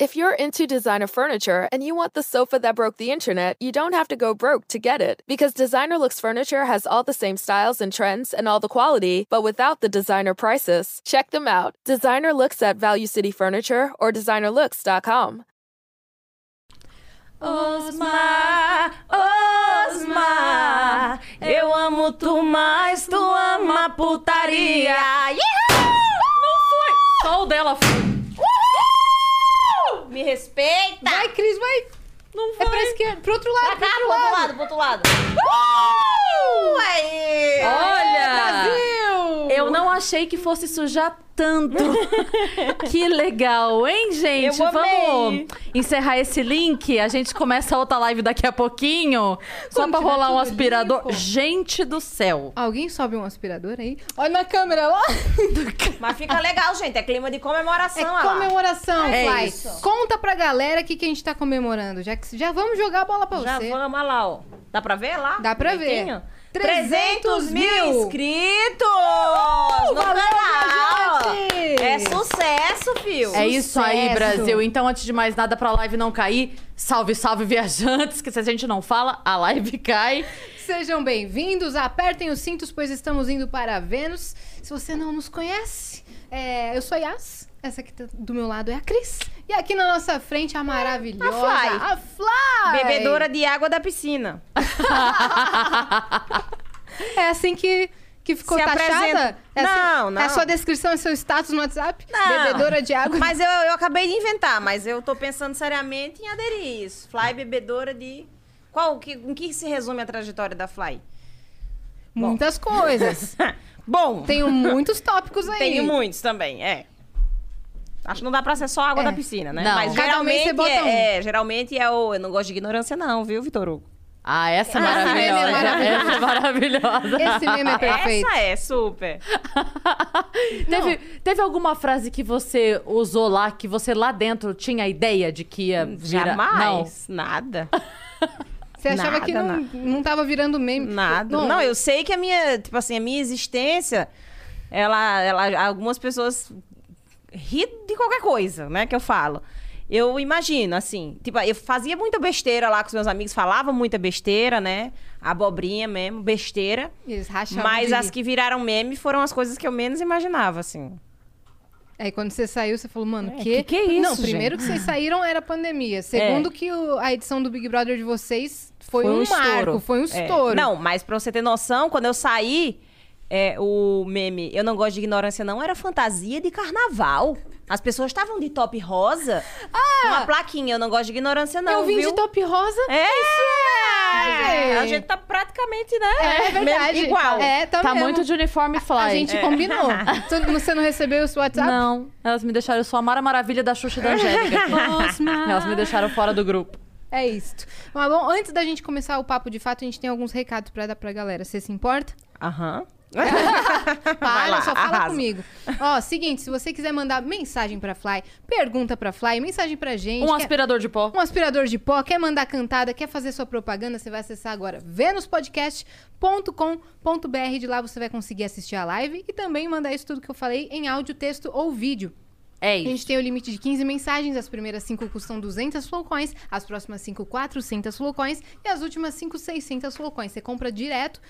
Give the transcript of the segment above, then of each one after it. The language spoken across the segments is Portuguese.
If you're into designer furniture and you want the sofa that broke the internet, you don't have to go broke to get it. Because Designer Looks Furniture has all the same styles and trends and all the quality, but without the designer prices. Check them out. Designer Looks at Value City Furniture or designerlooks.com. Osmar, Osmar, eu amo tu mais, tu ama putaria. Não foi! Só o dela foi. Me respeita. Vai, Cris, vai. Não É pra esquerda, pro outro lado, Pra pro cá, outro pro outro lado. lado, pro outro lado. Uh! Aí. Olha! Brasil! Eu não achei que fosse sujar tanto. que legal, hein, gente? Eu amei. Vamos encerrar esse link. A gente começa a outra live daqui a pouquinho. Só Quando pra tiver rolar um aspirador. limpo. Gente do céu. Alguém sobe um aspirador aí? Olha na câmera lá. Mas fica legal, gente. É clima de comemoração. É comemoração, É Fly. isso. Conta pra galera o que, que a gente tá comemorando. Já, que, já vamos jogar a bola pra Já você. vamos, olha lá, ó. Dá pra ver lá? Dá pra ver. 300 300 mil inscritos no valeu, canal. gente! É sucesso, fio. É isso aí. Brasil. Então, antes de mais nada, pra live não cair, salve, salve, viajantes. Que se a gente não fala, a live cai. Sejam bem-vindos, apertem os cintos, pois estamos indo para Vênus. Se você não nos conhece, é, eu sou a Yas, essa aqui tá do meu lado é a Cris. E aqui na nossa frente a maravilhosa... Fly. A Fly! Bebedora de água da piscina. É assim que, que ficou Se taxada? apresenta. É assim- Não, não. É a sua descrição, é seu status no WhatsApp? Não. Bebedora de água. Mas eu, eu acabei de inventar, mas eu tô pensando seriamente em aderir isso. Fly bebedora de. Qual? Que, em que se resume a trajetória da Fly? Muitas coisas. Bom, Tenho muitos tópicos aí. tenho muitos também, é. Acho que não dá pra ser só água É. da piscina, né? Não. Mas Cada geralmente você bota um. é, é, geralmente é o. Eu não gosto de ignorância, não, viu, Vitor Hugo? Ah, essa é Esse meme é maravilhosa. Essa é maravilhosa. Esse meme é perfeito. Essa é, super. Teve, teve alguma frase que você usou lá, que você lá dentro tinha a ideia de que ia virar... Não. Jamais. Nada. Você achava Nada, que não, nada. não tava virando meme? Nada. Não, Não, eu sei que a minha, tipo assim, a minha existência, ela, ela, algumas pessoas ri de qualquer coisa, né, que eu falo. Eu imagino, assim, tipo, eu fazia muita besteira lá com os meus amigos, falava muita besteira, né? Abobrinha mesmo, besteira. Eles rachavam Mas as que viraram meme foram as coisas que eu menos imaginava, assim. Aí quando você saiu, você falou, mano, É, que... que que é isso, Não, primeiro que vocês saíram era pandemia. Segundo que o- a edição do Big Brother de vocês foi, um, marco, foi um É. estouro. Não, mas pra você ter noção, quando eu saí, é, o meme Eu Não Gosto de Ignorância Não era fantasia de carnaval. As pessoas estavam de top rosa com uma plaquinha Eu Não Gosto de Ignorância Não, Ah! eu vim viu? de top rosa. É! gente. A gente tá praticamente, né? É verdade. mesmo- igual. É, tá, Tá mesmo. muito de uniforme fly. A gente combinou. Tu- Você não recebeu o seu WhatsApp? Não, elas me deixaram, eu sou a Mara Maravilha da Xuxa e da Angélica. elas me deixaram fora do grupo. É isto. Mas bom, antes da gente começar o papo de fato, a gente tem alguns recados pra dar pra galera. Você se importa? Aham. Para, lá, só fala arrasa. comigo. Ó, seguinte, se você quiser mandar mensagem pra Fly, pergunta pra Fly, mensagem pra gente. Um quer- aspirador de pó. um aspirador de pó, quer mandar cantada, quer fazer sua propaganda, você vai acessar agora venuspodcast.com.br. De lá você vai conseguir assistir a live e também mandar isso tudo que eu falei em áudio, texto ou vídeo. É A isso. gente tem o limite de 15 mensagens, as primeiras 5 custam 200 flowcoins, as próximas 5, 400 flowcoins e as últimas 5, 600 flowcoins. Você compra direto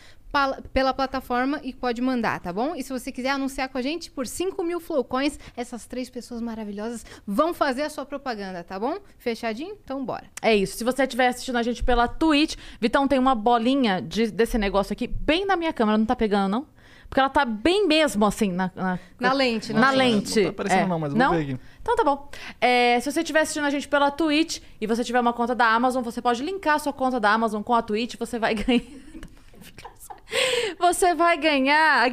pela plataforma e pode mandar, tá bom? E se você quiser anunciar com a gente, por 5 mil flowcoins, essas três pessoas maravilhosas vão fazer a sua propaganda, tá bom? Fechadinho? Então bora. É isso. Se você estiver assistindo a gente pela Twitch, Vitão tem uma bolinha de- desse negócio aqui bem na minha câmera. Não tá pegando, não? Porque ela tá bem mesmo assim na, na, Na lente, Na na lente. Não tá aparecendo É. não, mas eu vou não? ver aqui. Então tá bom. É, se você estiver assistindo a gente pela Twitch e você tiver uma conta da Amazon, você pode linkar a sua conta da Amazon com a Twitch, você vai ganhar. Você vai ganhar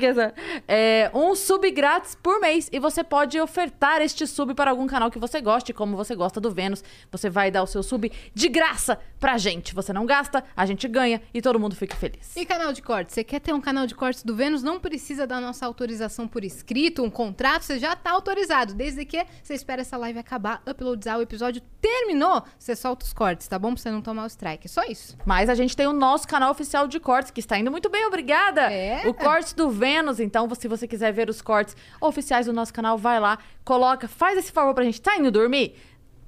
é, um sub grátis por mês e você pode ofertar este sub para algum canal que você goste, como você gosta do Vênus. Você vai dar o seu sub de graça pra gente. Você não gasta, a gente ganha e todo mundo fica feliz. E canal de cortes? Você quer ter um canal de cortes do Vênus? Não precisa da nossa autorização por escrito, um contrato, você já tá autorizado. Desde que você espera essa live acabar, uploadar o episódio terminou, você solta os cortes, tá bom? Pra você não tomar o strike. Só isso. Mas a gente tem o nosso canal oficial de cortes, que está indo muito bem, obrigada! É. O Cortes do Vênus, então, se você quiser ver os cortes oficiais do nosso canal, vai lá, coloca, faz esse favor pra gente. Tá indo dormir?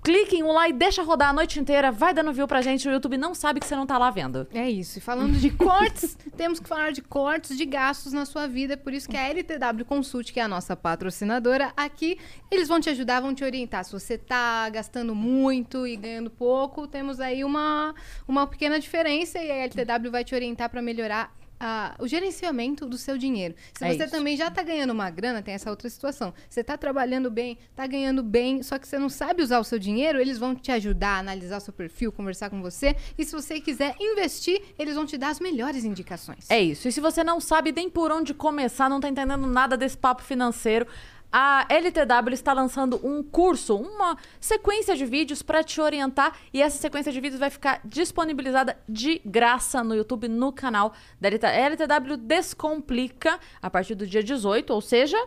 clique em um lá e deixa rodar a noite inteira. Vai dando view pra gente. O YouTube não sabe que você não tá lá vendo. É isso. E falando de cortes, temos que falar de cortes de gastos na sua vida. Por isso que a LTW Consult, que é a nossa patrocinadora, aqui, eles vão te ajudar, vão te orientar. Se você tá gastando muito e ganhando pouco, temos aí uma, uma pequena diferença e a LTW vai te orientar para melhorar a- o gerenciamento do seu dinheiro. Se É você isso. também já tá ganhando uma grana, tem essa outra situação. Você tá trabalhando bem, tá ganhando bem, só que você não sabe usar o seu dinheiro, eles vão te ajudar a analisar o seu perfil, conversar com você. E se você quiser investir, eles vão te dar as melhores indicações. É isso. E se você não sabe nem por onde começar, não tá entendendo nada desse papo financeiro, a LTW está lançando um curso, uma sequência de vídeos para te orientar e essa sequência de vídeos vai ficar disponibilizada de graça no YouTube no canal da LT LTW Descomplica a partir do dia 18, ou seja,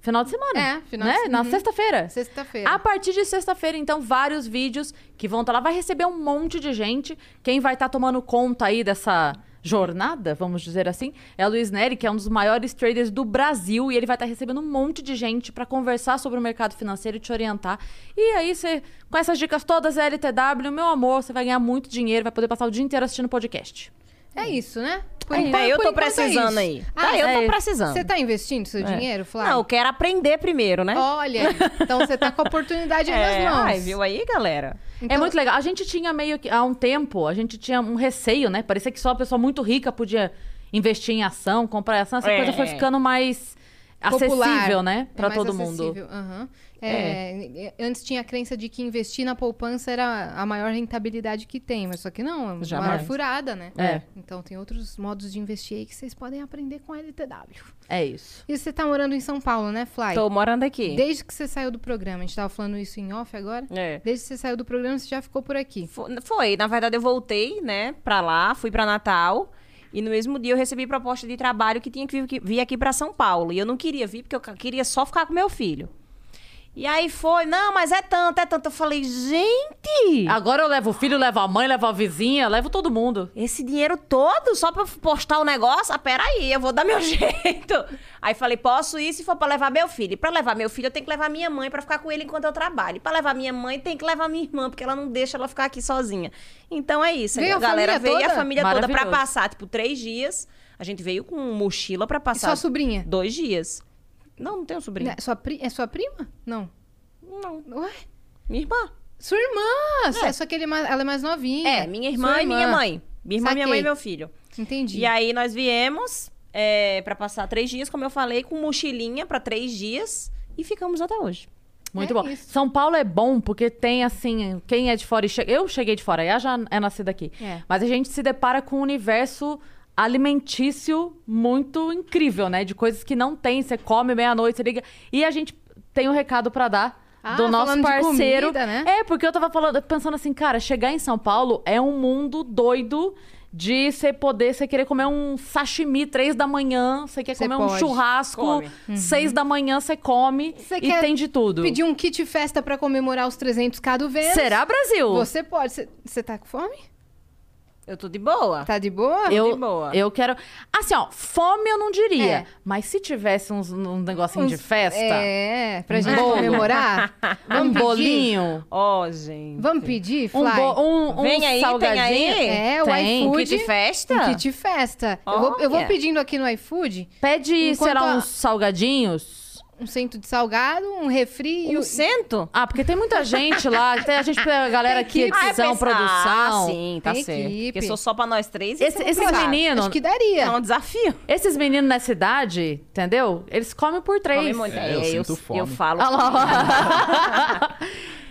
final de semana. É, final né? de- Na uhum. sexta-feira. Sexta-feira. A partir de sexta-feira, então, vários vídeos que vão estar lá. Vai receber um monte de gente. Quem vai estar tomando conta aí dessa jornada, vamos dizer assim, é o Luiz Neri, que é um dos maiores traders do Brasil. E ele vai estar recebendo um monte de gente para conversar sobre o mercado financeiro e te orientar. E aí, você, com essas dicas todas, LTW, meu amor, você vai ganhar muito dinheiro, vai poder passar o dia inteiro assistindo podcast. É isso, né? Por É, enquanto- eu por tô é precisando isso. aí. Ah, Tá, eu é. tô precisando. Você tá investindo seu dinheiro, Flávio? Não, eu quero aprender primeiro, né? Olha, então você tá com a oportunidade aí é, nas mãos. ai, viu aí, galera? É Então- muito legal. A gente tinha meio que, há um tempo, a gente tinha um receio, né? Parecia que só a pessoa muito rica podia investir em ação, comprar ação. Essa É. coisa foi ficando mais Popular. acessível, né? É Pra mais todo mundo. acessível, aham. É, Antes tinha a crença de que investir na poupança era a maior rentabilidade que tem, mas só que não, é uma Jamais. maior furada, né? É. Então tem outros modos de investir aí que vocês podem aprender com a LTW. É isso. E você tá morando em São Paulo, né, Fly? Tô morando aqui. Desde que você saiu do programa, a gente tava falando isso em off agora. É. Desde que você saiu do programa, você já ficou por aqui. Fo- Foi, na verdade eu voltei, né, pra lá, fui pra Natal. E no mesmo dia eu recebi proposta de trabalho que tinha que vir, aqui pra São Paulo. E eu não queria vir porque eu queria só ficar com meu filho. E aí foi, não, mas é tanto, é tanto. Eu falei, gente, Agora eu levo o filho, levo a mãe, levo a vizinha, levo todo mundo. esse dinheiro todo só pra eu postar o negócio? Ah, peraí, eu vou dar meu jeito. Aí falei, posso ir se for pra levar meu filho. E pra levar meu filho, eu tenho que levar minha mãe pra ficar com ele enquanto eu trabalho. E pra levar minha mãe, tem que levar minha irmã, porque ela não deixa ela ficar aqui sozinha. Então é isso. Veio a a galera veio toda? a família toda pra passar, tipo, três dias. A gente veio com mochila pra E passar sua sobrinha? dois dias. Não, não tenho sobrinho. É sua, pri- é sua prima? Não. Não. Ué? Minha irmã. Sua irmã! Só- Só que ele é mais- ela é mais novinha. É, minha irmã Sua e minha mãe. Minha irmã, minha mãe Saquei. e meu filho. Entendi. E aí nós viemos é, para passar três dias, como eu falei, com mochilinha pra três dias e ficamos até hoje. Muito É bom. isso. São Paulo é bom porque tem, assim, quem é de fora e chega. Eu cheguei de fora, a já é nascida aqui. É. Mas a gente se depara com um universo alimentício muito incrível, né? De coisas que não tem. Você come meia-noite, você liga. E a gente tem um recado pra dar. Ah, do nosso parceiro. comida, né? É, porque eu tava falando, pensando assim, cara, chegar em São Paulo é um mundo doido de você poder, você querer comer um sashimi três da manhã, você quer Você comer um pode. churrasco Come. seis da manhã, você come Você e quer tem de tudo. Pedir um kit festa pra comemorar os 300k do Vênus. Será, Brasil? Você pode. Você- Você tá com fome? Eu tô de boa. Tá de boa? eu, de boa. eu quero. Assim, ó, fome eu não diria. É. Mas se tivesse uns, um negocinho de Uns- festa, É, pra gente bolo. comemorar. um bolinho, Ó, gente. Vamos pedir, Fly? um, bo- um, um Vem aí, tem salgadinho. aí? É, o Tem. iFood. Kit festa? Um kit festa. Eu vou, eu vou pedindo aqui no iFood Pede, lá, a- uns salgadinhos. Um cento de salgado, um refri e Um o- cento? Ah, porque tem muita gente lá. Tem a gente, a galera Tem aqui, equipe. edição, Ah, produção. Ah, sim, tá Tem certo. equipe. Porque sou só pra nós três. Esse- é esses meninos- Acho que daria. É um desafio. Esses meninos na cidade, entendeu? Eles comem por três. Come muito. É, eu É, sinto eu, fome. eu falo.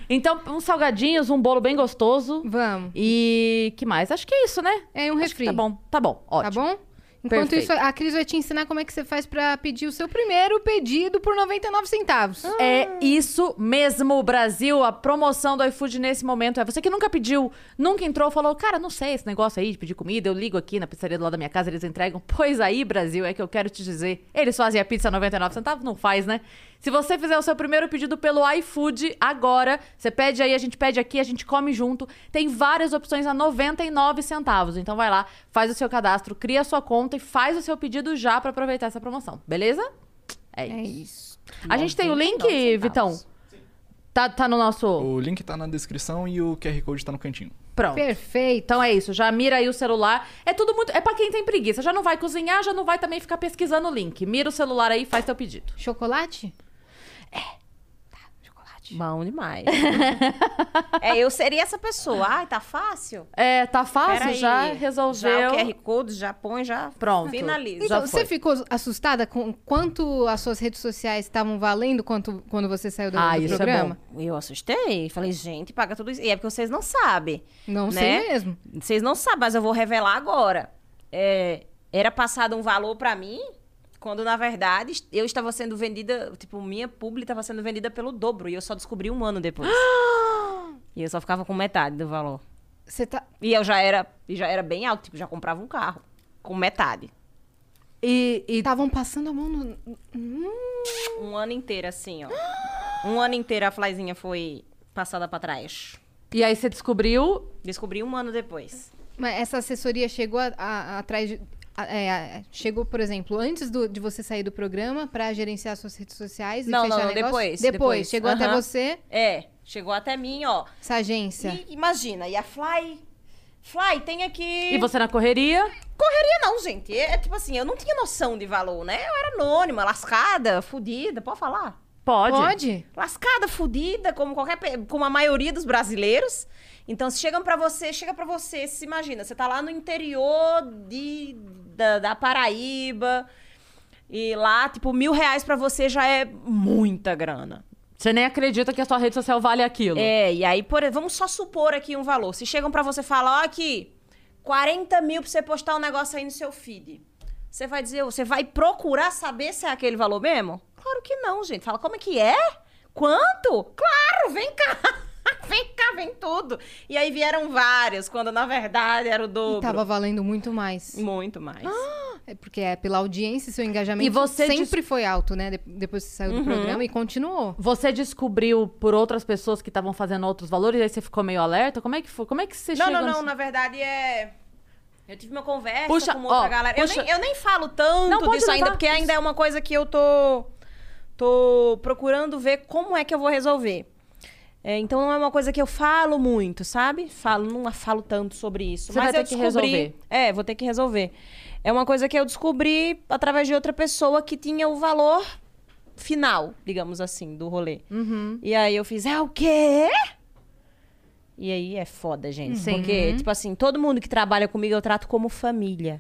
Então, uns salgadinhos, um bolo bem gostoso. Vamos. E que mais? Acho que é isso, né? É um Acho refri. que tá bom, tá bom, Tá ótimo. bom? Enquanto Perfeito. isso, a Cris vai te ensinar como é que você faz pra pedir o seu primeiro pedido por 99 centavos. É isso mesmo, Brasil. A promoção do iFood nesse momento é você que nunca pediu, nunca entrou, falou, cara, não sei esse negócio aí de pedir comida, eu ligo aqui na pizzaria do lado da minha casa, eles entregam. Pois aí, Brasil, é que eu quero te dizer. Eles fazem a pizza a 99 centavos? Não faz, né? Se você fizer o seu primeiro pedido pelo iFood agora, você pede aí, a gente pede aqui, a gente come junto. Tem várias opções a 99 centavos. Então vai lá, faz o seu cadastro, cria a sua conta e faz o seu pedido já pra aproveitar essa promoção, beleza? É É isso. isso. A gente tem o link, 99 Vitão? Tá, tá no nosso. O link tá na descrição e o QR Code tá no cantinho. Pronto. Perfeito. Então é isso, já mira aí o celular. É tudo muito. É pra quem tem preguiça. Já não vai cozinhar, já não vai também ficar pesquisando o link. Mira o celular aí e faz teu pedido. Chocolate? Bom demais. é, eu seria essa pessoa. Ai, tá fácil? É, tá fácil, Peraí. já Já resolveu. o QR Code, já põe, já Pronto. finaliza. Já Então, foi. você ficou assustada com quanto as suas redes sociais estavam valendo quanto, quando você saiu do, Ah, do isso é programa? Eu assustei. Falei, gente, paga tudo isso. E é porque vocês não sabem. Não né? sei mesmo. Vocês não sabem, mas eu vou revelar agora. É, era passado um valor pra mim, quando na verdade eu estava sendo vendida, tipo, minha publi estava sendo vendida pelo dobro. E eu só descobri um ano depois. e eu só ficava com metade do valor. Você tá. E eu já era, e já era bem alto, tipo, já comprava um carro. Com metade. E, Estavam passando a mão no. Um ano inteiro, assim, ó. Um ano inteiro a Flyzinha foi passada pra trás. E aí você descobriu. Descobri um ano depois. Mas essa assessoria chegou atrás de. É, chegou, por exemplo, antes do- de você sair do programa pra gerenciar suas redes sociais e Não, fechar não, não, negócio? depois, Depois, depois. chegou até Aham. você, É, chegou até mim, ó. essa agência. E imagina, e a Fly. Fly, tem aqui. E você na correria? Correria não, gente. É tipo assim, eu não tinha noção de valor, né? Eu era anônima, lascada, fudida, pode falar? Pode. Pode? Lascada, fudida, como qualquer, como a maioria dos brasileiros. Então, se chegam pra você, chega pra você, se imagina, você tá lá no interior de, da, da Paraíba e lá, tipo, mil reais pra você já é muita grana. Você nem acredita que a sua rede social vale aquilo. É, e aí, por, vamos só supor aqui um valor. Se chegam pra você e falam, ó, aqui, 40 mil pra você postar um negócio aí no seu feed. Você vai dizer, você vai procurar saber se é aquele valor mesmo? Claro que não, gente. Fala, como é que é? Quanto? Claro, vem cá. Vem cá, vem tudo. E aí vieram vários, quando na verdade era o E dobro. tava valendo muito mais. Muito mais. É porque é pela audiência, seu engajamento E você sempre foi alto, né? de- Depois que você saiu do Uhum. programa e continuou. Você descobriu por outras pessoas que estavam fazendo outros valores e aí você ficou meio alerta? Como é que foi? Como é que você Não, chegou não, não. nesse- Na verdade é. Eu tive uma conversa Puxa, com uma outra ó, galera. puxa. Eu, nem, eu nem falo tanto Não, disso ainda, porque ainda é uma coisa que eu tô. tô procurando ver como é que eu vou resolver. É, então não é uma coisa que eu falo muito, sabe? Falo, não falo tanto sobre isso. Você mas vai eu ter que descobri. resolver. É, vou ter que resolver. É uma coisa que eu descobri através de outra pessoa que tinha o valor final, digamos assim, do rolê. Uhum. E aí eu fiz, ah, o quê? E aí é foda, gente. Sim. Porque, tipo assim, todo mundo que trabalha comigo eu trato como família.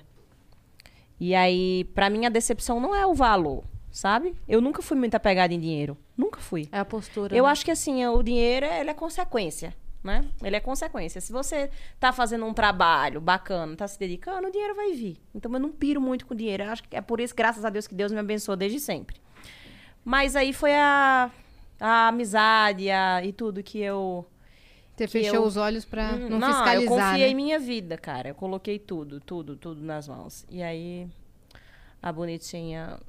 E aí, pra mim, a decepção não é o valor, sabe? Eu nunca fui muito apegada em dinheiro. Nunca fui. É a postura. Eu né? acho que assim, o dinheiro ele é consequência, né? Ele é consequência. Se você tá fazendo um trabalho bacana, tá se dedicando, o dinheiro vai vir. Então eu não piro muito com dinheiro. Eu acho que é por isso, graças a Deus, que Deus me abençoou desde sempre. Mas aí foi a, a amizade a, e tudo que eu. Você Que fechou eu- os olhos pra Hum, não, eu fiscalizar, confiei né? em minha vida, cara. Eu coloquei tudo, tudo, tudo nas mãos. E aí a bonitinha.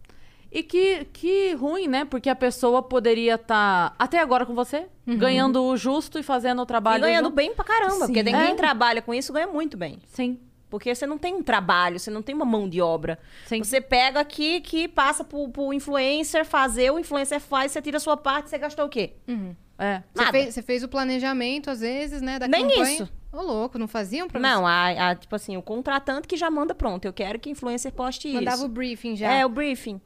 E que, que ruim, né? Porque a pessoa poderia estar até agora com você, ganhando o justo e fazendo o trabalho. Uhum. E ganhando junto. bem pra caramba, porque Sim. ninguém É. trabalha com isso ganha muito bem. Sim. Porque você não tem um trabalho, você não tem uma mão de obra. Sim. Você pega aqui que passa pro, pro influencer fazer, o influencer faz, você tira a sua parte, você gastou o quê? É. Você fez, você fez o planejamento, às vezes, né, da Nem campanha. isso. Ô, louco, não faziam pra Não, a, a- tipo assim, o contratante que já manda pronto. Eu quero que o influencer poste? Mandava isso. o briefing já. É, o briefing.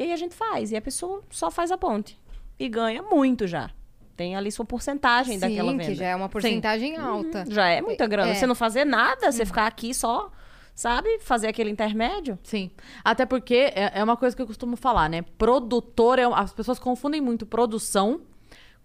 E aí a gente faz. E a pessoa só faz a ponte. E ganha muito já. Tem ali sua porcentagem Sim, daquela venda. que já é uma porcentagem alta. Já é muita grana. É. Você não fazer nada, você ficar aqui só, sabe? Fazer aquele intermédio. Sim. Até porque é, é uma coisa que eu costumo falar, né? Produtor é. As pessoas confundem muito produção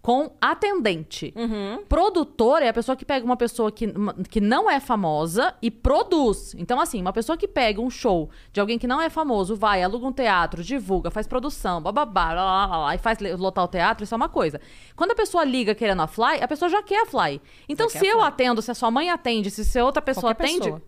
com atendente. Uhum. Produtor é a pessoa que pega uma pessoa que, que não é famosa e produz. Então, assim, uma pessoa que pega um show de alguém que não é famoso, vai, aluga um teatro, divulga, faz produção, bababá, lá, lá, lá, lá, e faz lotar o teatro, isso é uma coisa. Quando a pessoa liga querendo a Fly, a pessoa já quer a Fly. Então, Já se eu Fly. atendo, se a sua mãe atende, se, se outra pessoa Qualquer atende. pessoa.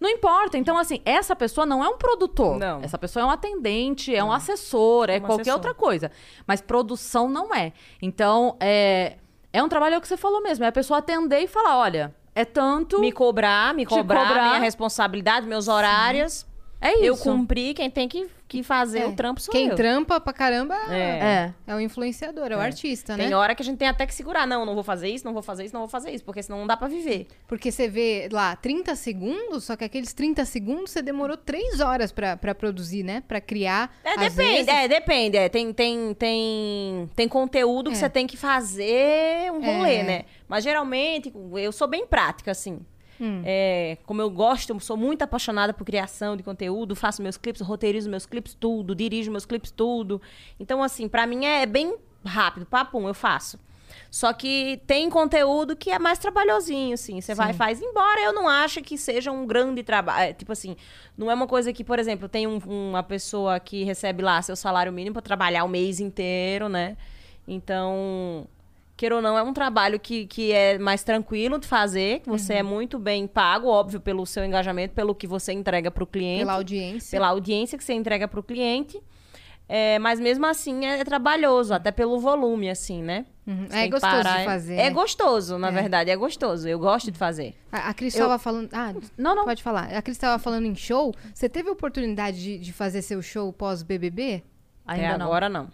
Não importa. Então, assim, essa pessoa não é um produtor. Não. Essa pessoa é um atendente, é um assessor, é Um qualquer assessor. outra coisa. Mas produção não é. Então, é, é um trabalho é o que você falou mesmo. É a pessoa atender e falar: olha, é tanto. Me cobrar, me cobrar, cobrar. minha responsabilidade, meus horários. É isso. Eu cumpri, quem tem que, que fazer É. o trampo sou Quem eu. trampa pra caramba é, É. é o influenciador, é o artista, né? Tem hora que a gente tem até que segurar. Não, não vou fazer isso, não vou fazer isso, não vou fazer isso, porque senão não dá pra viver. Porque você vê lá 30 segundos, só que aqueles 30 segundos você demorou 3 horas pra, pra produzir, né? Pra criar. É, Às depende, vezes- é, depende. É. Tem, tem, tem, tem conteúdo que É. você tem que fazer um rolê, É. né? Mas geralmente, eu sou bem prática, assim. Hum. É, como eu gosto, eu sou muito apaixonada por criação de conteúdo, faço meus clipes, roteirizo meus clipes, tudo, dirijo meus clipes, tudo. Então, assim, pra mim é bem rápido, papum, eu faço. Só que tem conteúdo que é mais trabalhosinho, assim. Você vai e faz. Embora eu não ache que seja um grande trabalho. tipo assim, não é uma coisa que, por exemplo, tem um- uma pessoa que recebe lá seu salário mínimo pra trabalhar o mês inteiro, né? Então, queira ou não, é um trabalho que, que é mais tranquilo de fazer, que você é muito bem pago, óbvio, pelo seu engajamento, pelo que você entrega pro cliente Pela audiência. pela audiência que você entrega pro cliente. É, mas mesmo assim é, trabalhoso, até pelo volume, assim, né? Uhum. É gostoso parar, de é- fazer. É, né? gostoso, na É. verdade, é gostoso. Eu gosto de fazer. A, a Cris estava falando. Ah, Não, não. pode falar. A Cris estava falando em show. Você teve a oportunidade de, de fazer seu show pós-BBB? Ainda Até não. agora não.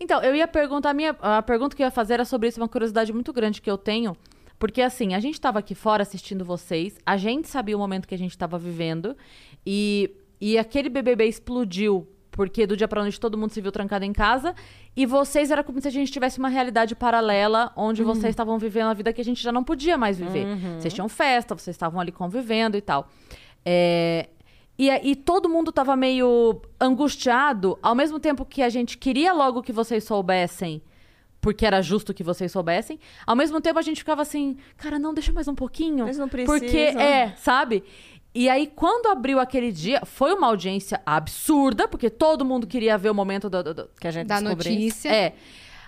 Então, eu ia perguntar, a, minha, a pergunta que eu ia fazer era sobre isso, uma curiosidade muito grande que eu tenho. Porque, assim, a gente tava aqui fora assistindo vocês, a gente sabia o momento que a gente tava vivendo, e, e aquele BBB explodiu, porque do dia pra noite todo mundo se viu trancado em casa, e vocês era como se a gente tivesse uma realidade paralela, onde vocês estavam vivendo a vida que a gente já não podia mais viver. Vocês tinham festa, vocês estavam ali convivendo e tal. É, e, e todo mundo tava meio angustiado, ao mesmo tempo que a gente queria logo que vocês soubessem, porque era justo que vocês soubessem. Ao mesmo tempo a gente ficava assim, cara, não, deixa mais um pouquinho. Mas não Porque precisa. é, sabe? E aí, quando abriu aquele dia, foi uma audiência absurda, porque todo mundo queria ver o momento do- do- do, Que a gente Da descobriu. notícia. é.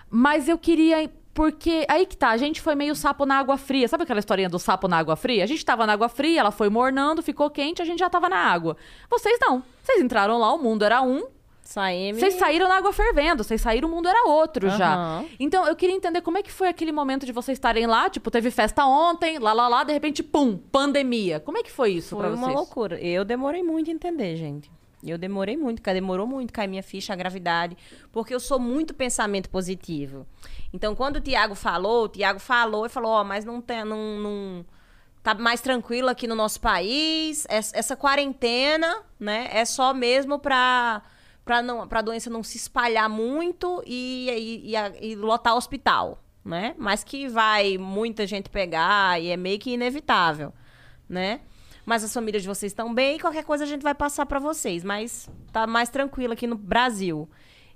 Mas eu queria. Porque aí que tá, a gente foi meio sapo na água fria. Sabe aquela historinha do sapo na água fria? A gente tava na água fria, ela foi mornando, ficou quente, a gente já tava na água. Vocês não. Vocês entraram lá, o mundo era um, Saímos. vocês saíram na água fervendo, vocês saíram, o mundo era outro já. Aham. Então, eu queria entender como é que foi aquele momento de vocês estarem lá, tipo, teve festa ontem, lá, lá, lá, de repente, pum, pandemia. Como é que foi isso pra Foi vocês? uma loucura. Eu demorei muito a entender, gente. Eu demorei muito, demorou muito cair minha ficha, a gravidade, porque eu sou muito pensamento positivo. Então, quando o Tiago falou, o Tiago falou e falou, ó, mas não tem, não, não- tá mais tranquilo aqui no nosso país, es- essa quarentena, né, é só mesmo pra, pra, não, pra doença não se espalhar muito e, e, e, a- e lotar o hospital, né, mas que vai muita gente pegar e é meio que inevitável, né. Mas as famílias de vocês estão bem qualquer coisa a gente vai passar pra vocês. Mas tá mais tranquilo aqui no Brasil.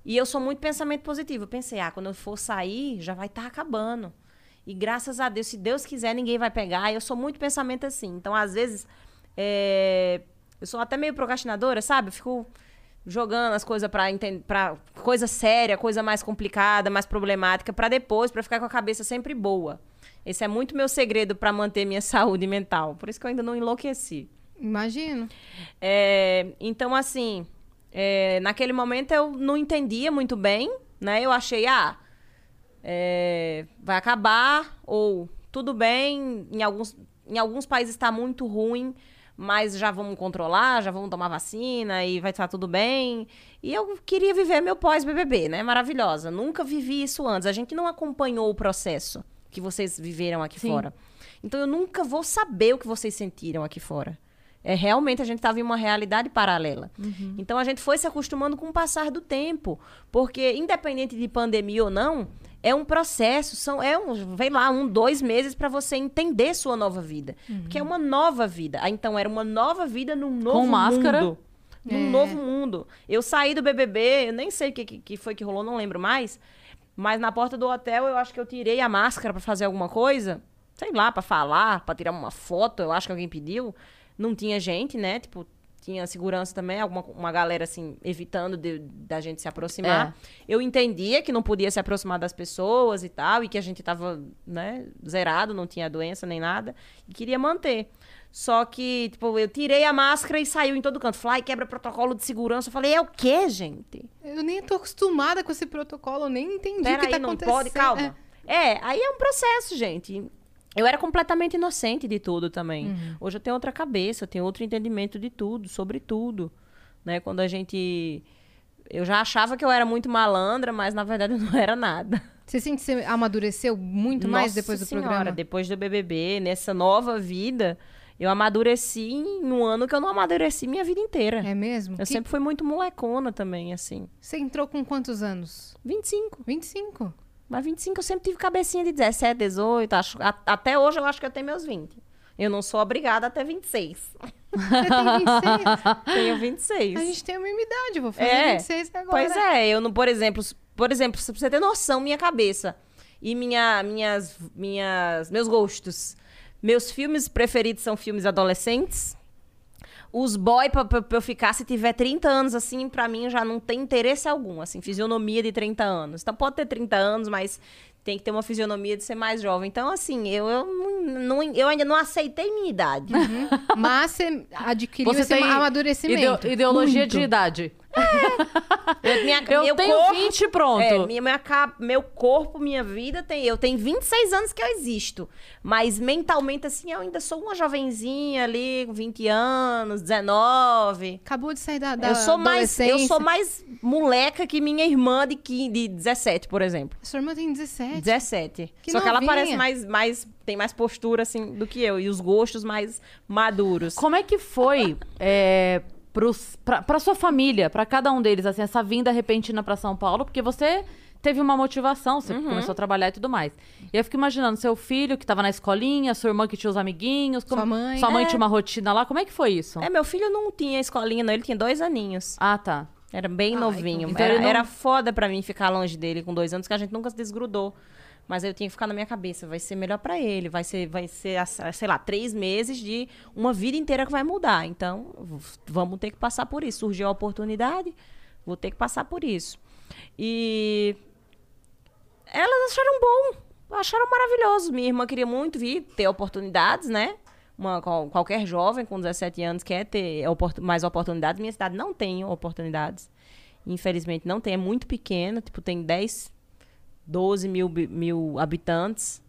E eu sou muito pensamento positivo. Eu pensei, ah, quando eu for sair, já vai estar acabando. E graças a Deus, se Deus quiser, ninguém vai pegar. Eu sou muito pensamento assim. Então, às vezes, é, eu sou até meio procrastinadora, sabe? Eu fico jogando as coisas pra, enten- pra coisa séria, coisa mais complicada, mais problemática, pra depois, pra ficar com a cabeça sempre boa. Esse é muito meu segredo pra manter minha saúde mental. Por isso que eu ainda não enlouqueci. Imagino. É, então, assim, é, naquele momento eu não entendia muito bem, né? Eu achei, ah, é, vai acabar, ou tudo bem, em alguns, em alguns países está muito ruim, mas já vamos controlar, já vamos tomar vacina e vai estar tudo bem. E eu queria viver meu pós-BBB, né? Maravilhosa. Nunca vivi isso antes. A gente não acompanhou o processo que vocês viveram aqui Sim. fora. Então eu nunca vou saber o que vocês sentiram aqui fora. É realmente a gente estava em uma realidade paralela. Então a gente foi se acostumando com o passar do tempo, porque independente de pandemia ou não, é um processo, são é um, vem lá um, dois meses para você entender sua nova vida, porque é uma nova vida. Ah, Então era uma nova vida num novo máscara. mundo. Num É. novo mundo. Eu saí do BBB, eu nem sei o que, que, que foi que rolou, não lembro mais. Mas na porta do hotel, eu acho que eu tirei a máscara pra fazer alguma coisa. Sei lá, pra falar, pra tirar uma foto, eu acho que alguém pediu. Não tinha gente, né? Tipo, tinha segurança também, alguma uma galera assim, evitando de- da gente se aproximar. Eu entendia que não podia se aproximar das pessoas e tal, e que a gente tava, né, zerado, não tinha doença nem nada, e queria manter. Só que, tipo, eu tirei a máscara e saiu em todo canto. Fly quebra protocolo de segurança. Eu falei, é o quê, gente? Eu nem tô acostumada com esse protocolo, eu nem entendi o que Peraí, tá não acontecendo. pode, calma. É. aí é um processo, gente. Eu era completamente inocente de tudo também. Uhum. Hoje eu tenho outra cabeça, eu tenho outro entendimento de tudo, sobre tudo. né? Quando a gente eu já achava que eu era muito malandra, mas na verdade eu não era nada. Você sente que você amadureceu muito mais Nossa depois do Senhora, programa? Depois do BBB, nessa nova vida, eu amadureci em um ano que eu não amadureci minha vida inteira. É mesmo? Eu Que- sempre fui muito molecona também, assim. Você entrou com quantos anos? 25. 25. Mas 25 eu sempre tive cabecinha de 17, 18. Acho, a- até hoje eu acho que eu tenho meus 20. Eu não sou obrigada até 26. Você tem 26? Tenho 26. A gente tem a mesma idade, vou fazer É. 26 agora. Pois é, eu não, por exemplo, por exemplo, pra você ter noção, minha cabeça e minha, minhas, minhas, meus gostos. Meus filmes preferidos são filmes adolescentes. Os boy, pra, pra- pra eu ficar, se tiver 30 anos, assim, pra mim já não tem interesse algum, assim, fisionomia de 30 anos. Então pode ter 30 anos, mas tem que ter uma fisionomia de ser mais jovem. Então, assim, eu, eu, não, eu ainda não aceitei minha idade. Mas você adquiriu Você esse tem amadurecimento. ideo- ideologia Muito. de idade. Eu, minha, Eu tenho corpo, 20 e pronto. É, minha, minha meu corpo, minha vida, tem, eu tenho 26 anos que eu existo. Mas mentalmente, assim, eu ainda sou uma jovenzinha ali, com 20 anos, 19. Acabou de sair da, da eu sou mais Eu sou mais moleca que minha irmã de, 15, de 17, por exemplo. Sua irmã tem 17. 17. Que Só que ela novinha. parece mais, mais. Tem mais postura, assim, do que eu. E os gostos mais maduros. Como é que foi é, pra sua família, pra cada um deles, assim, essa vinda repentina pra São Paulo? Porque você teve uma motivação, você Uhum. começou a trabalhar e tudo mais. E eu fico imaginando, seu filho que tava na escolinha, sua irmã que tinha os amiguinhos. Sua mãe. Sua mãe É. tinha uma rotina lá, como é que foi isso? É, meu filho não tinha escolinha, não. Ele tinha dois aninhos. Ah, tá. Era bem Ai, novinho. então era, não- era foda pra mim ficar longe dele com dois anos, que a gente nunca se desgrudou. Mas eu tinha que ficar na minha cabeça, vai ser melhor pra ele, vai ser, vai ser, sei lá, três meses de uma vida inteira que vai mudar. Então, vamos ter que passar por isso. Surgiu a oportunidade, vou ter que passar por isso. E elas acharam bom, acharam maravilhoso. Minha irmã queria muito vir ter oportunidades, né? Uma, qual- qualquer jovem com 17 anos quer ter mais oportunidades. Minha cidade não tem oportunidades. Infelizmente não tem, é muito pequena, tipo, tem 10, 12 mil, mil habitantes.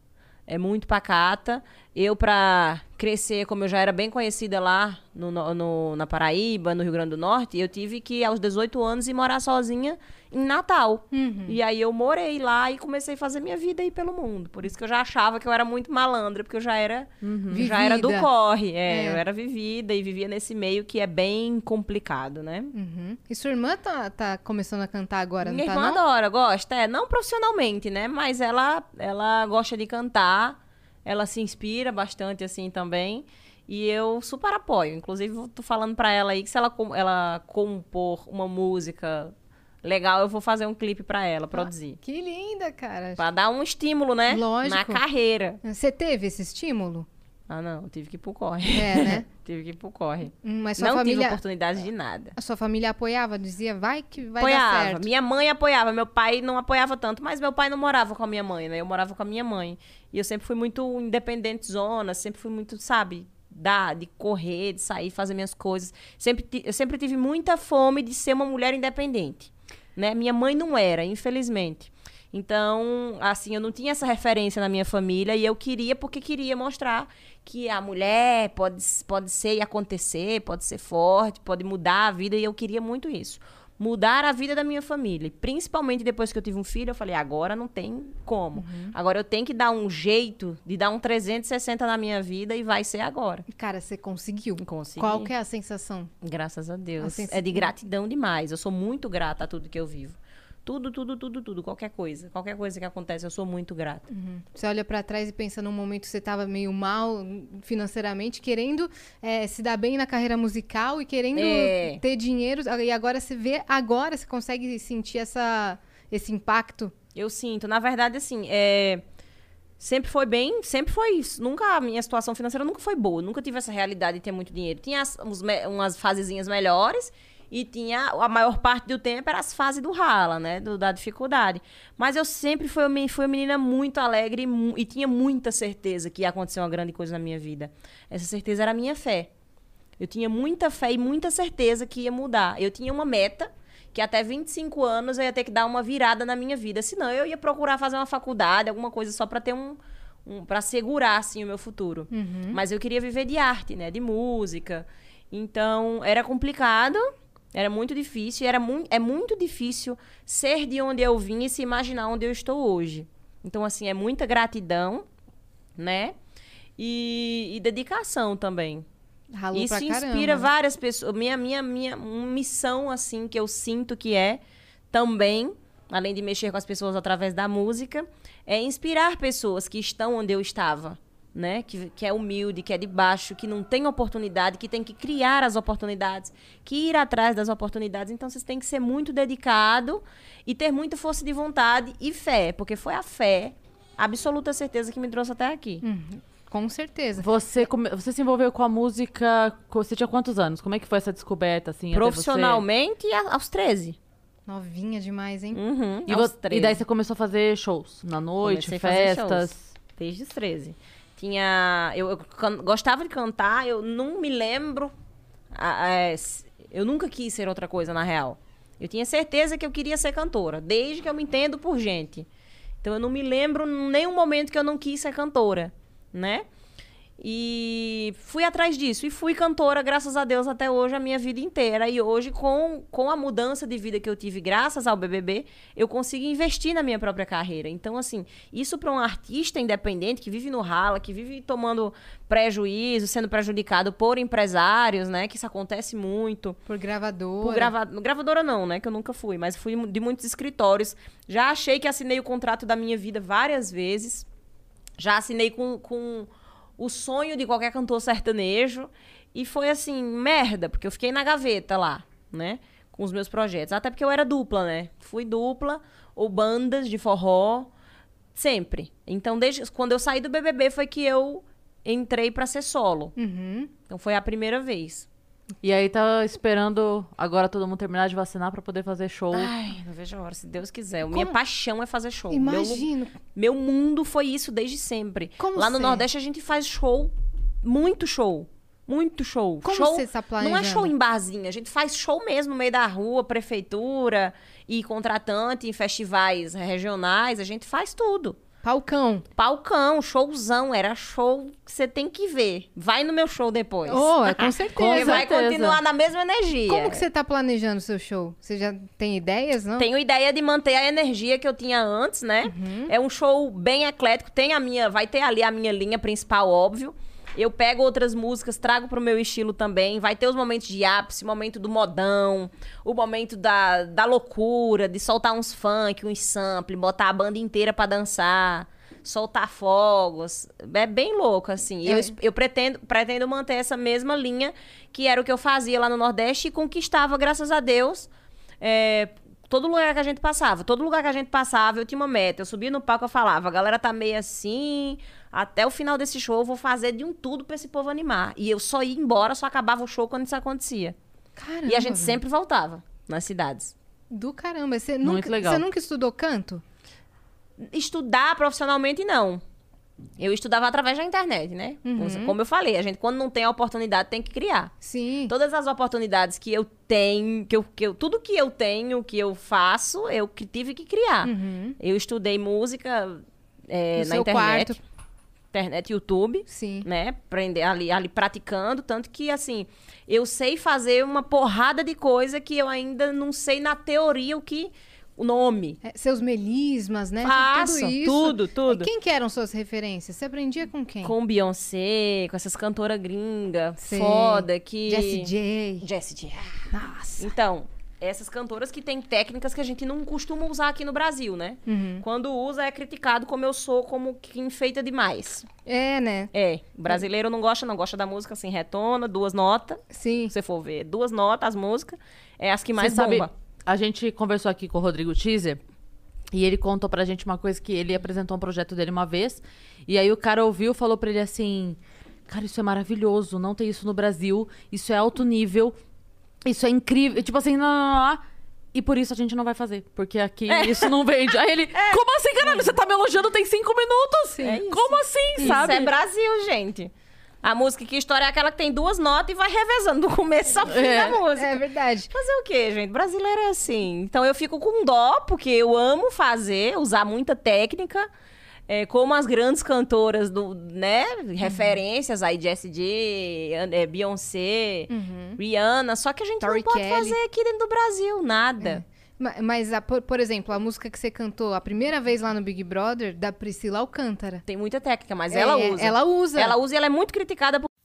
É muito pacata. Eu, pra crescer, como eu já era bem conhecida lá no, no- na Paraíba, no Rio Grande do Norte, eu tive que, aos 18 anos, ir morar sozinha em Natal. E aí eu morei lá e comecei a fazer minha vida aí pelo mundo. Por isso que eu já achava que eu era muito malandra, porque eu já era, já era do corre. É, É. eu era vivida e vivia nesse meio que é bem complicado, né? Uhum. E sua irmã tá, tá começando a cantar agora, Minha não tá irmã não? adora, gosta. É, não profissionalmente, né? Mas ela, ela gosta de cantar. Ela se inspira bastante, assim, também. E eu super apoio. Inclusive, tô falando pra ela aí que se ela, ela compor uma música legal, eu vou fazer um clipe pra ela, produzir. Que linda, cara. Pra dar um estímulo, né? Lógico. Na carreira. Você teve esse estímulo? Ah, não. Tive que ir pro corre. É, né? tive que ir pro corre. Hum, Mas sua não tive família, oportunidade de nada. a sua família apoiava, dizia, vai que vai dar apoiava. certo. Minha mãe apoiava, meu pai não apoiava tanto, mas meu pai não morava com a minha mãe, né? Eu morava com a minha mãe. E eu sempre fui muito independente zona, sempre fui muito, sabe, da, de correr, de sair, fazer minhas coisas. Sempre, eu sempre tive muita fome de ser uma mulher independente, né? Minha mãe não era, infelizmente. Então, assim, eu não tinha essa referência na minha família e eu queria porque queria mostrar que a mulher pode, pode ser e acontecer, pode ser forte, pode mudar a vida e eu queria muito isso. Mudar a vida da minha família. Principalmente depois que eu tive um filho, eu falei, agora não tem como. Agora eu tenho que dar um jeito de dar um 360 na minha vida e vai ser agora. Cara, você conseguiu. Consegui. Qual que é a sensação? Graças a Deus. Assim, é de gratidão demais. Eu sou muito grata a tudo que eu vivo. Tudo, tudo, tudo, tudo. Qualquer coisa. Qualquer coisa que acontece, eu sou muito grata. Você olha pra trás e pensa num momento que você tava meio mal financeiramente, querendo eh, se dar bem na carreira musical e querendo É. ter dinheiro. E agora você vê, agora você consegue sentir essa, esse impacto. Eu sinto. Na verdade, assim, é... sempre foi bem, sempre foi isso. Nunca, a minha situação financeira nunca foi boa. Nunca tive essa realidade de ter muito dinheiro. Tinha as- uns umas fasezinhas melhores e tinha, a maior parte do tempo era as fases do rala, né? Do, da dificuldade. Mas eu sempre fui, fui uma menina muito alegre e, e tinha muita certeza que ia acontecer uma grande coisa na minha vida. Essa certeza era a minha fé. Eu tinha muita fé e muita certeza que ia mudar. Eu tinha uma meta que até 25 anos eu ia ter que dar uma virada na minha vida. Senão eu ia procurar fazer uma faculdade, alguma coisa só para ter um, um para segurar assim o meu futuro. Mas eu queria viver de arte, né, de música. Então era complicado, Era muito difícil. E era mu é muito difícil ser de onde eu vim e se imaginar onde eu estou hoje. Então, assim, é muita gratidão, né? E, e dedicação também. Ralou Isso pra caramba. inspira várias pessoas. Minha, minha, minha missão, assim, que eu sinto que é também, além de mexer com as pessoas através da música, é inspirar pessoas que estão onde eu estava. Né? Que, que é humilde, que é de baixo, que não tem oportunidade, que tem que criar as oportunidades, que ir atrás das oportunidades. Então, vocês têm que ser muito dedicado e ter muita força de vontade e fé, porque foi a fé, absoluta certeza, que me trouxe até aqui. Com certeza. Você, come- você se envolveu com a música. Você tinha quantos anos? Como é que foi essa descoberta, assim? até você- Profissionalmente, aos 13. Novinha demais, hein? Uhum, E, aos vo- 13. e daí você começou a fazer shows na noite, Comecei a fazer festas. shows. Desde os 13. Tinha. Eu, eu can- gostava de cantar, eu não me lembro. é, eu nunca quis ser outra coisa, na real. Eu tinha certeza que eu queria ser cantora, desde que eu me entendo por gente. Então eu não me lembro em nenhum momento que eu não quis ser cantora, né? E fui atrás disso. E fui cantora, graças a Deus, até hoje, a minha vida inteira. E hoje, com, com a mudança de vida que eu tive, graças ao BBB, eu consigo investir na minha própria carreira. Então, assim, isso para um artista independente que vive no rala, que vive tomando prejuízo, sendo prejudicado por empresários, né? Que isso acontece muito. Por gravadora. Por grava... Gravadora não, né? Que eu nunca fui, mas fui de muitos escritórios. Já achei que assinei o contrato da minha vida várias vezes. Já assinei com, com o sonho de qualquer cantor sertanejo. E foi assim, merda, porque eu fiquei na gaveta lá, né? Com os meus projetos. Até porque eu era dupla, né? Fui dupla ou bandas de forró. Sempre. Então, desde quando eu saí do BBB foi que eu entrei pra ser solo. Uhum. Então, foi a primeira vez. E aí tá esperando agora todo mundo terminar de vacinar pra poder fazer show. Ai, não vejo a hora, se Deus quiser. Minha Como- paixão é fazer show. Meu, Imagino. meu mundo foi isso desde sempre. Como Lá no Nordeste a gente faz show, muito show. Muito show. Como show você está Não é planejando? show em barzinho, a gente faz show mesmo no meio da rua, prefeitura e contratante em festivais regionais, a gente faz tudo. Palcão. Palcão, showzão, era show que você tem que ver. Vai no meu show depois. Oh, é com Porque certeza. vai certeza. continuar na mesma energia. Como que você tá planejando o seu show? Você já tem ideias, não? Tenho ideia de manter a energia que eu tinha antes, né? É um show bem eclético. Tem a minha, vai ter ali a minha linha principal, óbvio. Eu pego outras músicas, trago pro meu estilo também. Vai ter os momentos de ápice, o momento do modão, o momento da, da loucura, de soltar uns funk, uns sample, botar a banda inteira pra dançar, soltar fogos. É bem louco, assim. Eu, É. es- eu pretendo, pretendo manter essa mesma linha que era o que eu fazia lá no Nordeste e conquistava, graças a Deus, é, todo lugar que a gente passava. Todo lugar que a gente passava, eu tinha uma meta. Eu subia no palco e falava, a galera tá meio assim, até o final desse show eu vou fazer de um tudo pra esse povo animar. E eu só ia embora, só acabava o show quando isso acontecia. Caramba. e a gente sempre voltava nas cidades. Do caramba. Você Muito nunca, legal. Você nunca estudou canto? Estudar profissionalmente, não. Eu estudava através da internet, né? Como eu falei, a gente, quando não tem a oportunidade, tem que criar. Sim. Todas as oportunidades que eu tenho, que eu, que eu, tudo que eu tenho, que eu faço, eu que tive que criar. Eu estudei música é, No na seu internet. quarto. Internet, YouTube, Sim. né? Aprender ali, ali praticando. Tanto que, assim, eu sei fazer uma porrada de coisa que eu ainda não sei na teoria o que. O nome. É, seus melismas, né? Faço, tudo isso. tudo, tudo. E Quem que eram suas referências? Você aprendia com quem? Com Beyoncé, com essas cantoras gringa, Sei. foda, que. Jessie J. Jessie J. Nossa. Então, essas cantoras que têm técnicas que a gente não costuma usar aqui no Brasil, né? Uhum. Quando usa é criticado como eu sou, como que enfeita demais. É, né? É, o brasileiro não gosta, não gosta da música assim, retona, duas notas. Sim. Se você for ver, duas notas as músicas, é as que mais Você sabe, bomba. a gente conversou aqui com o Rodrigo Teaser e ele contou pra gente uma coisa que ele apresentou um projeto dele uma vez. E aí o cara ouviu e falou pra ele assim: Cara, isso é maravilhoso, não tem isso no Brasil, isso é alto nível, isso é incrível. Tipo assim, não, não, não, não. E por isso a gente não vai fazer, porque aqui isso não vende. Aí ele, como assim, caralho? Você tá me elogiando tem cinco minutos? É isso. Como assim, sabe? Isso é Brasil, gente. A música que história é aquela que tem duas notas e vai revezando do começo ao fim É. da música. É verdade. Fazer o quê, gente? Brasileiro é assim. Então eu fico com dó, porque eu amo fazer, usar muita técnica. É, como as grandes cantoras do, né, referências aí, Jessie J, é, Beyoncé, Rihanna, só que a gente Tori não pode Kelly. fazer aqui dentro do Brasil nada. Ma- Mas, a- por, por exemplo, a música que você cantou a primeira vez lá no Big Brother, da Priscila Alcântara. Tem muita técnica, mas É, ela é, usa. Ela usa. Ela usa e ela é muito criticada por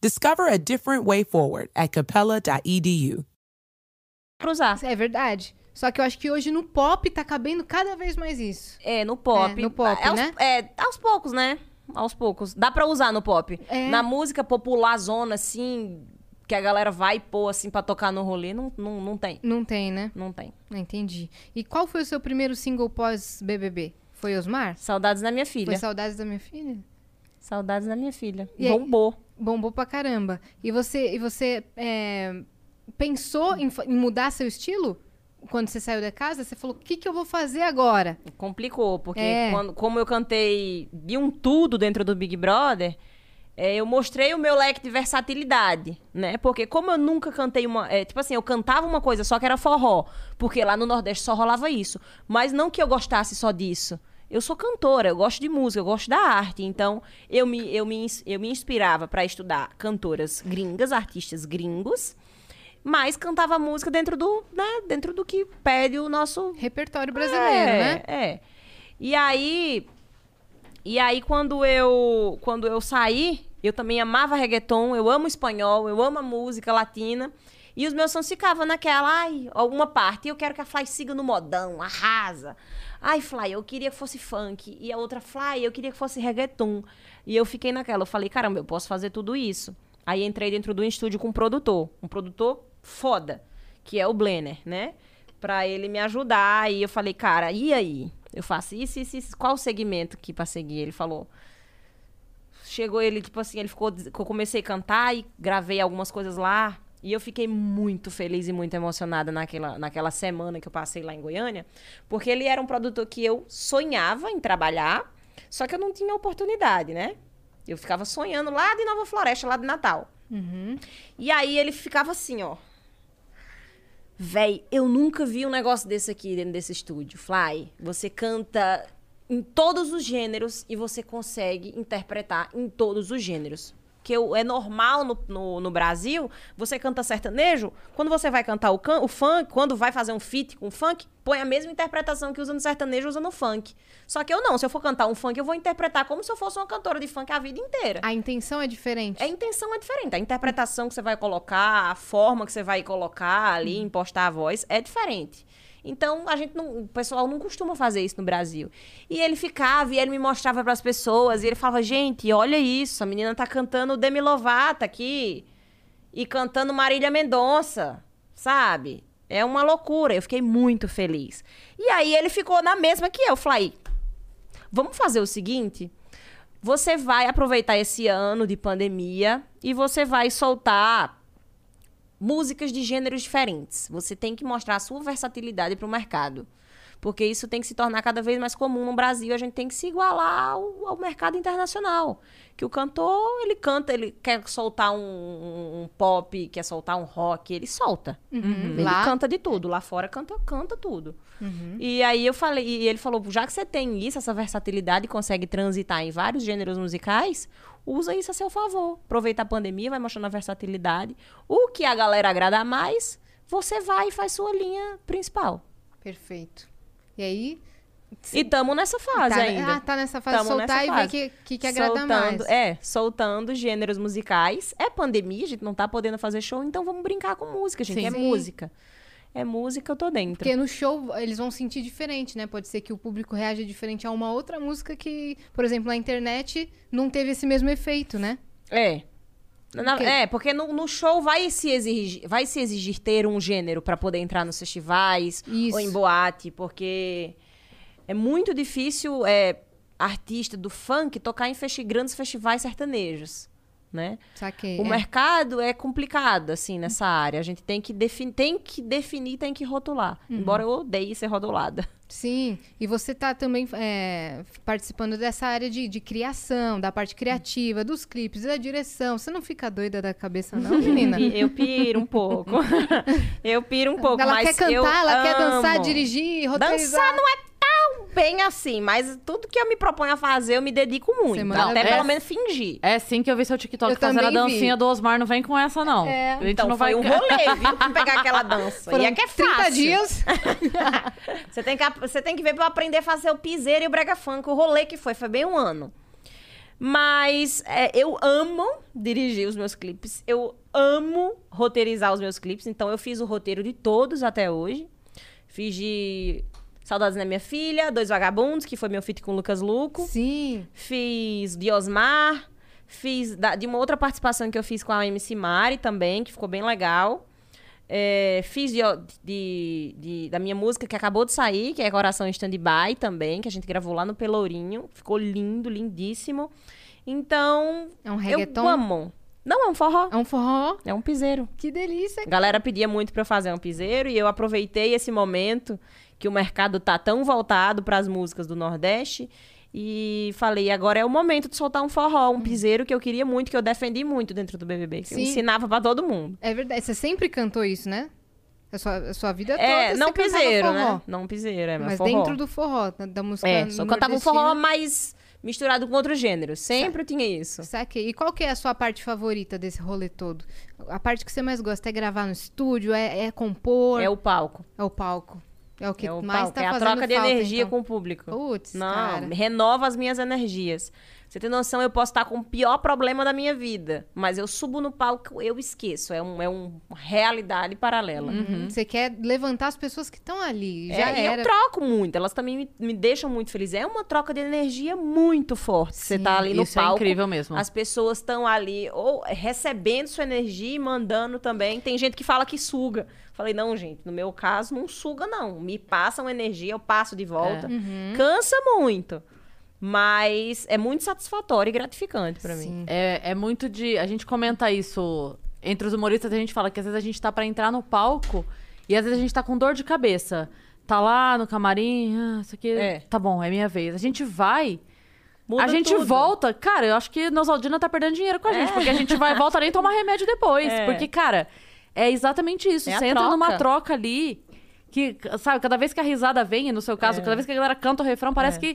Discover a different way forward at capella.edu. usar. É verdade. Só que eu acho que hoje no pop tá cabendo cada vez mais isso. É, no pop. É, no pop, aos, né? É, aos poucos, né? Aos poucos. Dá pra usar no pop. É. Na música popular zona, assim, que a galera vai pôr, assim, pra tocar no rolê, não, não, não tem. Não tem, né? Não tem. Ah, Entendi. E qual foi o seu primeiro single pós-BBB? Foi Osmar? Saudades da minha filha. Foi Saudades da Minha Filha? Saudades da minha filha. E aí? Bombou. Bombou pra caramba. E você, e você é, pensou em, em mudar seu estilo? Quando você saiu da casa, você falou, o que, que eu vou fazer agora? Complicou, porque É. quando- como eu cantei de um tudo dentro do Big Brother, é, eu mostrei o meu leque de versatilidade, né? Porque como eu nunca cantei uma... é, tipo assim, eu cantava uma coisa só que era forró, porque lá no Nordeste só rolava isso. Mas não que eu gostasse só disso. Eu sou cantora, eu gosto de música, eu gosto da arte. Então, eu me, eu me, eu me inspirava para estudar cantoras gringas, artistas gringos, mas cantava música dentro do, né, dentro do que pede o nosso Repertório brasileiro, é, né? É. E aí. E aí, quando eu, quando eu saí, eu também amava reggaeton, eu amo espanhol, eu amo a música latina. E os meus sons ficavam naquela, ai, alguma parte. Eu quero que a Fly siga no modão, arrasa. Ai, Fly, eu queria que fosse funk. E a outra, Fly, eu queria que fosse reggaeton. E eu fiquei naquela. Eu falei, caramba, eu posso fazer tudo isso. Aí entrei dentro do estúdio com um produtor. Um produtor foda, que é o Blenner, né? Pra ele me ajudar. E eu falei, cara, e aí? Eu faço isso, isso, isso. Qual o segmento aqui pra seguir? Ele falou. Chegou ele, tipo assim, ele ficou. Eu comecei a cantar e gravei algumas coisas lá. E eu fiquei muito feliz e muito emocionada naquela, naquela semana que eu passei lá em Goiânia. Porque ele era um produtor que eu sonhava em trabalhar, só que eu não tinha oportunidade, né? Eu ficava sonhando lá de Nova Floresta, lá de Natal. E aí ele ficava assim, ó. Véi, eu nunca vi um negócio desse aqui dentro desse estúdio. Fly, você canta em todos os gêneros e você consegue interpretar em todos os gêneros. Que eu- é normal no, no, no Brasil, você canta sertanejo, quando você vai cantar o, can, o funk, quando vai fazer um feat com o funk, põe a mesma interpretação que usa no sertanejo, usa no funk. Só que eu não, se eu for cantar um funk, eu vou interpretar como se eu fosse uma cantora de funk a vida inteira. A intenção é diferente. A intenção é diferente. A interpretação que você vai colocar, a forma que você vai colocar ali, impostar a voz, é diferente. Então, a gente não, o pessoal não costuma fazer isso no Brasil. E ele ficava e ele me mostrava para as pessoas, e ele falava: "Gente, olha isso, a menina tá cantando Demi Lovato aqui e cantando Marília Mendonça", sabe? É uma loucura. Eu fiquei muito feliz. E aí ele ficou na mesma que eu, falei: "Vamos fazer o seguinte, você vai aproveitar esse ano de pandemia e você vai soltar músicas de gêneros diferentes. Você tem que mostrar a sua versatilidade para o mercado. Porque isso tem que se tornar cada vez mais comum no Brasil. A gente tem que se igualar ao, ao mercado internacional. Que o cantor, ele canta, ele quer soltar um, um- pop, quer soltar um rock, ele solta. Ele Lá- canta de tudo. Lá fora canta, canta tudo. E aí eu falei, e ele falou, já que você tem isso, essa versatilidade, e consegue transitar em vários gêneros musicais, usa isso a seu favor. Aproveita a pandemia, vai mostrando a versatilidade. O que a galera agrada mais, você vai e faz sua linha principal. Perfeito. E aí, E tamo nessa fase tá, ainda. ah, tá nessa fase Tamo soltar e ver fase. o que, que, que agrada soltando, mais. É, soltando gêneros musicais. É pandemia, a gente não tá podendo fazer show, então vamos brincar com música, gente. Sim. É Sim. música. É música, eu tô dentro. Porque no show eles vão sentir diferente, né? Pode ser que o público reaja diferente a uma outra música que, por exemplo, na internet não teve esse mesmo efeito, né? É. Na- Por quê? é, porque no, no show vai se exigir, vai se exigir ter um gênero pra poder entrar nos festivais Isso. ou em boate, porque é muito difícil é, artista do funk tocar em festi- grandes festivais sertanejos. Né? Saquei. O é. mercado é complicado, assim, nessa área. A gente tem que, defini tem que definir, tem que rotular. Uhum. Embora eu odeie ser rotulada. Sim, e você tá também é, participando dessa área de, de criação, da parte criativa, dos clipes, da direção. Você não fica doida da cabeça, não, menina? Eu piro um pouco. eu piro um pouco, ela mas quer cantar, ela quer dançar, amo. dirigir, roteirizar. Dançar não é bem assim, mas tudo que eu me proponho a fazer, eu me dedico muito. Semana até pelo menos fingir. É sim que eu vi seu TikTok Eu fazendo a também vi. dancinha do Osmar. Não vem com essa, não. É. A gente Então não foi vai... um rolê, viu? Pra pegar aquela dança. Foram e é que é 30 fácil. dias. Você tem, que, você tem que ver pra eu aprender a fazer o piseiro e o brega funk, o rolê que foi. Foi bem um ano. Mas é, eu amo dirigir os meus clipes. Eu amo roteirizar os meus clipes. Então eu fiz o roteiro de todos até hoje. Fiz de Saudades da Minha Filha, Dois Vagabundos, que foi meu feat com o Lucas Luco. Sim. Fiz de Osmar. Fiz da- de uma outra participação que eu fiz com a MC Mari também, que ficou bem legal. É, fiz de, de- de- da minha música que acabou de sair, que é Coração em Stand-By também, que a gente gravou lá no Pelourinho. Ficou lindo, lindíssimo. Então, É um eu reggaeton? amo. Não, é um forró. É um forró. É um piseiro. Que delícia. A galera pedia muito pra eu fazer um piseiro e eu aproveitei esse momento que o mercado tá tão voltado para as músicas do Nordeste e falei, agora é o momento de soltar um forró, um piseiro que eu queria muito, que eu defendi muito dentro do BBB, que eu ensinava pra todo mundo. É verdade. Você sempre cantou isso, né? A sua, a sua vida toda É, não piseiro, né? Não piseiro, é, mas, Mas forró. dentro do forró, da, da música É, só cantava um forró mais misturado com outros gêneros. Sempre tinha isso. Saquei. E qual que é a sua parte favorita desse rolê todo? A parte que você mais gosta é gravar no estúdio? É, é compor? É o palco. É o palco? É o que é o mais palco. tá é a fazendo troca de falta, energia então. com o público. Putz, Não, cara. renova as minhas energias. Você tem noção, eu posso estar com o pior problema da minha vida, mas eu subo no palco, eu esqueço. É, um, é uma realidade paralela. Uhum. Você quer levantar as pessoas que estão ali. É, Já e era. eu troco muito, elas também me, me deixam muito feliz. É uma troca de energia muito forte. Você tá ali no Isso é palco. incrível mesmo. As pessoas estão ali ou recebendo sua energia e mandando também. Tem gente que fala que suga. Falei, não, gente, no meu caso, não suga, não. Me passam energia, eu passo de volta. É. Uhum. Cansa muito. Mas é muito satisfatório e gratificante pra mim. É, é muito de. A gente comenta isso entre os humoristas, a gente fala que às vezes a gente tá pra entrar no palco e às vezes a gente tá com dor de cabeça. Tá lá no camarim, ah, isso aqui. É. Tá bom, é minha vez. A gente vai. Muda a gente tudo. volta. Cara, eu acho que Nosaldina tá perdendo dinheiro com a gente, É. porque a gente vai e volta nem tomar remédio depois. É. Porque, cara, é exatamente isso. É Você entra troca. numa troca ali. Que, sabe, cada vez que a risada vem, no seu caso, cada vez que a galera canta o refrão, parece É. que.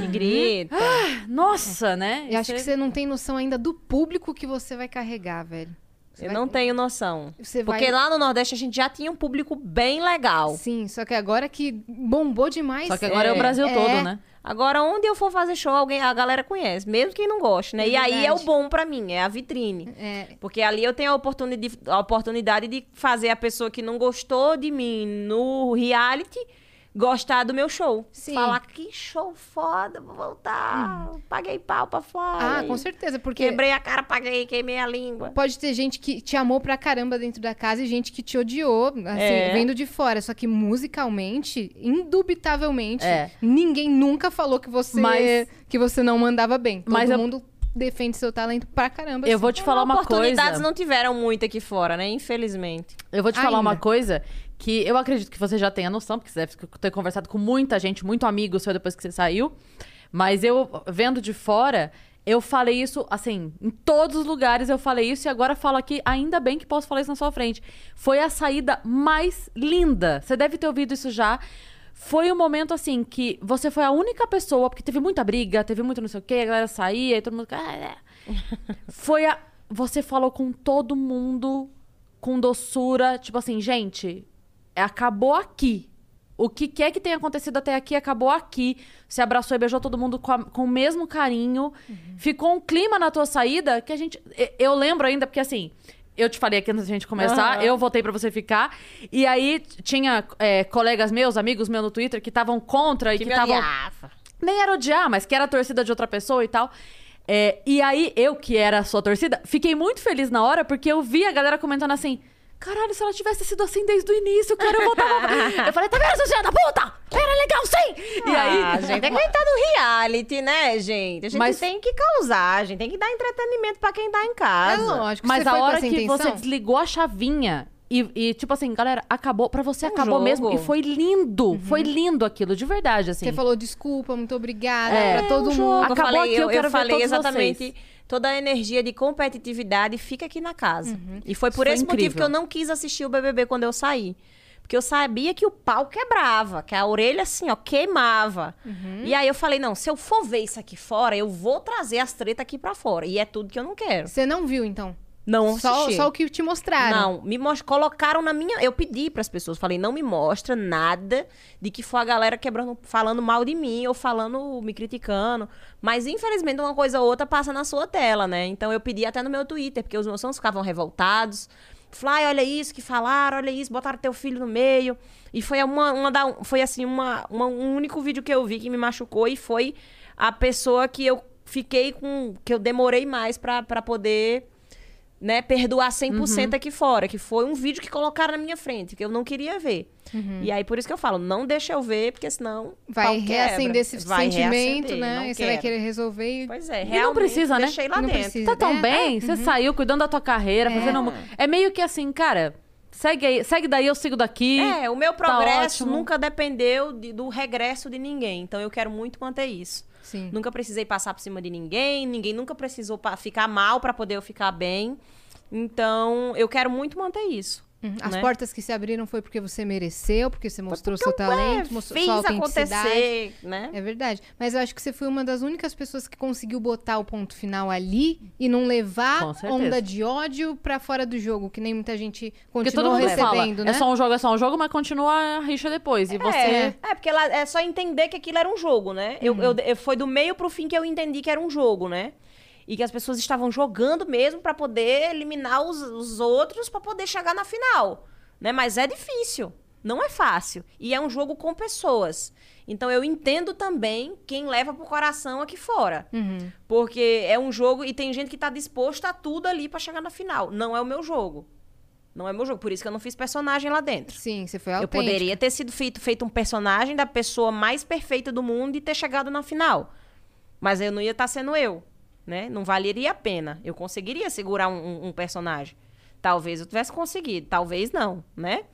Que grita. Nossa, né? Eu acho Isso que é- você não tem noção ainda do público que você vai carregar, velho. Você Eu vai- não tenho noção. Você Porque vai... lá no Nordeste a gente já tinha um público bem legal. Sim, só que agora que bombou demais. Só que agora é, o É. Brasil É. todo, né? Agora, onde eu for fazer show, alguém, a galera conhece, mesmo quem não gosta, né? É e aí é o bom pra mim, é a vitrine. É, Porque ali eu tenho a oportunidade, a oportunidade de fazer a pessoa que não gostou de mim no reality gostar do meu show. Sim. Falar que show foda, vou voltar. Paguei pau pra fora. Ah, com certeza, porque Quebrei a cara, paguei, queimei a língua. pode ter gente que te amou pra caramba dentro da casa e gente que te odiou, assim, É. vendo de fora. Só que musicalmente, indubitavelmente, É. ninguém nunca falou que você, Mas- que você não mandava bem. Todo Mas eu- mundo defende seu talento pra caramba. Eu assim. vou te falar uma Oportunidades coisa. não tiveram muito aqui fora, né? Infelizmente. Eu vou te falar Ainda. uma coisa que eu acredito que você já tenha noção, porque você deve ter conversado com muita gente, muito amigo seu depois que você saiu. Mas eu, vendo de fora, eu falei isso, assim, em todos os lugares eu falei isso e agora falo aqui, ainda bem que posso falar isso na sua frente. Foi a saída mais linda. Você deve ter ouvido isso já. Foi um momento assim que você foi a única pessoa, porque teve muita briga, teve muito não sei o quê, a galera saía e todo mundo. "Ah, é." Foi a. Você falou com todo mundo com doçura, tipo assim, gente, acabou aqui. O que quer que tenha acontecido até aqui acabou aqui. Você abraçou e beijou todo mundo com, a- com o mesmo carinho. Ficou um clima na tua saída que a gente. e- Eu lembro ainda, porque assim. Eu te falei aqui antes da gente começar, Aham. eu votei pra você ficar. E aí tinha é, colegas meus, amigos meus no Twitter, que estavam contra e Que que me estavam nem era odiar, mas que era a torcida de outra pessoa e tal. É, e aí, eu, que era a sua torcida, fiquei muito feliz na hora, porque eu vi a galera comentando assim: caralho, se ela tivesse sido assim desde o início, cara, eu voltava. eu falei, tá vendo, seu filho da puta? Era legal sim! E aí. Ah, gente, é que a gente tá no reality, né, gente? A gente Mas- tem que causar, a gente tem que dar entretenimento pra quem tá em É casa. lógico. Mas você a foi com hora essa que intenção? você desligou a chavinha e, e, tipo assim, galera, acabou. Pra você Um acabou jogo. mesmo. E foi lindo. Foi lindo aquilo, de verdade, assim. Você falou desculpa, muito obrigada É, pra todo um mundo. Acabou eu falei, aqui, eu eu, quero ver falei todos exatamente vocês. Toda a energia de competitividade fica aqui na casa. Uhum. E foi por Foi esse motivo incrível. que eu não quis assistir o BBB quando eu saí. Porque eu sabia que o pau quebrava, que a orelha assim, ó, queimava. Uhum. E aí eu falei, não, se eu for ver isso aqui fora, eu vou trazer as tretas aqui pra fora. E é tudo que eu não quero. Você não viu, então? Não Só, só o que te mostraram. Não, me mos- colocaram na minha. Eu pedi pras pessoas, falei, não me mostra nada de que foi a galera quebrando, falando mal de mim ou falando, me criticando. Mas infelizmente uma coisa ou outra passa na sua tela, né? Então eu pedi até no meu Twitter, porque os meus sons ficavam revoltados. Fly, olha isso que falaram, olha isso, botaram teu filho no meio. E foi uma, uma da, foi assim, uma, uma- um único vídeo que eu vi que me machucou e foi a pessoa que eu fiquei com. que eu demorei mais pra poder né, perdoar 100% aqui fora, que foi um vídeo que colocaram na minha frente, que eu não queria ver. E aí, por isso que eu falo, não deixa eu ver, porque senão Vai reacender esse Vai sentimento, reacender, né? E você vai querer resolver e... Pois é, E não realmente precisa, né? deixei lá Não dentro. precisa. Tá tão É, bem, você saiu cuidando da tua carreira, fazendo. É meio que assim, cara, segue aí, segue daí, eu sigo daqui. É, o meu Tá progresso ótimo. nunca dependeu de- do regresso de ninguém. Então eu quero muito manter isso. Sim. Nunca precisei passar por cima de ninguém, ninguém nunca precisou ficar mal pra poder eu ficar bem. Então, eu quero muito manter isso. Uhum. As né? portas que se abriram foi porque você mereceu, porque você mostrou Porque seu eu, é, talento, mostrou sua autenticidade. acontecer, né? É verdade. Mas eu acho que você foi uma das únicas pessoas que conseguiu botar o ponto final ali e não levar onda de ódio pra fora do jogo, que nem muita gente Porque continua todo mundo fala, recebendo, né? é só um jogo, é só um jogo, mas continua a rixa depois. E você. É, é, porque ela, é só entender que aquilo era um jogo, né? Eu, eu, eu- foi do meio pro fim que eu entendi que era um jogo, né? E que as pessoas estavam jogando mesmo pra poder eliminar os, os outros pra poder chegar na final, né? Mas é difícil, não é fácil. E é um jogo com pessoas. Então eu entendo também quem leva pro coração aqui fora. Uhum. Porque é um jogo e tem gente que tá disposta a tudo ali pra chegar na final. Não é o meu jogo. Não é o meu jogo. Por isso que eu não fiz personagem lá dentro. Sim, você foi Eu autêntico. poderia ter sido feito, feito um personagem da pessoa mais perfeita do mundo e ter chegado na final. Mas eu não ia estar sendo eu, né? Não valeria a pena. Eu conseguiria segurar um, um- personagem. Talvez eu tivesse conseguido, talvez não, né?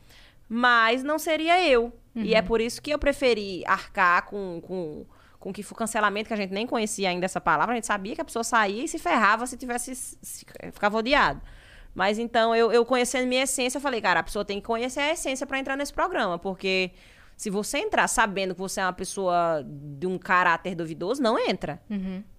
Mas não seria eu. E é por isso que eu preferi arcar com, com, com que foi cancelamento, que a gente nem conhecia ainda essa palavra. A gente sabia que a pessoa saía e se ferrava se tivesse... Se, ficava odiado. Mas então, eu, eu conhecendo minha essência, eu falei, cara, a pessoa tem que conhecer a essência pra entrar nesse programa, porque se você entrar sabendo que você é uma pessoa de um caráter duvidoso, não entra,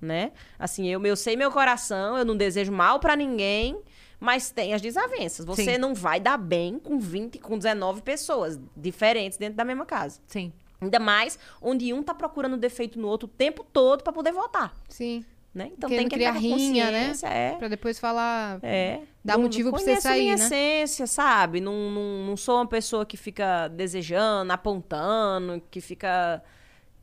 né? Assim, eu, eu sei meu coração, eu não desejo mal pra ninguém, mas tem as desavenças. Você Sim. não vai dar bem com 20, com 19 pessoas diferentes dentro da mesma casa. Sim. Ainda mais onde um tá procurando defeito no outro o tempo todo pra poder votar, Sim. Né? Então Querendo tem que criar rinha, né? É. Pra depois falar... É. Dá Não- motivo pra você sair, minha né? essência, sabe? Não, não, não sou uma pessoa que fica desejando, apontando, que fica.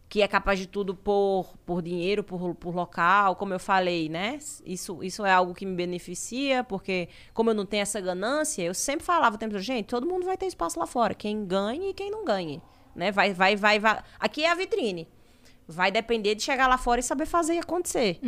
que é capaz de tudo por, por dinheiro, por, por local, como eu falei, né? Isso, isso é algo que me beneficia, porque como eu não tenho essa ganância, eu sempre falava o tempo todo, gente, todo mundo vai ter espaço lá fora. Quem ganhe e quem não ganhe. Né? Vai, vai, vai, vai. Aqui é a vitrine. Vai depender de chegar lá fora e saber fazer acontecer.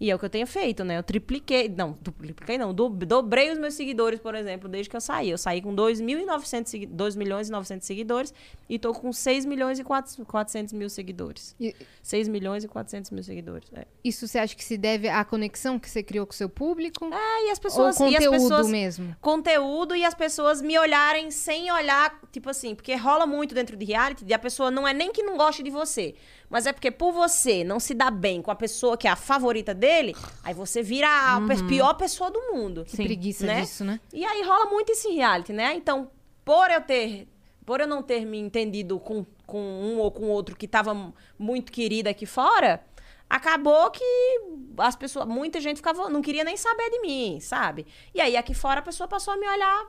E é o que eu tenho feito, né? Eu tripliquei, não, dupliquei não, do- dobrei os meus seguidores, por exemplo, desde que eu saí. Eu saí com 2.900, segui- 2 milhões e 900 seguidores e tô com 6 milhões e 400 400 mil seguidores. E- 6 milhões e 400 mil seguidores. É. Isso você acha que se deve à conexão que você criou com o seu público? É, e as Ou pessoas... e as conteúdo pessoas, mesmo? conteúdo e as pessoas me olharem sem olhar, tipo assim, porque rola muito dentro de reality, e a pessoa não é nem que não goste de você, mas é porque por você não se dá bem com a pessoa que é a favorita dele, aí você vira a pe- pior pessoa do mundo. Que preguiça né? disso, né? E aí rola muito esse reality, né? Então, por eu ter, por eu não ter me entendido com, com um ou com outro que tava m- muito querida aqui fora, acabou que as pessoas, muita gente ficava, não queria nem saber de mim, sabe? E aí aqui fora a pessoa passou a me olhar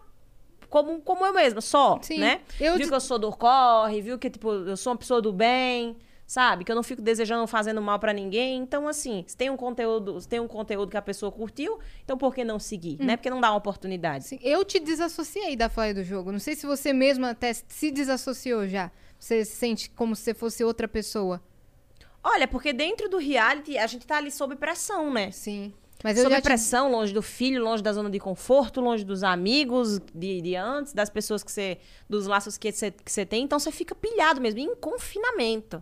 como, como eu mesma, só, Sim. né? Eu viu de- que eu sou do corre, viu que tipo, eu sou uma pessoa do bem, sabe? Que eu não fico desejando fazendo mal pra ninguém. Então, assim, se tem um conteúdo, tem um conteúdo que a pessoa curtiu, então por que não seguir, né? Porque não dá uma oportunidade. Assim, eu te desassociei da Fly do jogo. Não sei se você mesmo até se desassociou já. Você se sente como se você fosse outra pessoa. Olha, porque dentro do reality a gente tá ali sob pressão, né? Sim. Mas eu sob já te... pressão, longe do filho, longe da zona de conforto, longe dos amigos de, de antes, das pessoas que você. dos laços que você que você tem. Então você fica pilhado mesmo, em confinamento.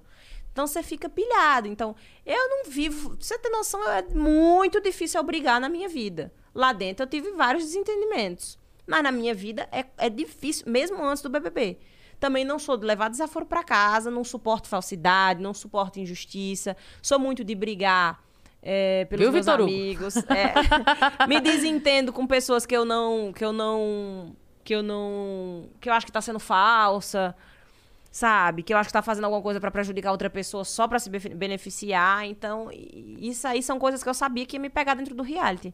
Então você fica pilhado. Então, eu não vivo. pra Você tem noção, é muito difícil eu brigar na minha vida. Lá dentro eu tive vários desentendimentos. Mas na minha vida é, é difícil, mesmo antes do BBB. Também não sou de levar desaforo pra casa, não suporto falsidade, não suporto injustiça. Sou muito de brigar é, pelos Viu, meus Vitor amigos. É. Me desentendo com pessoas que eu não. que eu não. que eu não. que eu acho que tá sendo falsa. Sabe? Que eu acho que tá fazendo alguma coisa pra prejudicar outra pessoa só pra se beneficiar. Então, isso aí são coisas que eu sabia que ia me pegar dentro do reality.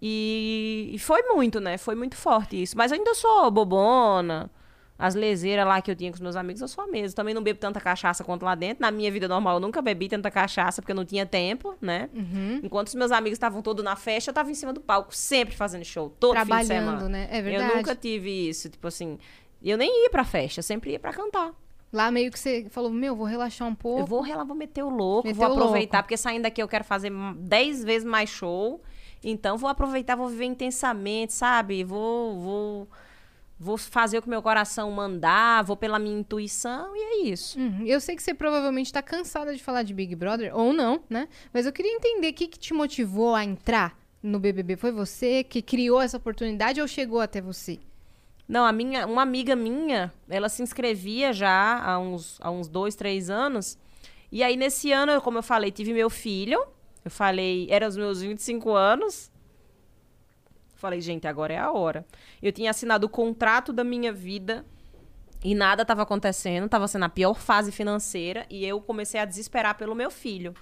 E, e foi muito, né? Foi muito forte isso. Mas eu ainda sou bobona. As leseiras lá que eu tinha com os meus amigos, eu sou a mesma. Também não bebo tanta cachaça quanto lá dentro. Na minha vida normal, eu nunca bebi tanta cachaça, porque eu não tinha tempo, né? Enquanto os meus amigos estavam todos na festa, eu tava em cima do palco, sempre fazendo show, todo fim de Trabalhando, semana. né? É verdade. Eu nunca tive isso, tipo assim... Eu nem ia pra festa, eu sempre ia pra cantar. Lá meio que você falou, meu, vou relaxar um pouco. Eu vou relar, vou meter o louco, Meter vou aproveitar, louco. porque saindo daqui eu quero fazer 10 vezes mais show. Então, vou aproveitar, vou viver intensamente, sabe? Vou, vou, vou fazer o que meu coração mandar, vou pela minha intuição, e é isso. Uhum. Eu sei que você provavelmente tá cansada de falar de Big Brother, ou não, né? Mas eu queria entender o que, que te motivou a entrar no BBB. Foi você que criou essa oportunidade ou chegou até você? Não, a minha, uma amiga minha, ela se inscrevia já há uns, há uns dois, três anos. E aí, nesse ano, como eu falei, tive meu filho. Eu falei, era os meus 25 anos. Falei, gente, agora é a hora. Eu tinha assinado o contrato da minha vida e nada estava acontecendo. Estava sendo a pior fase financeira e eu comecei a desesperar pelo meu filho.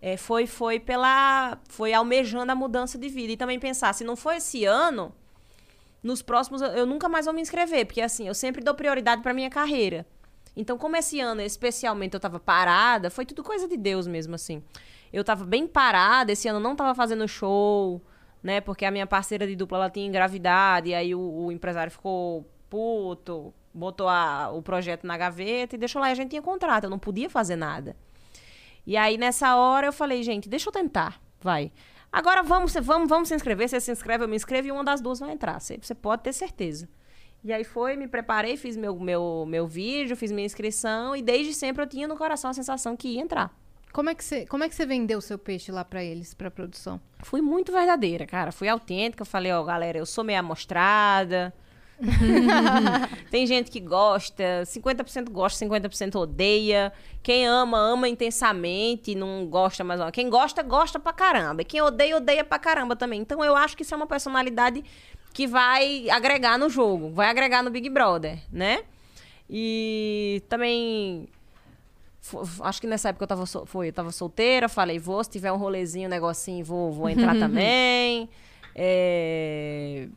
É, foi, foi pela. Foi almejando a mudança de vida. E também pensar, se não for esse ano, nos próximos eu- nunca mais vou me inscrever, porque assim, eu sempre dou prioridade para minha carreira. Então, como esse ano especialmente eu tava parada, foi tudo coisa de Deus mesmo assim. Eu tava bem parada, esse ano não tava fazendo show, né? Porque a minha parceira de dupla ela tinha engravidado e aí o, o empresário ficou puto, botou a- o projeto na gaveta e deixou lá, e a gente tinha contrato, eu não podia fazer nada. E aí, nessa hora, eu falei, gente, deixa eu tentar, vai. Agora vamos, vamos, vamos se inscrever. Você se inscreve, eu me inscrevo e uma das duas vai entrar. Você, você pode ter certeza. E aí foi, me preparei, fiz meu, meu, meu vídeo, fiz minha inscrição e desde sempre eu tinha no coração a sensação que ia entrar. Como é que você, como é que você vendeu o seu peixe lá pra eles, pra produção? Fui muito verdadeira, cara. Fui autêntica. Falei, ó, galera, eu sou meio amostrada. Tem gente que gosta, 50% gosta, 50% odeia. Quem ama, ama intensamente, não gosta mais. Quem gosta, gosta pra caramba. E quem odeia, odeia pra caramba também. Então eu acho que isso é uma personalidade que vai agregar no jogo, vai agregar no Big Brother, né? E também Acho que nessa época eu tava, foi, eu tava solteira, falei, vou, se tiver um rolezinho, um negocinho, vou, vou entrar também. É,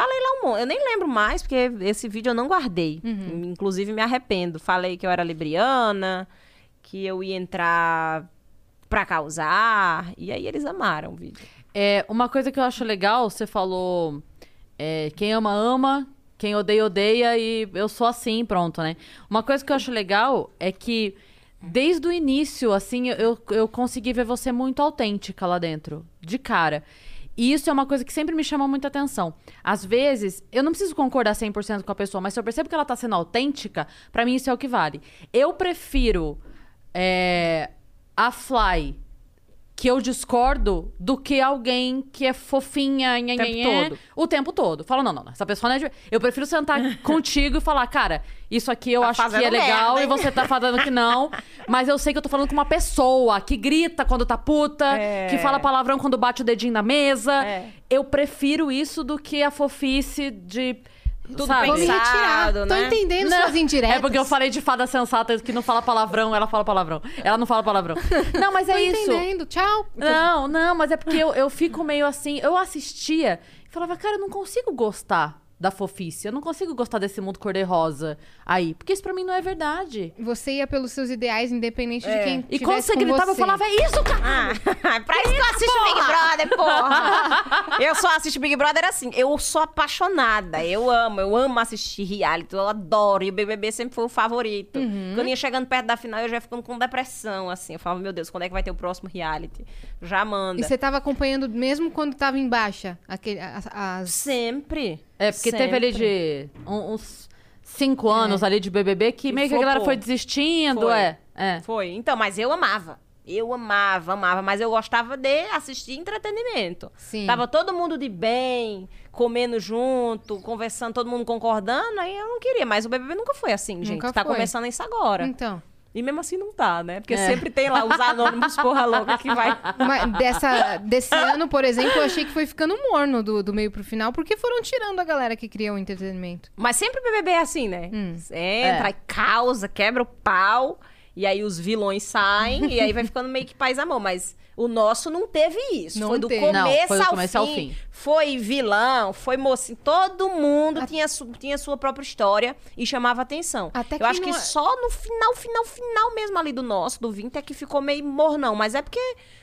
Falei lá um monte. Eu nem lembro mais, porque esse vídeo eu não guardei. Inclusive, me arrependo. Falei que eu era libriana, que eu ia entrar pra causar. E aí eles amaram o vídeo. É, uma coisa que eu acho legal, você falou é, quem ama, ama, quem odeia, odeia, e eu sou assim, pronto, né? Uma coisa que eu acho legal é que desde o início, assim, eu, eu consegui ver você muito autêntica lá dentro, de cara. E isso é uma coisa que sempre me chama muita atenção. Às vezes, eu não preciso concordar 100% com a pessoa, mas se eu percebo que ela tá sendo autêntica, pra mim isso é o que vale. Eu prefiro é, a Fly que eu discordo do que alguém que é fofinha nhe, tempo todo. o tempo todo. Falo, não, não, não, essa pessoa não é de... Eu prefiro sentar contigo e falar, cara, isso aqui eu Tá acho que é legal merda, e você tá falando que não, mas eu sei que eu tô falando com uma pessoa que grita quando tá puta, É. que fala palavrão quando bate o dedinho na mesa. É. Eu prefiro isso do que a fofice de... Tudo sabe? Vou me retirar. Pensado, Tô né? entendendo Não, suas indiretas. É porque eu falei de fada sensata que não fala palavrão, ela fala palavrão. Ela não fala palavrão. Não, mas Tô é isso. entendendo. Tchau. Não, não, mas é porque eu, eu fico meio assim. Eu assistia e falava, cara, eu não consigo gostar da fofice. Eu não consigo gostar desse mundo cor-de-rosa aí. Porque isso pra mim não é verdade. Você ia pelos seus ideais, independente de quem E quando você com gritava, eu você. falava, é isso, cara! Ah, pra isso que eu assisto Big Brother, porra! eu só assisto Big Brother assim. Eu sou apaixonada. Eu amo, eu amo assistir reality. Eu adoro. E o BBB sempre foi o favorito. Uhum. Quando ia chegando perto da final, eu já ia ficando com depressão, assim. Eu falava, meu Deus, quando é que vai ter o próximo reality? Já manda. E você tava acompanhando mesmo quando tava em baixa? Aquele, as, as- Sempre. É, porque teve ali Sempre. de um- uns cinco anos ali de BBB que E meio que a galera foi desistindo, Foi. é. É. Foi. Então, mas eu amava. Eu amava, amava, mas eu gostava de assistir entretenimento. Sim. Tava todo mundo de bem, comendo junto, conversando, todo mundo concordando, aí eu não queria. Mas o BBB nunca foi assim, gente. Nunca tá foi. começando isso agora. Então. E mesmo assim não tá, né? Porque É. sempre tem lá os anônimos porra louca que vai... Mas dessa, desse ano, por exemplo, eu achei que foi ficando morno do, do meio pro final, porque foram tirando a galera que cria o entretenimento. Mas sempre o BBB é assim, né? Hum. Entra, aí causa, quebra o pau, e aí os vilões saem, e aí vai ficando meio que paz a mão. Mas o nosso não teve isso. Não foi do começo, Não, foi do ao, começo fim. ao fim. Foi vilão, foi mocinho. Todo mundo tinha, su tinha sua própria história e chamava atenção. Até Eu que acho que não é- só no final, final, final mesmo ali do nosso, do 20, é que ficou meio mornão. Mas é porque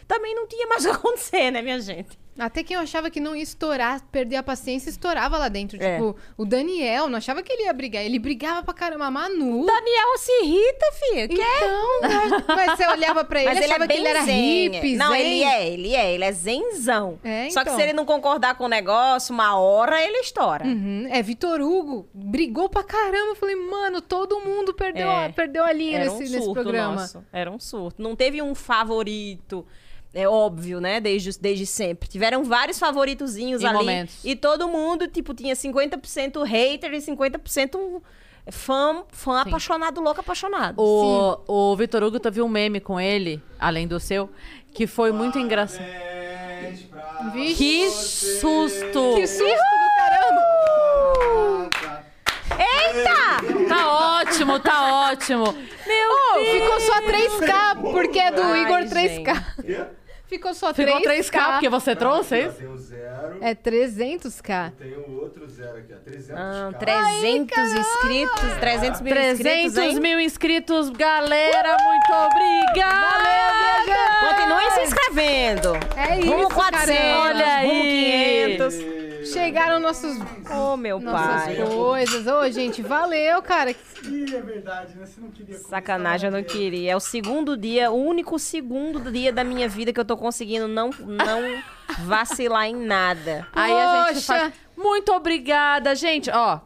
também não tinha mais o que acontecer, né, minha gente? Até quem eu achava que não ia estourar, perder a paciência, estourava lá dentro. É. Tipo, o Daniel, não achava que ele ia brigar. Ele brigava pra caramba. A Manu. Daniel se irrita, filha. Que é? Então, mas- mas você olhava pra ele, Mas ele achava é que ele era zen. hippie, Não, zen. ele é, ele é, ele é zenzão. É, Só que então. se ele não concordar com o negócio, uma hora ele estoura. Uhum. É, Vitor Hugo brigou pra caramba. Eu falei, mano, todo mundo perdeu, É. a, perdeu a linha Era um nesse, surto nesse programa. nosso. Era um surto. Não teve um favorito. É óbvio, né? Desde, desde sempre. Tiveram vários favoritozinhos Em ali. momentos. E todo mundo, tipo, tinha 50% hater e 50% fã, fã apaixonado, louco apaixonado. O, o Vitor Hugo teve um meme com ele, além do seu, que foi muito engraçado. Que susto! que susto do caramba! Eita! Tá ótimo, tá ótimo. Meu Ô, ficou só 3K, porque é do Ai, Igor gente. 3K. Ficou só Ficou 3K. 3K porque você trouxe, é isso? Tem o zero. É 300k. Tem o outro zero aqui, ó. 300 Ah, k 300 inscritos, 300 mil 300 inscritos, hein? mil inscritos, galera, muito obrigada! Continuem se inscrevendo. É Rumo isso, 400, caramba. Olha rumo aí. 500. Chegaram nossos, Ô, meu nossas pai. coisas. Ô, gente, valeu, cara. Ih, é verdade, né? Você não queria Sacanagem, eu não queria. É o segundo dia, o único segundo dia da minha vida que eu tô conseguindo não, não vacilar em nada. Aí a gente Poxa. faz... Muito obrigada, gente. Ó,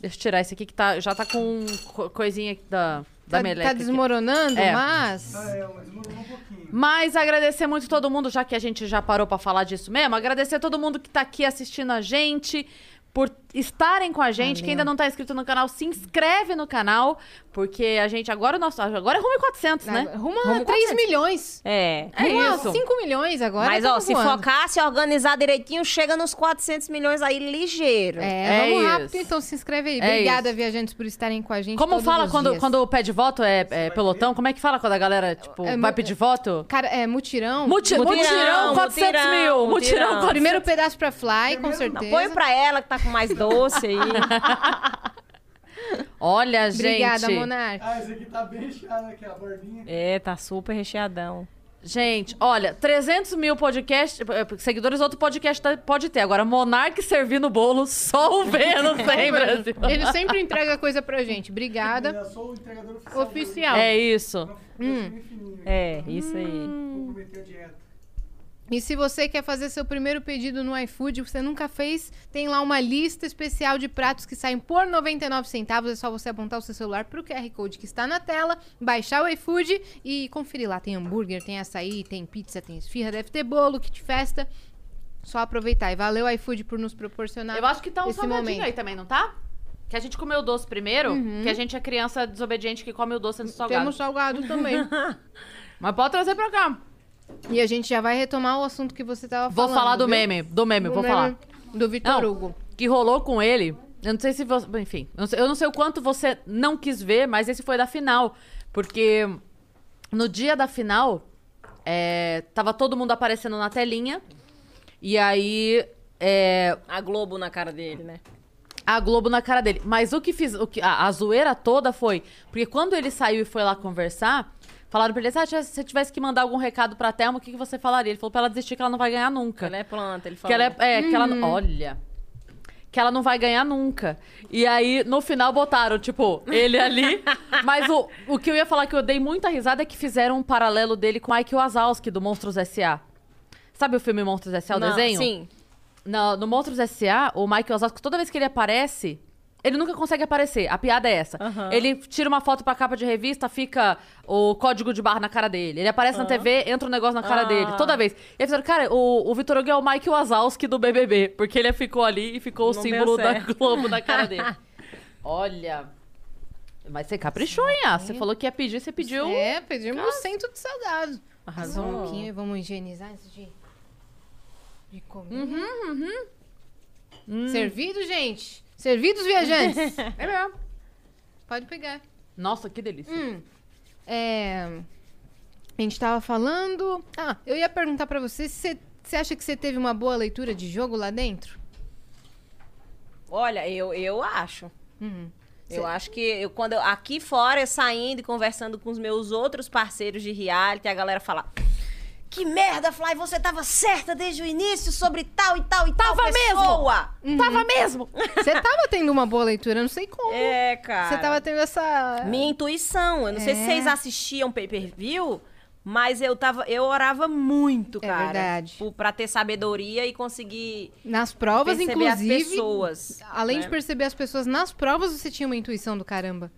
deixa eu tirar esse aqui que tá, já tá com co- coisinha aqui da, da Tá, meleca. tá desmoronando, É. mas... É, mas demorou um pouquinho. Mas agradecer muito todo mundo, já que a gente já parou pra falar disso mesmo. Agradecer todo mundo que tá aqui assistindo a gente, por estarem com a gente. Quem ainda não tá inscrito no canal, se inscreve no canal, porque a gente agora o nosso agora é rumo em 400, né? Rumo a Rumo 3 400. milhões. É. É Rumo a isso. 5 milhões agora. Mas, tamo ó, se voando. focar, se organizar direitinho, chega nos 400 milhões aí ligeiro. É, É vamos isso. rápido, então se inscreve aí. É Obrigada, isso. viajantes, por estarem com a gente Como todos fala os quando, dias. quando pede voto? É, é pelotão? Como é que fala quando a galera, tipo, É, vai pedir voto? Cara, é mutirão. Muti- Mutirão, mutirão, 400 mutirão, mil. Mutirão, mutirão. 400 Primeiro pedaço pra Fly, com certeza. Põe pra ela que tá com mais doce aí. Olha, gente. Obrigada, Monark. Ah, esse aqui tá bem recheado aqui, a bordinha. é, tá super recheadão. Gente, olha, 300 mil podcast, eh, seguidores, outro podcast tá- pode ter. Agora, Monark servindo bolo, só o Vênus tem, Brasil. Ele sempre entrega coisa pra gente. Obrigada. Eu sou o entregador oficial. Oficial. É isso. Hum. fininho. É, isso aí. Vou cometer a dieta. E se você quer fazer seu primeiro pedido no iFood, você nunca fez, tem lá uma lista especial de pratos que saem por 99 centavos. É só você apontar o seu celular pro QR Code que está na tela, baixar o iFood e conferir lá. Tem hambúrguer, tem açaí, tem pizza, tem esfirra, deve ter bolo, kit festa. Só aproveitar. E valeu iFood por nos proporcionar Eu acho que tá um salgadinho aí também, não tá? Que a gente comeu o doce primeiro, que a gente é criança desobediente que come o doce antes do salgado. Temos salgado também. Mas pode trazer pra cá. E a gente já vai retomar o assunto que você tava Vou falando. falar do viu? meme, do meme, Do vou meme falar. Do Vitor Não, Hugo. que rolou com ele. Eu não sei se você. Enfim, eu não sei, eu não sei o quanto você não quis ver, mas esse foi da final. Porque no dia da final, é, tava todo mundo aparecendo na telinha. E aí. é, A Globo na cara dele, né? a Globo na cara dele. Mas o que fiz. O que, a, a zoeira toda foi. Porque quando ele saiu e foi lá conversar, falaram pra ele: ah, se você tivesse que mandar algum recado pra Thelma, o que, que você falaria? Ele falou pra ela desistir que ela não vai ganhar nunca. Ela é planta, ele Que falou. ela é, é, que ela não- olha. Que ela não vai ganhar nunca. E aí, no final, botaram, tipo, ele ali. Mas o, o que eu ia falar que eu dei muita risada é que fizeram um paralelo dele com Mike Wazowski, do Monstros S.A. Sabe o filme Monstros S.A., o Não, desenho? Sim. No, no Monstros S.A., o Mike Wazowski, toda vez que ele aparece, ele nunca consegue aparecer. A piada é essa. Ele tira uma foto pra capa de revista, fica o código de barra na cara dele. Ele aparece na TV, entra um negócio na cara Ah. dele. Toda vez. E aí fizeram, cara, o, o Vitor Hugo é o Mike Wazowski do BBB. Porque ele ficou ali e ficou o Não símbolo deu da. Globo na cara dele. Olha... Mas você caprichou, hein? Ah, Você falou que ia pedir, você pediu... É, pedimos um cento de salgado. Arrasou. Só um pouquinho e vamos higienizar antes de, de comer. Uhum, Hum. Servido, gente. Servidos, viajantes. É mesmo. Pode pegar. Nossa, que delícia. Hum, é, a gente tava falando... Ah, eu ia perguntar pra você se você, acha que você teve uma boa leitura de jogo lá dentro? Olha, eu, eu acho. Uhum. Eu acho que eu, quando eu, aqui fora, eu saindo e conversando com os meus outros parceiros de reality, a galera fala. Que merda, Fly, você tava certa desde o início sobre tal e tal e tal Tava mesmo! pessoa. Tava mesmo! Você tava tendo uma boa leitura, eu não sei como. É, cara. Você tava tendo essa... Minha intuição. Eu não sei se É. vocês assistiam pay-per-view, mas eu tava, eu orava muito, É cara. verdade. por- Pra ter sabedoria e conseguir Nas provas, perceber as inclusive... pessoas. Além né? de perceber as pessoas nas provas, você tinha uma intuição do caramba.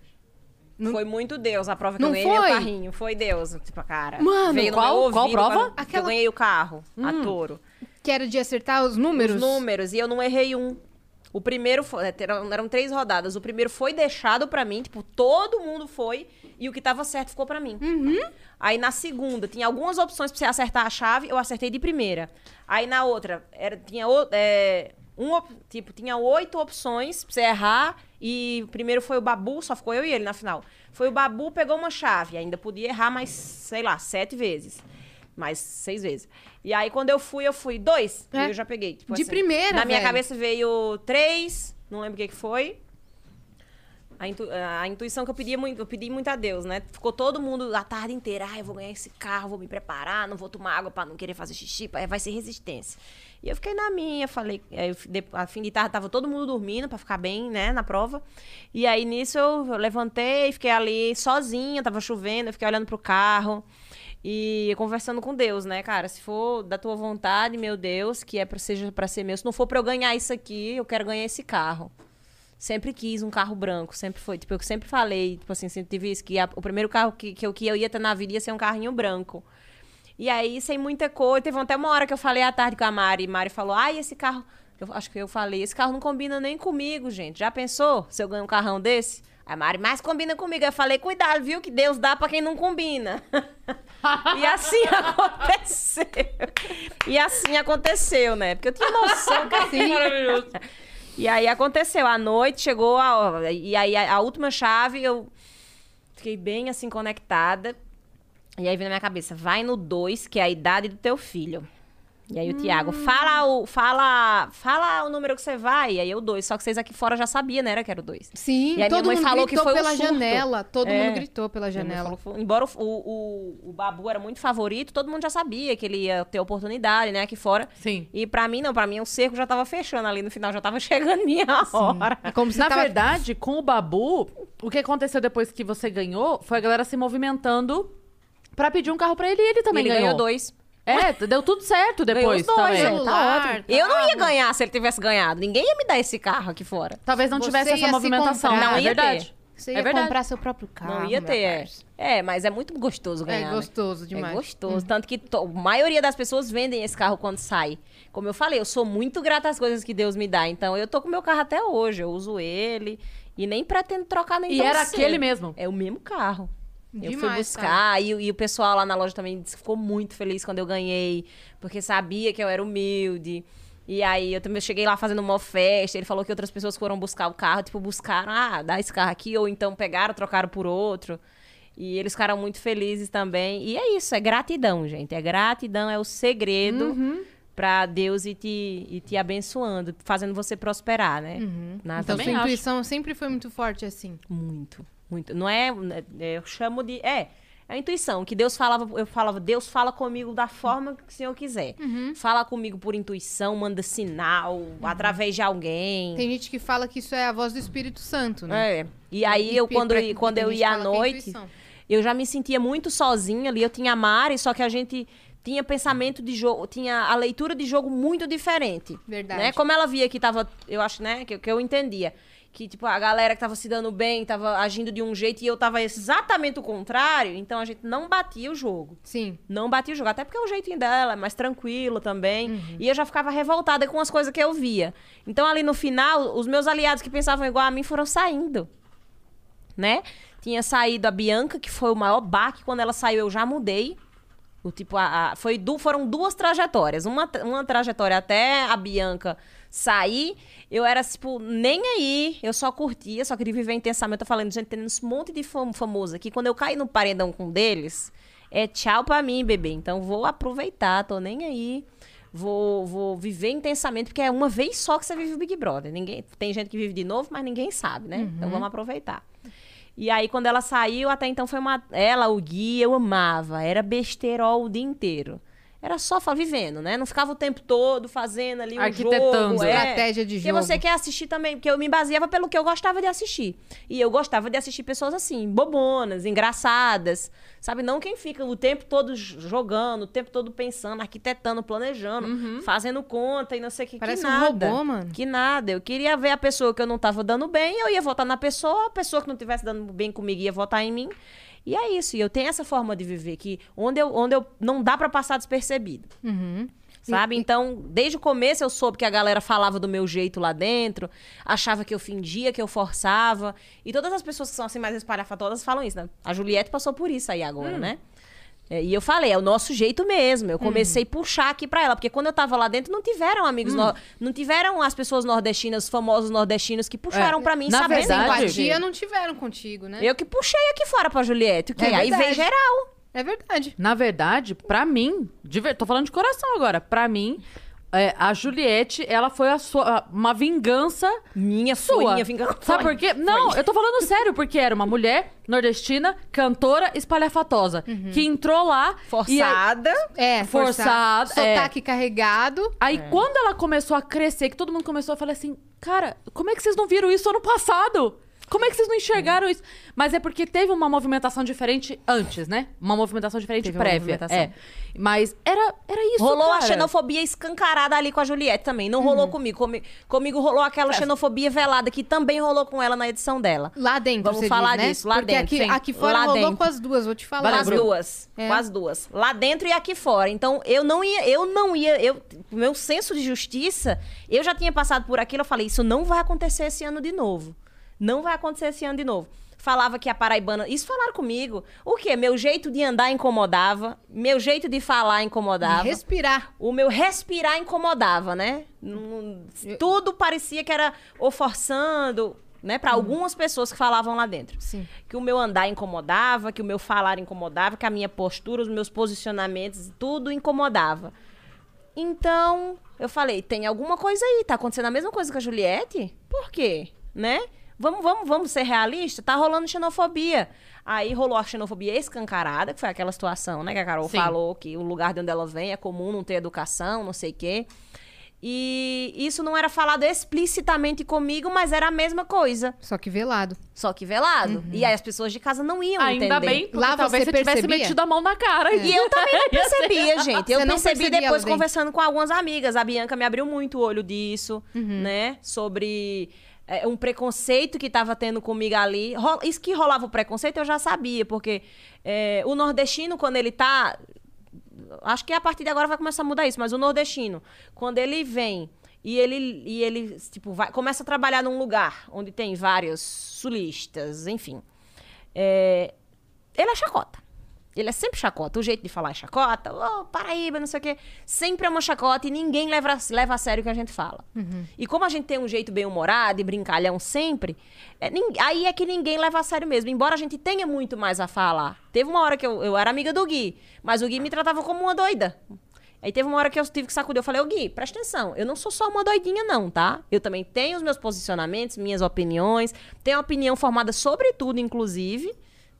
Não- Foi muito Deus a prova que Não eu ganhei meu foi? carrinho. Foi Deus, tipo, cara. Mano, Veio qual- meu qual prova? que Aquela- Eu ganhei o carro, a touro. Que era de acertar os números? Os números, e eu não errei um. O primeiro foi. Eram, eram três rodadas. O primeiro foi deixado pra mim, tipo, todo mundo foi, e o que tava certo ficou pra mim. Aí na segunda, tinha algumas opções pra você acertar a chave, eu acertei de primeira. Aí na outra, era, tinha é, um, tipo, tinha oito opções pra você errar, e o primeiro foi o Babu, só ficou eu e ele na final. Foi o Babu, pegou uma chave, ainda podia errar mais, sei lá, sete vezes. Mais seis vezes. E aí, quando eu fui, eu fui dois. É. E eu já peguei. tipo De assim. primeira, Na minha velho. cabeça veio três, não lembro o que, que foi. A, intu- a intuição que eu pedi muito, eu pedi muito a Deus, né? Ficou todo mundo a tarde inteira, ah, eu vou ganhar esse carro, vou me preparar, não vou tomar água pra não querer fazer xixi, vai ser resistência. E eu fiquei na minha, falei, eu a fim de tarde tava todo mundo dormindo pra ficar bem, né, na prova. E aí nisso eu, levantei, fiquei ali sozinha, tava chovendo, eu fiquei olhando pro carro. E conversando com Deus, né, cara? Se for da tua vontade, meu Deus, que é pra, seja pra ser meu. Se não for pra eu ganhar isso aqui, eu quero ganhar esse carro. Sempre quis um carro branco, sempre foi. Tipo, eu sempre falei, tipo assim, sempre tive isso, que a- o primeiro carro que, que, eu, que eu ia ter na vida ia ser um carrinho branco. E aí, sem muita coisa, teve até uma hora que eu falei à tarde com a Mari, e Mari falou, ai, esse carro... Eu acho que eu falei, esse carro não combina nem comigo, gente. Já pensou se eu ganho um carrão desse? A Mari, mas combina comigo. Eu falei, cuidado, viu, que Deus dá pra quem não combina. e assim aconteceu. E assim aconteceu, né? Porque eu tinha noção que assim... Maravilhoso. E aí aconteceu, à noite chegou a, e aí a, a última chave eu fiquei bem assim conectada. E aí veio na minha cabeça, vai no 2, que é a idade do teu filho. E aí o Tiago, fala o fala, fala o número que você vai. E aí eu 2, só que vocês aqui fora já sabiam, né, era que era o 2. Sim, E aí todo minha mãe mundo falou que gritou foi um pela surto. janela. Todo É. mundo gritou pela janela. falou embora o, o, o Babu era muito favorito, todo mundo já sabia que ele ia ter oportunidade, né, aqui fora. Sim. E pra mim não, pra mim o cerco já tava fechando ali no final, já tava chegando minha hora. É como se Na tava... verdade, com o Babu, o que aconteceu depois que você ganhou foi a galera se movimentando pra pedir um carro pra ele e ele também ele ganhou. ganhou dois. É, deu tudo certo depois os dois, também. é. celular, Tá ótimo. Eu não ia ganhar se ele tivesse ganhado. Ninguém ia me dar esse carro aqui fora. Talvez não Você tivesse ia essa se movimentação. comprar. Não é ia verdade. Você É ia verdade. comprar seu próprio carro. não ia meu ter, é. parça. É, mas é muito gostoso ganhar. É né? gostoso demais. É gostoso. Tanto que to- a maioria das pessoas vendem esse carro quando sai. Como eu falei, eu sou muito grata às coisas que Deus me dá. Então eu tô com meu carro até hoje. Eu uso ele. E nem pretendo trocar nem E tão era cedo. aquele mesmo. É o mesmo carro. Eu fui Demais, buscar e, e o pessoal lá na loja também ficou muito feliz quando eu ganhei, porque sabia que eu era humilde. E aí eu também cheguei lá fazendo uma festa, ele falou que outras pessoas foram buscar o carro, tipo, buscaram, ah, dá esse carro aqui, ou então pegaram, trocaram por outro. E eles ficaram muito felizes também. E é isso, é gratidão, gente. É gratidão, é o segredo pra Deus ir te, ir te abençoando, fazendo você prosperar, né? Na Então vida. sua acho. intuição sempre foi muito forte assim. Muito, muito. Não é, é, eu chamo de, é, é a intuição, que Deus falava, eu falava, Deus fala comigo da forma que o Senhor quiser. Fala comigo por intuição, manda sinal, através de alguém. Tem gente que fala que isso é a voz do Espírito Santo, né? É. E aí E eu quando, pra- eu- quando eu ia à é noite, eu já me sentia muito sozinha ali. Eu tinha a Mari, só que a gente tinha pensamento de jogo, tinha a leitura de jogo muito diferente. Verdade. Né? Como ela via que tava, eu acho, né, que, que eu entendia. Que, tipo, a galera que tava se dando bem, tava agindo de um jeito e eu tava exatamente o contrário, então a gente não batia o jogo. Sim. Não batia o jogo, até porque é o jeitinho dela, é mais tranquilo também. Uhum. E eu já ficava revoltada com as coisas que eu via. Então, ali no final, os meus aliados que pensavam igual a mim foram saindo. Né? Tinha saído a Bianca, que foi o maior baque. Quando ela saiu, eu já mudei. O tipo, a, a- foi du, foram duas trajetórias. Uma, uma trajetória até a Bianca sair, eu era, tipo, nem aí. Eu só curtia, só queria viver intensamente. Eu falando, gente, tem esse monte de fam- famoso aqui. Quando eu caí no paredão com um deles, é tchau pra mim, bebê. Então vou aproveitar, tô nem aí. Vou, vou viver intensamente, porque é uma vez só que você vive o Big Brother. Ninguém, tem gente que vive de novo, mas ninguém sabe, né? Então vamos aproveitar. E aí, quando ela saiu, até então foi uma. Ela, o Gui, eu amava. Era besterol o dia inteiro. Era só vivendo, né? Não ficava o tempo todo fazendo ali um Arquitetando. jogo. é. Estratégia de Porque jogo. você quer assistir também, porque eu me baseava pelo que eu gostava de assistir. E eu gostava de assistir pessoas assim, bobonas, engraçadas. Sabe? Não quem fica o tempo todo jogando, o tempo todo pensando, arquitetando, planejando, fazendo conta e não sei o que. Parece que um nada. robô, mano. Que nada. Eu queria ver a pessoa que eu não tava dando bem, eu ia votar na pessoa, a pessoa que não tivesse dando bem comigo ia votar em mim. E é isso. E eu tenho essa forma de viver que onde eu, onde eu não dá pra passar despercebido. Sabe? Então, desde o começo eu soube que a galera falava do meu jeito lá dentro, achava que eu fingia, que eu forçava. E todas as pessoas que são assim mais espalhafatosas falam isso, né? A Juliette passou por isso aí agora, né? É, e eu falei, é o nosso jeito mesmo. Eu comecei a puxar aqui pra ela, porque quando eu tava lá dentro não tiveram amigos, nor- não tiveram as pessoas nordestinas, os famosos nordestinos que puxaram É. pra mim Na sabendo verdade-. Empatia não tiveram contigo, né? Eu que puxei aqui fora pra Juliette, o quê? É aí verdade. vem geral. É verdade. Na verdade, pra mim, de ver... tô falando de coração agora, pra mim, é, a Juliette, ela foi a sua, uma vingança Minha foi, sua. minha vingança. Sabe por quê? Não, eu tô falando sério, porque era uma mulher nordestina, cantora, espalhafatosa, que entrou lá... e aí- Forçada. É, Forçado, forçado. é. Sotaque carregado. Aí, quando ela começou a crescer, que todo mundo começou a falar assim, cara, como é que vocês não viram isso ano passado? Como é que vocês não enxergaram isso? Mas é porque teve uma movimentação diferente antes, né? Uma movimentação diferente Teve uma prévia. movimentação. É. Mas era, era isso, rolou a cara. xenofobia escancarada ali com a Juliette também. Não Uhum. rolou comigo. Comi- comigo rolou aquela xenofobia velada que também rolou com ela na edição dela. Lá dentro, Vamos você falar diz, né? disso, lá Porque dentro, aqui, sim. aqui fora Lá rolou dentro. com as duas, vou te falar. Com as duas. É. Com as duas. Lá dentro e aqui fora. Então, eu não ia, eu não ia, eu, o meu senso de justiça, eu já tinha passado por aquilo, eu falei, isso não vai acontecer esse ano de novo. Não vai acontecer esse ano de novo. Falava que a paraibana. Isso falaram comigo. O quê? Meu jeito de andar incomodava. Meu jeito de falar incomodava. De respirar. O meu respirar incomodava, né? Tudo parecia que era ou forçando, né? Para algumas pessoas que falavam lá dentro. Sim. Que o meu andar incomodava, que o meu falar incomodava, que a minha postura, os meus posicionamentos, tudo incomodava. Então, eu falei, tem alguma coisa aí, tá acontecendo a mesma coisa com a Juliette? Por quê? Né? Vamos, vamos, vamos ser realistas? Tá rolando xenofobia. Aí rolou a xenofobia escancarada, que foi aquela situação, né? Que a Carol Sim. falou que o lugar de onde ela vem é comum não ter educação, não sei o quê. E isso não era falado explicitamente comigo, mas era a mesma coisa. Só que velado. Só que velado. E aí as pessoas de casa não iam Ainda entender. bem, porque Lá talvez você você tivesse percebia? metido a mão na cara. E eu também não percebia, gente. Eu percebi percebia depois conversando com algumas amigas. A Bianca me abriu muito o olho disso, Uhum. né? Sobre é, um preconceito que tava tendo comigo ali. Isso que rolava o preconceito eu já sabia, porque é, o nordestino, quando ele tá. Acho que a partir de agora vai começar a mudar isso, mas o nordestino, quando ele vem e ele, e ele tipo, vai, começa a trabalhar num lugar onde tem vários sulistas, enfim. é, ele é chacota. Ele é sempre chacota. O jeito de falar é chacota. Ô, Paraíba, não sei o quê. Sempre é uma chacota e ninguém leva, leva a sério o que a gente fala. E como a gente tem um jeito bem humorado e brincalhão sempre, é, aí é que ninguém leva a sério mesmo. Embora a gente tenha muito mais a falar. Teve uma hora que eu, eu era amiga do Gui, mas o Gui me tratava como uma doida. Aí teve uma hora que eu tive que sacudir. Eu falei, ô Gui, presta atenção. Eu não sou só uma doidinha, não, tá? Eu também tenho os meus posicionamentos, minhas opiniões. Tenho opinião formada sobre tudo, inclusive,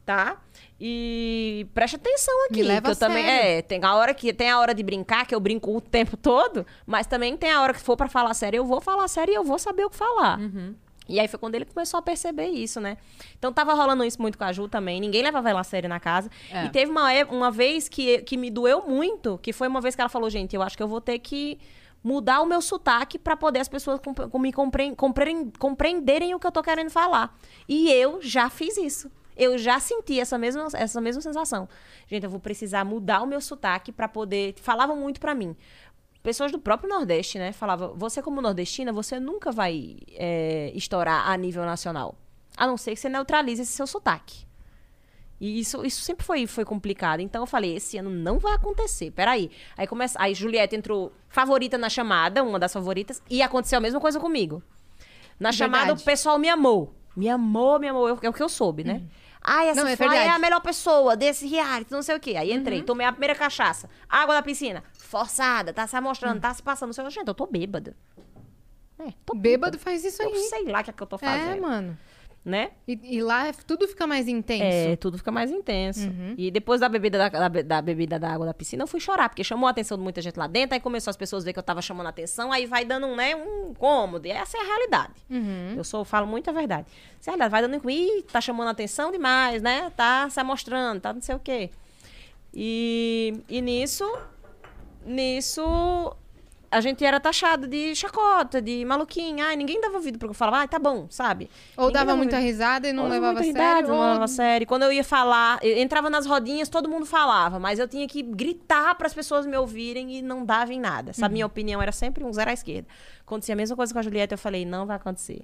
tá? E presta atenção aqui. Me leva que eu a também sério. É, tem a hora que tem a hora de brincar, que eu brinco o tempo todo, mas também tem a hora que for pra falar sério, eu vou falar sério e eu vou saber o que falar. E aí foi quando ele começou a perceber isso, né? Então tava rolando isso muito com a Ju também. Ninguém levava ela a sério na casa. É. E teve uma, é- uma vez que, que me doeu muito, que foi uma vez que ela falou, gente, eu acho que eu vou ter que mudar o meu sotaque pra poder as pessoas me compre- compre- compreenderem o que eu tô querendo falar. E eu já fiz isso. Eu já senti essa mesma, essa mesma sensação. Gente, eu vou precisar mudar o meu sotaque pra poder. Falavam muito pra mim. Pessoas do próprio Nordeste, né? Falavam, você como nordestina, você nunca vai é, estourar a nível nacional. A não ser que você neutralize esse seu sotaque. E isso, isso sempre foi, foi complicado. Então eu falei, esse ano não vai acontecer. Peraí. Aí começa. Aí Juliette entrou favorita na chamada, uma das favoritas, e aconteceu a mesma coisa comigo. Na chamada, Verdade. o pessoal me amou. Me amou, me amou. É o que eu soube, né? Ai, essa Não, é é a melhor pessoa desse reality, não sei o quê. Aí entrei, tomei a primeira cachaça. Água da piscina. Forçada, tá se amostrando, tá se passando. Não sei, gente, eu tô bêbada. É, tô Bêbado faz isso Eu aí. sei lá o que é que eu tô É, fazendo. mano. Né? E, e lá é- tudo fica mais intenso. É, tudo fica mais intenso. E depois da bebida da, da da bebida da água da piscina, eu fui chorar, porque chamou a atenção de muita gente lá dentro, aí começou as pessoas a ver que eu tava chamando a atenção, aí vai dando um, né, um incômodo. E essa é a realidade. Eu sou, falo muito a verdade. Essa é a realidade. Vai dando incômodo. Ih, tá chamando a atenção demais, né? Tá se mostrando, tá não sei o quê. E, e nisso, nisso, a gente era taxado de chacota, de maluquinha. Ai, ninguém dava ouvido porque eu falava, ai, tá bom, sabe? Ou Ninguém dava muita ouvido. risada e não Ou levava a sério. idade, não ou- levava a sério. Quando eu ia falar, eu entrava nas rodinhas, todo mundo falava, mas eu tinha que gritar para as pessoas me ouvirem e não dava em nada. Sabe, minha opinião era sempre um zero à esquerda. Acontecia a mesma coisa com a Julieta, eu falei, não vai acontecer.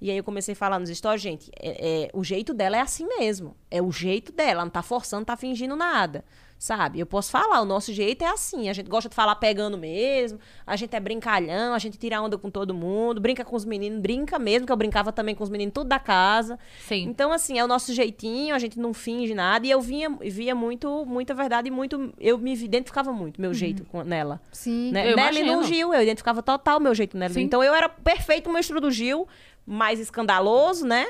E aí eu comecei a falar nos stories, gente, é- é, o jeito dela é assim mesmo. É o jeito dela, ela não tá forçando, não tá fingindo nada. Sabe? Eu posso falar, o nosso jeito é assim. A gente gosta de falar pegando mesmo, a gente é brincalhão, a gente tira onda com todo mundo, brinca com os meninos, brinca mesmo, que eu brincava também com os meninos tudo da casa. Sim. Então, assim, é o nosso jeitinho, a gente não finge nada. E eu vinha, via muito, muita verdade e muito. Eu me identificava muito, meu jeito com, nela. Sim. Né? Eu Nela e no imagino. Gil, eu identificava total o meu jeito nela. Sim. Então eu era perfeito o monstro do Gil, mais escandaloso, né?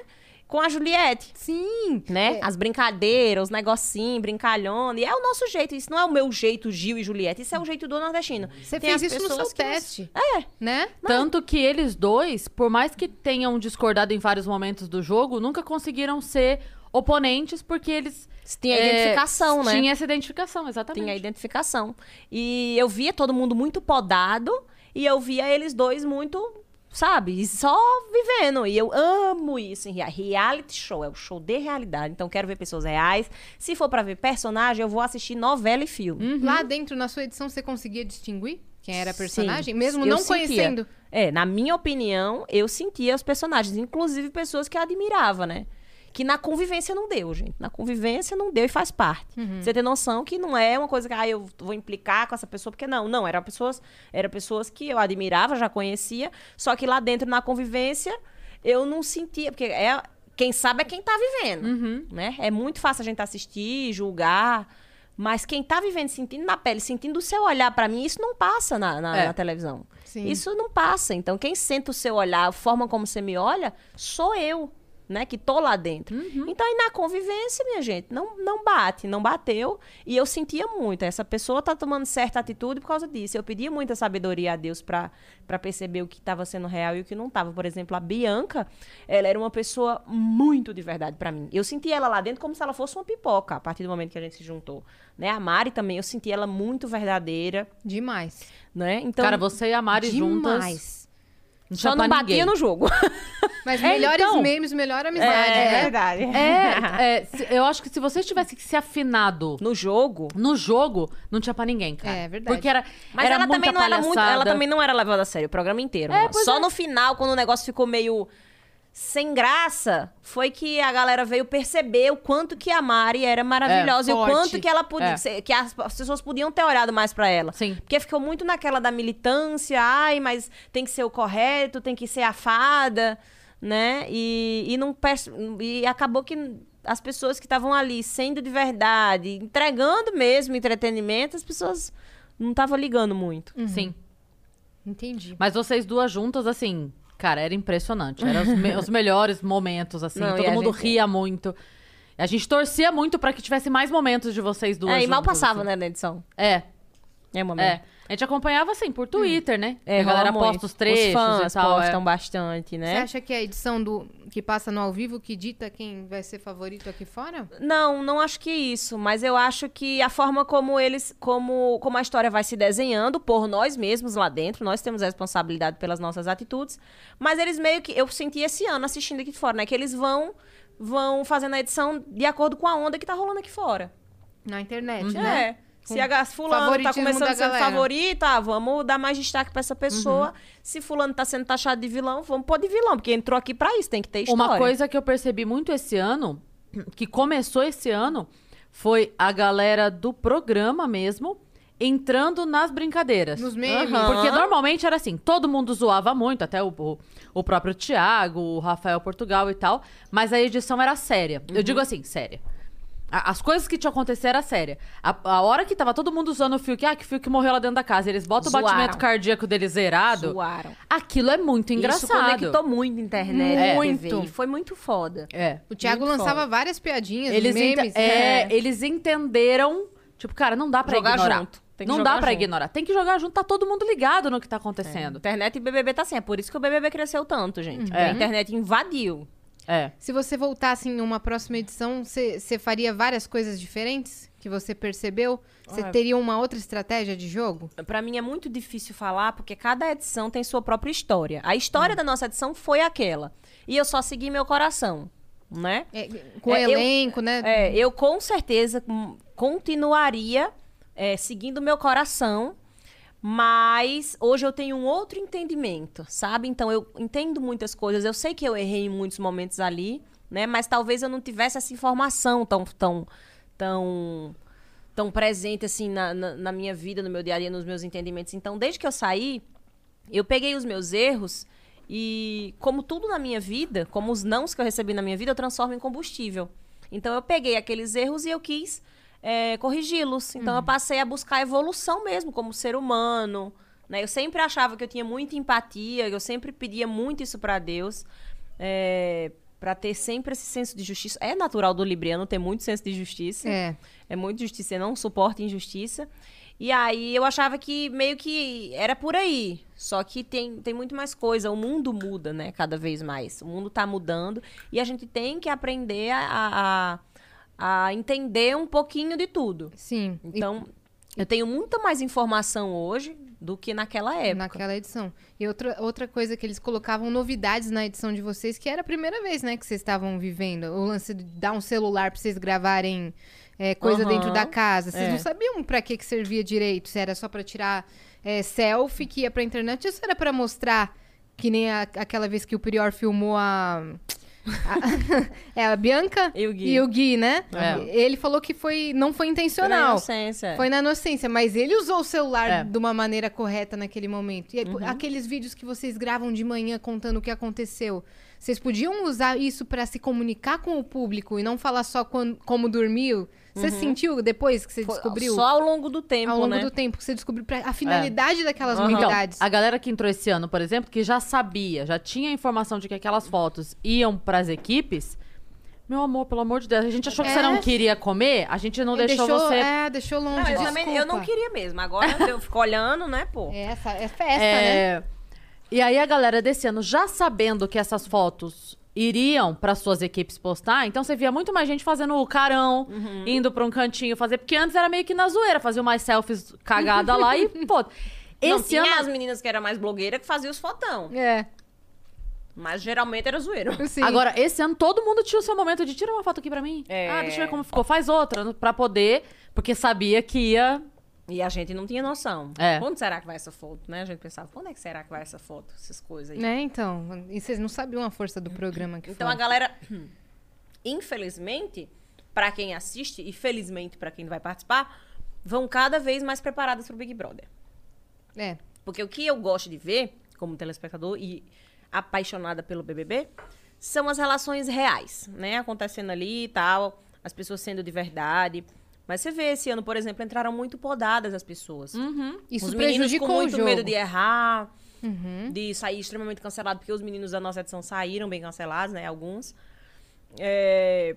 Com a Juliette. Sim. Né? É. As brincadeiras, os negocinhos, brincalhona. E é o nosso jeito. Isso não é o meu jeito, Gil e Juliette. Isso é o jeito do nordestino. Você Tem fez isso no seu teste. É. Né? Tanto que eles dois, por mais que tenham discordado em vários momentos do jogo, nunca conseguiram ser oponentes porque eles. Tinha é, identificação, né? Tinha essa identificação, exatamente. Tinha identificação. E eu via todo mundo muito podado e eu via eles dois muito, sabe, só vivendo. E eu amo isso em rea- reality show, é o show de realidade. Então quero ver pessoas reais. Se for pra ver personagem, eu vou assistir novela e filme. Lá dentro, na sua edição, você conseguia distinguir quem era a personagem? Sim, mesmo eu não sentia. conhecendo? É, na minha opinião, eu sentia os personagens, inclusive pessoas que eu admirava, né? Que na convivência não deu, gente. Na convivência não deu e faz parte. Você tem noção que não é uma coisa que ah, eu vou implicar com essa pessoa, porque não, não, eram pessoas, eram pessoas que eu admirava, já conhecia, só que lá dentro na convivência eu não sentia, porque é quem sabe é quem tá vivendo, né? É muito fácil a gente assistir, julgar, mas quem tá vivendo, sentindo na pele, sentindo o seu olhar pra mim, isso não passa na, na- É. na televisão. Sim. Isso não passa. Então, quem sente o seu olhar, a forma como você me olha, sou eu, né? Que tô lá dentro. Então, aí na convivência, minha gente, não, não bate, não bateu. E eu sentia muito. Essa pessoa tá tomando certa atitude por causa disso. Eu pedia muita sabedoria a Deus pra pra perceber o que estava sendo real e o que não tava. Por exemplo, a Bianca, ela era uma pessoa muito de verdade pra mim. Eu sentia ela lá dentro como se ela fosse uma pipoca, a partir do momento que a gente se juntou. Né? A Mari também, eu senti ela muito verdadeira, Demais. né? Então, Cara, você e a Mari juntas. Não Só tinha não batia ninguém. no jogo. Mas É, melhores então. memes, melhor amizade. É, né? verdade. É, é, se- eu acho que se vocês tivessem se afinado No jogo. no jogo, não tinha pra ninguém, cara. É, verdade. Porque era, Mas era ela muita também não era muito. Ela palhaçada. também não era levada a sério o programa inteiro. É, Só é. no final, quando o negócio ficou meio sem graça, foi que a galera veio perceber o quanto que a Mari era maravilhosa É, e o quanto que ela podia. É. ser- que as, as pessoas podiam ter olhado mais pra ela. Sim. Porque ficou muito naquela da militância, ai, mas tem que ser o correto, tem que ser a fada, né? E, e não e acabou que as pessoas que estavam ali sendo de verdade, entregando mesmo entretenimento, as pessoas não tava ligando muito. Sim. Entendi. Mas vocês duas juntas, assim, cara, era impressionante. Eram os, me- os melhores momentos, assim. Não, Todo mundo gente- ria muito. A gente torcia muito pra que tivesse mais momentos de vocês duas. É, e mal passava, assim. né, na edição. É, É, uma é. A gente acompanhava, assim, por Twitter, né? É, a galera muito. posta os trechos Os fãs e tal. é. postam bastante, Você né? acha que é a edição do que passa no ao vivo que dita quem vai ser favorito aqui fora? Não, não acho que isso, mas eu acho que a forma como eles, como, como a história vai se desenhando por nós mesmos lá dentro, nós temos a responsabilidade pelas nossas atitudes, mas eles meio que, eu senti esse ano assistindo aqui de fora, né, que eles vão vão fazendo a edição de acordo com a onda que tá rolando aqui fora. Na internet, É. Se a fulano tá começando a ser galera. favorita, ah, vamos dar mais destaque pra essa pessoa. Se fulano tá sendo taxado de vilão, vamos pôr de vilão, porque entrou aqui pra isso, tem que ter história. Uma coisa que eu percebi muito esse ano, que começou esse ano, foi a galera do programa mesmo entrando nas brincadeiras. Nos memes. Aham. Porque normalmente era assim, todo mundo zoava muito, até o, o, o próprio Thiago, o Rafael Portugal e tal, mas a edição era séria. Uhum. Eu digo assim, séria. A- As coisas que tinham acontecido era séria. A, a hora que tava todo mundo usando o Fiuk, ah, que Fiuk morreu lá dentro da casa, eles botam o Zoaram. batimento cardíaco dele zerado. Zoaram. Aquilo é muito engraçado. Isso conectou muito a internet, Muito. TV, e foi muito foda. É. O Thiago Muito lançava foda. várias piadinhas, Eles, memes. é, né? eles entenderam. Tipo, cara, não dá pra Jogar ignorar. junto. Tem que Não jogar dá pra junto. ignorar. Tem que jogar junto, tá todo mundo ligado no que tá acontecendo. Internet e BBB tá assim, é por isso que o BBB cresceu tanto, gente. porque A internet invadiu. É. Se você voltasse em uma próxima edição, você faria várias coisas diferentes que você percebeu? Você Ah. teria uma outra estratégia de jogo? Pra mim é muito difícil falar, porque cada edição tem sua própria história. A história da nossa edição foi aquela. E eu só segui meu coração, né? É, com É, eu- elenco, né? É, eu com certeza hum, continuaria é, seguindo meu coração, mas hoje eu tenho um outro entendimento, sabe? Então eu entendo muitas coisas. Eu sei que eu errei em muitos momentos ali, né? Mas talvez eu não tivesse essa informação tão tão tão tão presente assim na, na, na minha vida, no meu dia a dia, nos meus entendimentos. Então, desde que eu saí, eu peguei os meus erros e, como tudo na minha vida, como os nãos que eu recebi na minha vida, eu transformo em combustível. Então, eu peguei aqueles erros e eu quis é, corrigi-los. Então, eu passei a buscar evolução mesmo, como ser humano. Né? Eu sempre achava que eu tinha muita empatia, eu sempre pedia muito isso para Deus. É, para ter sempre esse senso de justiça. É natural do Libriano ter muito senso de justiça. É. É muito justiça, não suporta injustiça. E aí eu achava que meio que era por aí. Só que tem, tem muito mais coisa. O mundo muda, né? Cada vez mais. O mundo tá mudando. E a gente tem que aprender a, a, a entender um pouquinho de tudo. Sim. E Então, eu tenho muita mais informação hoje do que naquela época. naquela edição. E outra, outra coisa que eles colocavam novidades na edição de vocês, que era a primeira vez, né, que vocês estavam vivendo. O lance de dar um celular pra vocês gravarem é, coisa Aham. dentro da casa. Vocês É. não sabiam pra que, que servia direito. Se era só pra tirar é, selfie que ia pra internet, ou se era pra mostrar que nem a- aquela vez que o Prior filmou a. a- é a Bianca E o Gui. e o Gui, né? É. Ele falou que foi, não foi Foi na intencional. inocência. Foi na inocência, mas ele usou o celular É. de uma maneira correta naquele momento. E aí, Uhum. aqueles vídeos que vocês gravam de manhã contando o que aconteceu, vocês podiam usar isso pra se comunicar com o público e não falar só quan- como dormiu? Você sentiu depois que você Uhum. Foi descobriu? Só ao longo do tempo, ao longo né? do tempo que você descobriu pra- a finalidade daquelas Aham. Então, novidades. a galera que entrou esse ano, por exemplo, que já sabia, já tinha a informação de que aquelas fotos iam pras equipes. Meu amor, pelo amor de Deus, a gente achou que É. você não queria comer, a gente não E deixou, você. É, deixou longe. Não, eu, também, eu não queria mesmo. Agora eu fico olhando, né, pô? É, essa, é festa, né? E aí a galera desse ano, já sabendo que essas fotos iriam para suas equipes postar, então você via muito mais gente fazendo o carão, Uhum. indo pra um cantinho fazer, porque antes era meio que na zoeira, fazia umas selfies cagada lá e, pô, Não, esse tinha ano as meninas que eram mais blogueiras que faziam os fotão. É. Mas geralmente era zoeiro. Sim. Agora, esse ano todo mundo tinha o seu momento de tira uma foto aqui pra mim. É. Ah, deixa eu ver como ficou. Faz outra, pra poder, porque sabia que ia. E a gente não tinha noção. É. Onde será que vai essa foto, né? A gente pensava, onde é que será que vai essa foto? Essas coisas aí. Né, então. E vocês não sabiam a força do programa que Então foi. a galera, infelizmente, pra quem assiste e felizmente pra quem vai participar, vão cada vez mais preparadas pro Big Brother. É. Porque o que eu gosto de ver, como telespectador e apaixonada pelo BBB, são as relações reais, né? Acontecendo ali e tal, as pessoas sendo de verdade. Mas você vê, esse ano, por exemplo, entraram muito podadas as pessoas. Isso os meninos prejudicou com muito o jogo. medo de errar, Uhum. de sair extremamente cancelado, porque os meninos da nossa edição saíram bem cancelados, né? Alguns. É,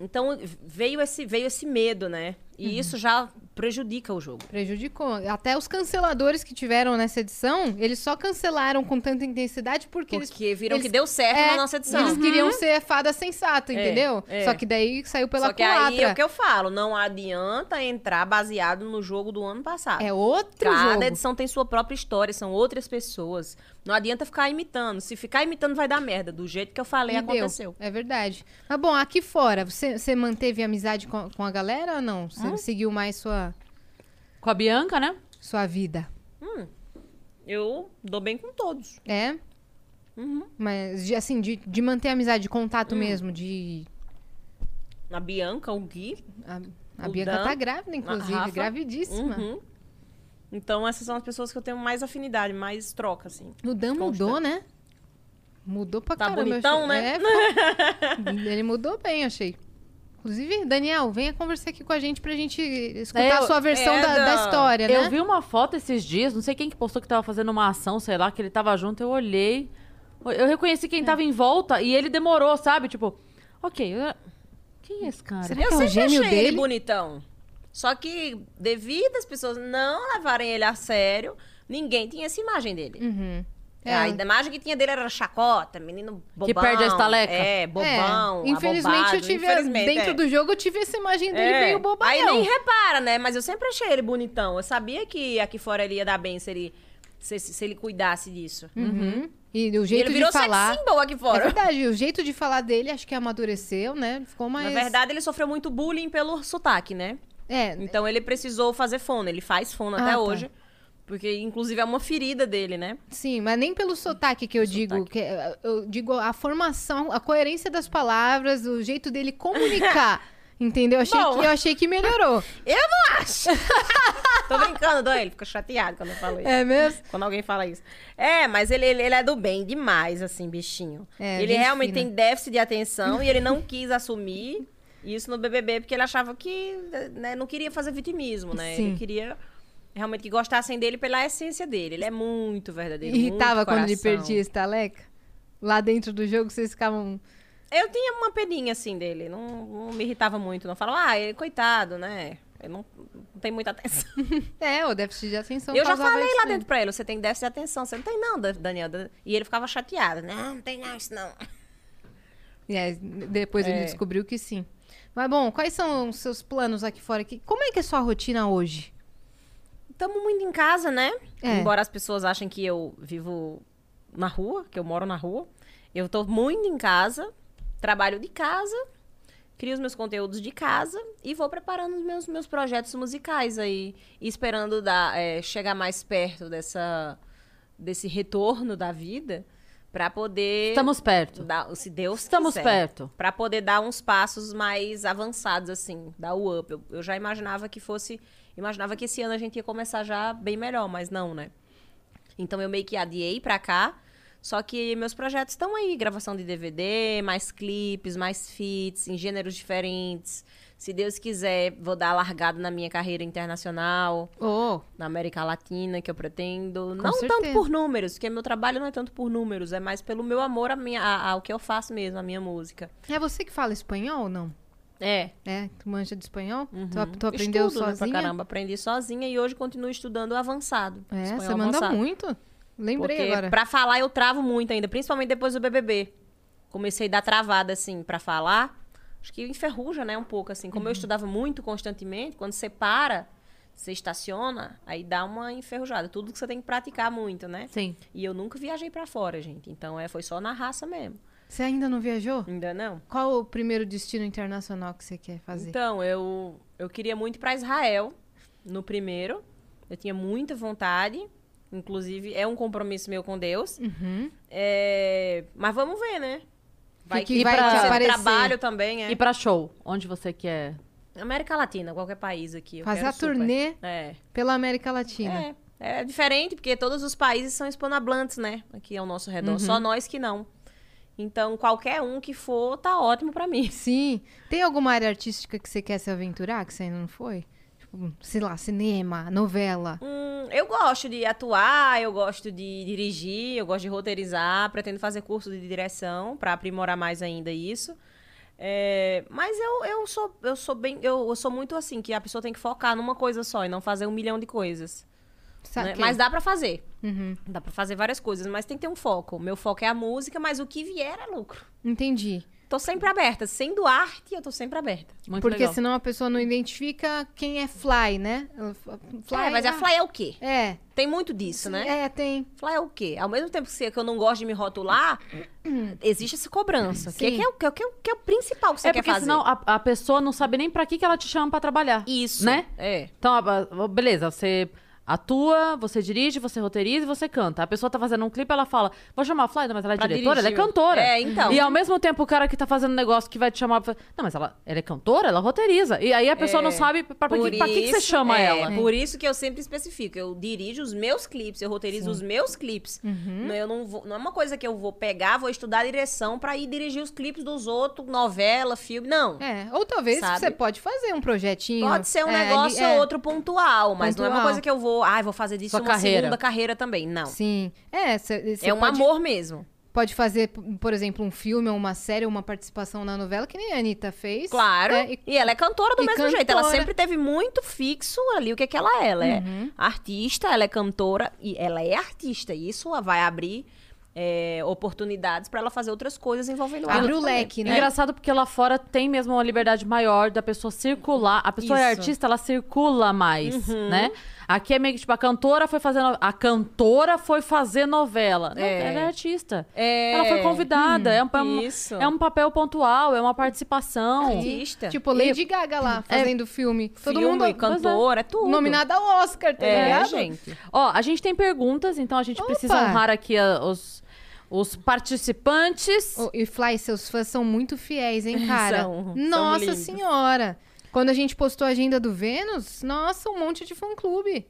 Então veio esse, veio esse medo, né? E Uhum. isso já prejudica o jogo. Prejudicou. Até os canceladores que tiveram nessa edição, eles só cancelaram com tanta intensidade porque, eles Porque viram eles- que deu certo é, na nossa edição. Eles queriam ser fada sensata, entendeu? é. Só que daí saiu pela Só que aí é o que eu falo, não adianta entrar baseado no jogo do ano passado. É outro Cada jogo. edição tem sua própria história, são outras pessoas. Não adianta ficar imitando. Se ficar imitando, vai dar merda. Do jeito que eu falei, E deu. aconteceu. É verdade. Mas bom, aqui fora, você, você manteve amizade com, com a galera ou não? Você seguiu mais sua, Com a Bianca, né? sua vida? Eu dou bem com todos. É? Uhum. Mas, de, assim, de, de manter amizade, de Hum. contato mesmo, de... A Bianca, o Gui. A, a O Bianca Dan, tá grávida, inclusive, gravidíssima. Uhum. Então, essas são as pessoas que eu tenho mais afinidade, mais troca, assim. O Dan mudou, né? Mudou pra Tá caramba. eu bonitão, achei. né? É, ele mudou bem, achei. Inclusive, Daniel, venha conversar aqui com a gente pra gente escutar É, a sua versão é da, da história, né? Eu vi uma foto esses dias, não sei quem que postou que tava fazendo uma ação, sei lá, que ele tava junto, eu olhei. Eu reconheci quem tava em volta e ele demorou, sabe? Tipo, ok, eu- quem é esse cara? Será Eu que é o sempre gêmeo achei ele dele? bonitão. Só que, devido às pessoas não levarem ele a sério, ninguém tinha essa imagem dele. Uhum. É. A imagem que tinha dele era chacota, menino bobão. Que perde a estaleca. É, bobão, É, Infelizmente, abobado. eu tive. Infelizmente, dentro é. do jogo, eu tive essa imagem dele É. meio bobalhão. Aí nem repara, né? Mas eu sempre achei ele bonitão. Eu sabia que aqui fora ele ia dar bem se ele, se, se ele cuidasse disso. Uhum. E o E jeito ele virou de falar. sex symbol aqui É fora. verdade, o jeito de falar dele acho que amadureceu, né? Ficou mais. Na verdade, ele sofreu muito bullying pelo sotaque, né? É, Então ele precisou fazer fono. Ele faz fono Ah, até tá. hoje. Porque, inclusive, é uma ferida dele, né? sim, mas nem pelo sotaque que eu digo. Que, eu digo a formação, a coerência das palavras, o jeito dele comunicar. entendeu? Achei Bom. que, eu achei que melhorou. Eu não acho. Tô brincando, Dom. Ele fica chateado quando eu falo isso. É mesmo? Quando alguém fala isso. É, mas ele, ele, ele é do bem demais, assim, bichinho. É, ele realmente fina. tem déficit de atenção e ele não quis assumir isso no BBB porque ele achava que né, não queria fazer vitimismo, né? Sim. Ele queria realmente que gostassem dele pela essência dele. Ele é muito verdadeiro. Irritava muito quando ele perdia esse taleca? Lá dentro do jogo, vocês ficavam. Eu tinha uma peninha assim dele, não, não me irritava muito. Não falava, ah, ele, coitado, né? Ele não, não tem muita atenção. É, o déficit de atenção. eu já falei lá nele. dentro pra ele, você tem déficit de atenção. Você não tem não, Da- Daniel. E ele ficava chateado. Não, não tem não, isso não. E aí, depois ele É. descobriu que sim. Mas bom, quais são os seus planos aqui fora? Como é que é a sua rotina hoje? Estamos muito em casa, né? É. Embora as pessoas achem que eu vivo na rua, que eu moro na rua. Eu tô muito em casa, trabalho de casa, crio os meus conteúdos de casa e vou preparando os meus, meus projetos musicais aí. Esperando dar, é, chegar mais perto dessa, desse retorno da vida para poder... Estamos perto. dar- se Deus Estamos quiser, perto. Pra poder dar uns passos mais avançados, assim, dar o up. Eu, eu já imaginava que fosse. Imaginava que esse ano a gente ia começar já bem melhor, mas não, né? Então eu meio que adiei pra cá. Só que meus projetos estão aí, gravação de DVD, mais clipes, mais feats, em gêneros diferentes. Se Deus quiser, vou dar largada na minha carreira internacional Oh, na América Latina que eu pretendo. Com não certeza. tanto por números, porque meu trabalho não é tanto por números, é mais pelo meu amor à minha, a- ao que eu faço mesmo, a minha música. é você que fala espanhol ou não? É. É, tu manja de espanhol? uhum. Tu, tu aprendeu Estudo, né, sozinha? pra caramba, aprendi sozinha e hoje continuo estudando avançado. É, espanhol você manda avançado. muito. Lembrei Porque agora. pra falar eu travo muito ainda, principalmente depois do BBB. Comecei a dar travada, assim, pra falar. Acho que enferruja, né, um pouco, assim. Uhum. Como eu estudava muito constantemente, quando você para, você estaciona, aí dá uma enferrujada. Tudo que você tem que praticar muito, né? Sim. E eu nunca viajei pra fora, gente. Então, é, foi só na raça mesmo. Você ainda não viajou? Ainda não. Qual o primeiro destino internacional que você quer fazer? Então, eu, eu queria muito ir pra Israel, no primeiro. Eu tinha muita vontade. Inclusive, é um compromisso meu com Deus. Uhum. É, Mas vamos ver, né? Vai que que, vai ser aparecer? trabalho também, é. E pra show? Onde você quer? América Latina, qualquer país aqui. eu Fazer quero a super. turnê É. pela América Latina. É. É diferente, porque todos os países são hispanohablantes, né? Aqui ao nosso redor. Uhum. Só nós que não. Então, qualquer um que for, tá ótimo pra mim. Sim. Tem alguma área artística que você quer se aventurar, que você ainda não foi? Tipo, sei lá, cinema, novela. Hum, eu gosto de atuar, eu gosto de dirigir, eu gosto de roteirizar, pretendo fazer curso de direção pra aprimorar mais ainda isso. É, mas eu, eu sou eu sou bem eu, eu sou muito assim que a pessoa tem que focar numa coisa só e não fazer um milhão de coisas. Né? Mas dá pra fazer. Uhum. Dá pra fazer várias coisas, mas tem que ter um foco. Meu foco é a música, mas o que vier é lucro. Entendi. Tô sempre aberta. Sendo arte, eu tô sempre aberta. Muito Porque legal. senão a pessoa não identifica quem é Fly, né? Fly, é, mas a ah, Fly é o quê? É. Tem muito disso, né? É, tem. Fly é o quê? Ao mesmo tempo que você- que eu não gosto de me rotular, existe essa cobrança. Que, Sim. que, é, o- que, é, o- que, é, que é o principal que você é quer porque fazer. senão a, a pessoa não sabe nem pra que, que ela te chama pra trabalhar. Isso. Né? É. Então, a- a- beleza, você atua, você dirige, você roteiriza e você canta. A pessoa tá fazendo um clipe, ela fala, vou chamar a Fly, mas ela é Pra diretora, ela é dirigir. cantora. É, então. E ao mesmo tempo, o cara que tá fazendo um negócio que vai te chamar, pra- não, mas ela, ela é cantora, ela roteiriza. E aí a pessoa É. não sabe pra, pra, que, pra que, que você chama é, ela. Por isso que eu sempre especifico. Eu dirijo os meus clipes, eu roteirizo os meus clipes. Uhum. Não, eu não, vou, não é uma coisa que eu vou pegar, vou estudar direção pra ir dirigir os clipes dos outros, novela, filme. Não. É. Ou talvez Sabe? você pode fazer um projetinho. Pode ser um é, negócio ali- é. ou outro pontual, mas não é uma Pontual. coisa que eu vou, ai, vou fazer disso Sua uma carreira. segunda carreira também. Não. Sim. É, cê, cê é um pode, amor mesmo. Pode fazer, por exemplo, um filme ou uma série ou uma participação na novela, que nem a Anitta fez. Claro. É, e- e, ela é cantora do mesmo jeito. Ela cantora. sempre teve muito fixo ali o que, é que ela é. Ela é Uhum. artista, ela é cantora e ela é artista. E isso vai abrir é, oportunidades pra ela fazer outras coisas envolvendo ela. Abre o leque, né? Engraçado porque lá fora tem mesmo uma liberdade maior da pessoa circular. A pessoa é Isso. artista, ela circula mais, Uhum. né? Aqui é meio que tipo, a cantora foi fazer no- a cantora foi fazer novela. Não, É. ela é artista. É. Ela foi convidada. é, um, é um- Isso. é um papel pontual, é uma participação. Artista. Tipo, Lady Gaga lá, fazendo filme. Todo Filme, mundo cantora, é tudo. nominada ao Oscar, tá É, ligado? gente. Ó, a gente tem perguntas, então a gente precisa Opa! honrar aqui a- os, os participantes. Ô, E Fly, seus fãs são muito fiéis, hein, cara? São, são nossa lindos. senhora! Quando a gente postou a agenda do Vênus, nossa, um monte de fã-clube.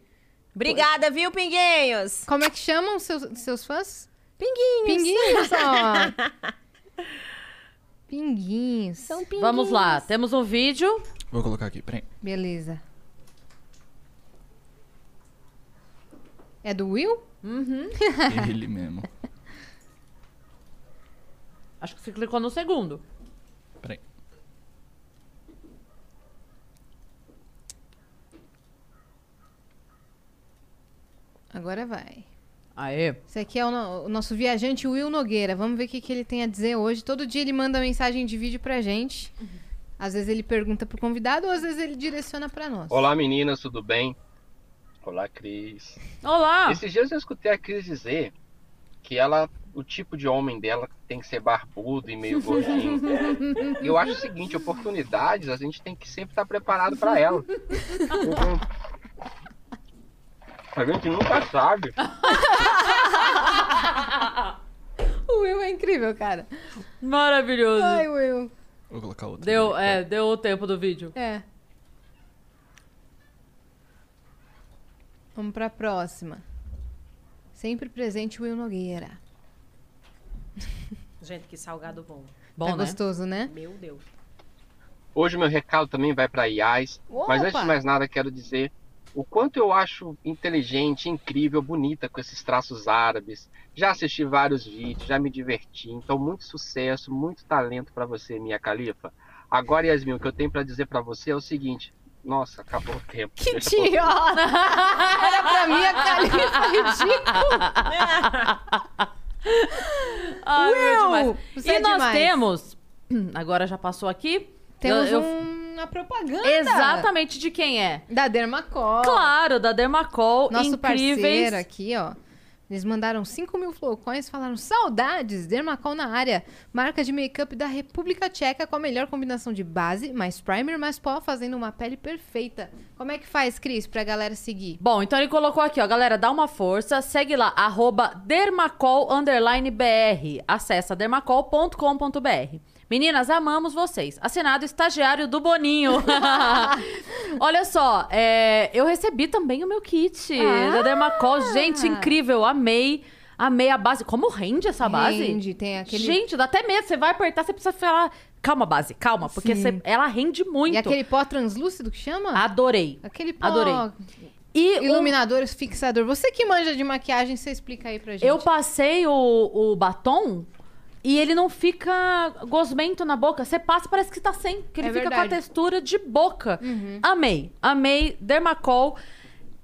Obrigada, viu, Pinguinhos? Como é que chamam seus, seus fãs? Pinguinhos. Pinguinhos, ó. Pinguinhos. São pinguinhos. Vamos lá, temos um vídeo. Vou colocar aqui, peraí. Beleza. É do Will? Ele mesmo. Acho que você clicou no segundo. Agora vai. Aê. Esse aqui é o, no- o nosso viajante Will Nogueira. Vamos ver o que, que ele tem a dizer hoje. Todo dia ele manda mensagem de vídeo pra gente. Às vezes ele pergunta pro convidado, ou às vezes ele direciona pra nós. Olá meninas, tudo bem? Olá Cris. Olá! Esses dias eu escutei a Cris dizer que ela, o tipo de homem dela tem que ser barbudo e meio gordinho. E eu acho o seguinte, oportunidades a gente tem que sempre estar preparado para ela. A gente nunca sabe. O Will é incrível, cara. Maravilhoso. Ai, Will. Vou colocar outro. Deu, ali, é, deu o tempo do vídeo. É. Vamos pra próxima. Sempre presente Will Nogueira. Gente, que salgado bom. Bom, tá né? gostoso, né? Meu Deus. Hoje meu recado também vai para IAS. Mas antes de mais nada, quero dizer o quanto eu acho inteligente, incrível, bonita com esses traços árabes. Já assisti vários vídeos, já me diverti. Então, muito sucesso, muito talento para você, minha califa. Agora, Yasmin, o que eu tenho para dizer para você é o seguinte. Nossa, acabou o tempo. Que idiota! Era pra mim a califa ridícula. Ai, Will, você e é nós demais. temos. Agora já passou aqui. Temos Eu- eu- uma propaganda. Exatamente de quem é. Da Dermacol. Claro, da Dermacol. Nosso incríveis. parceiro aqui, ó. Eles mandaram 5 mil flocões, falaram saudades, Dermacol na área. Marca de make-up da República Tcheca com a melhor combinação de base, mais primer, mais pó, fazendo uma pele perfeita. Como é que faz, Cris, pra galera seguir? Bom, então ele colocou aqui, ó, galera, dá uma força, segue lá, arroba dermacol, underline BR. Acessa dermacol.com.br. Meninas, amamos vocês. Assinado estagiário do Boninho. Olha só, é, eu recebi também o meu kit Ah! da Dermacol. Gente, incrível, amei. Amei a base. Como rende essa base? Rende, tem aquele... Gente, dá até medo. Você vai apertar, você precisa falar. Calma, base, calma. Porque você- ela rende muito. E aquele pó translúcido que chama? Adorei. Aquele pó... Adorei. E um- Iluminador, fixador. Você que manja de maquiagem, você explica aí pra gente. eu passei o, o batom e ele não fica gosmento na boca. Você passa, parece que tá sem. Que ele É fica com verdade. Uhum. a textura de boca. Amei. Amei.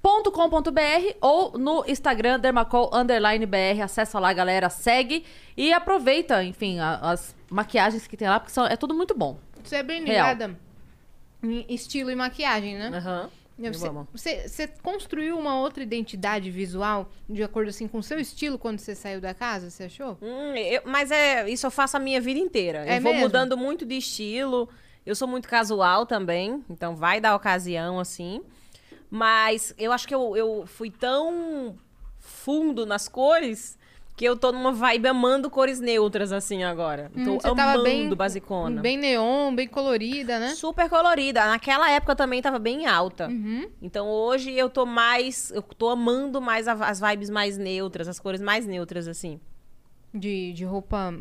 Dermacol.com.br ou no Instagram, dermacol underline BR. Acessa lá, galera, segue e aproveita, enfim, a- as maquiagens que tem lá, porque são, é tudo muito bom. Você é bem ligada em estilo e maquiagem, né? Aham. Eu Você, você, você construiu uma outra identidade visual de acordo assim com o seu estilo quando você saiu da casa, você achou? Hum, eu- mas é, isso eu faço a minha vida inteira. É eu vou mesmo? mudando muito de estilo. Eu sou muito casual também, então vai da ocasião, assim. Mas eu acho que eu, eu fui tão fundo nas cores que eu tô numa vibe amando cores neutras, assim, agora. Hum, tô amando bem- basicona. Bem neon, bem colorida, né? Super colorida. Naquela época também tava bem alta. Uhum. Então hoje eu tô mais. Eu tô amando mais a- as vibes mais neutras, as cores mais neutras, assim. De, de roupa,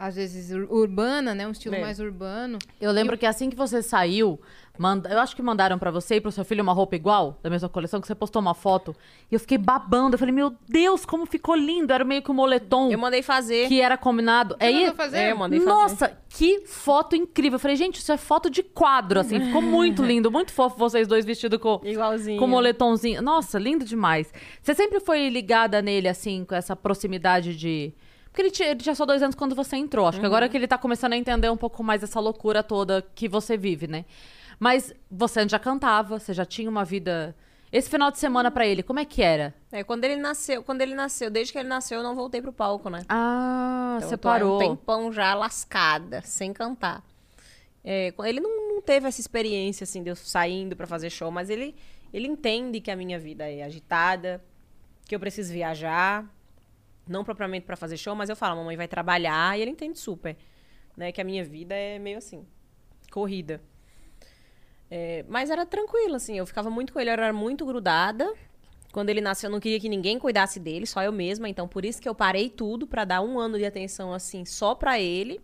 às vezes, ur- urbana, né? Um estilo É. mais urbano. Eu lembro que assim que você saiu, manda- eu acho que mandaram pra você e pro seu filho uma roupa igual, da mesma coleção, que você postou uma foto. E eu fiquei babando. Eu falei, meu Deus, como ficou lindo. Era meio que um moletom Eu mandei fazer. que era combinado. Você é mandou isso? fazer? É, eu mandei fazer. Nossa, que foto incrível. Eu falei, gente, isso é foto de quadro, assim. Ficou muito lindo, muito fofo vocês dois vestidos com, Igualzinho. com moletomzinho. Nossa, lindo demais. Você sempre foi ligada nele, assim, com essa proximidade de. Porque ele tinha, ele tinha só dois anos quando você entrou. Acho que agora que ele tá começando a entender um pouco mais essa loucura toda que você vive, né? Mas você já cantava, você já tinha uma vida. Esse final de semana pra ele, como é que era? É, quando ele nasceu, quando ele nasceu, desde que ele nasceu, eu não voltei pro palco, né? Ah, Então, você parou. um tempão já lascada, sem cantar. É, ele não, não teve essa experiência, assim, de eu saindo pra fazer show, mas ele, ele entende que a minha vida é agitada, que eu preciso viajar, não propriamente pra fazer show, mas eu falo, mamãe vai trabalhar, e ele entende super, né? Que a minha vida é meio assim, corrida. É, mas era tranquilo, assim, eu ficava muito com ele, eu era muito grudada. Quando ele nasceu, eu não queria que ninguém cuidasse dele, só eu mesma. Então, por isso que eu parei tudo pra dar um ano de atenção, assim, só pra ele.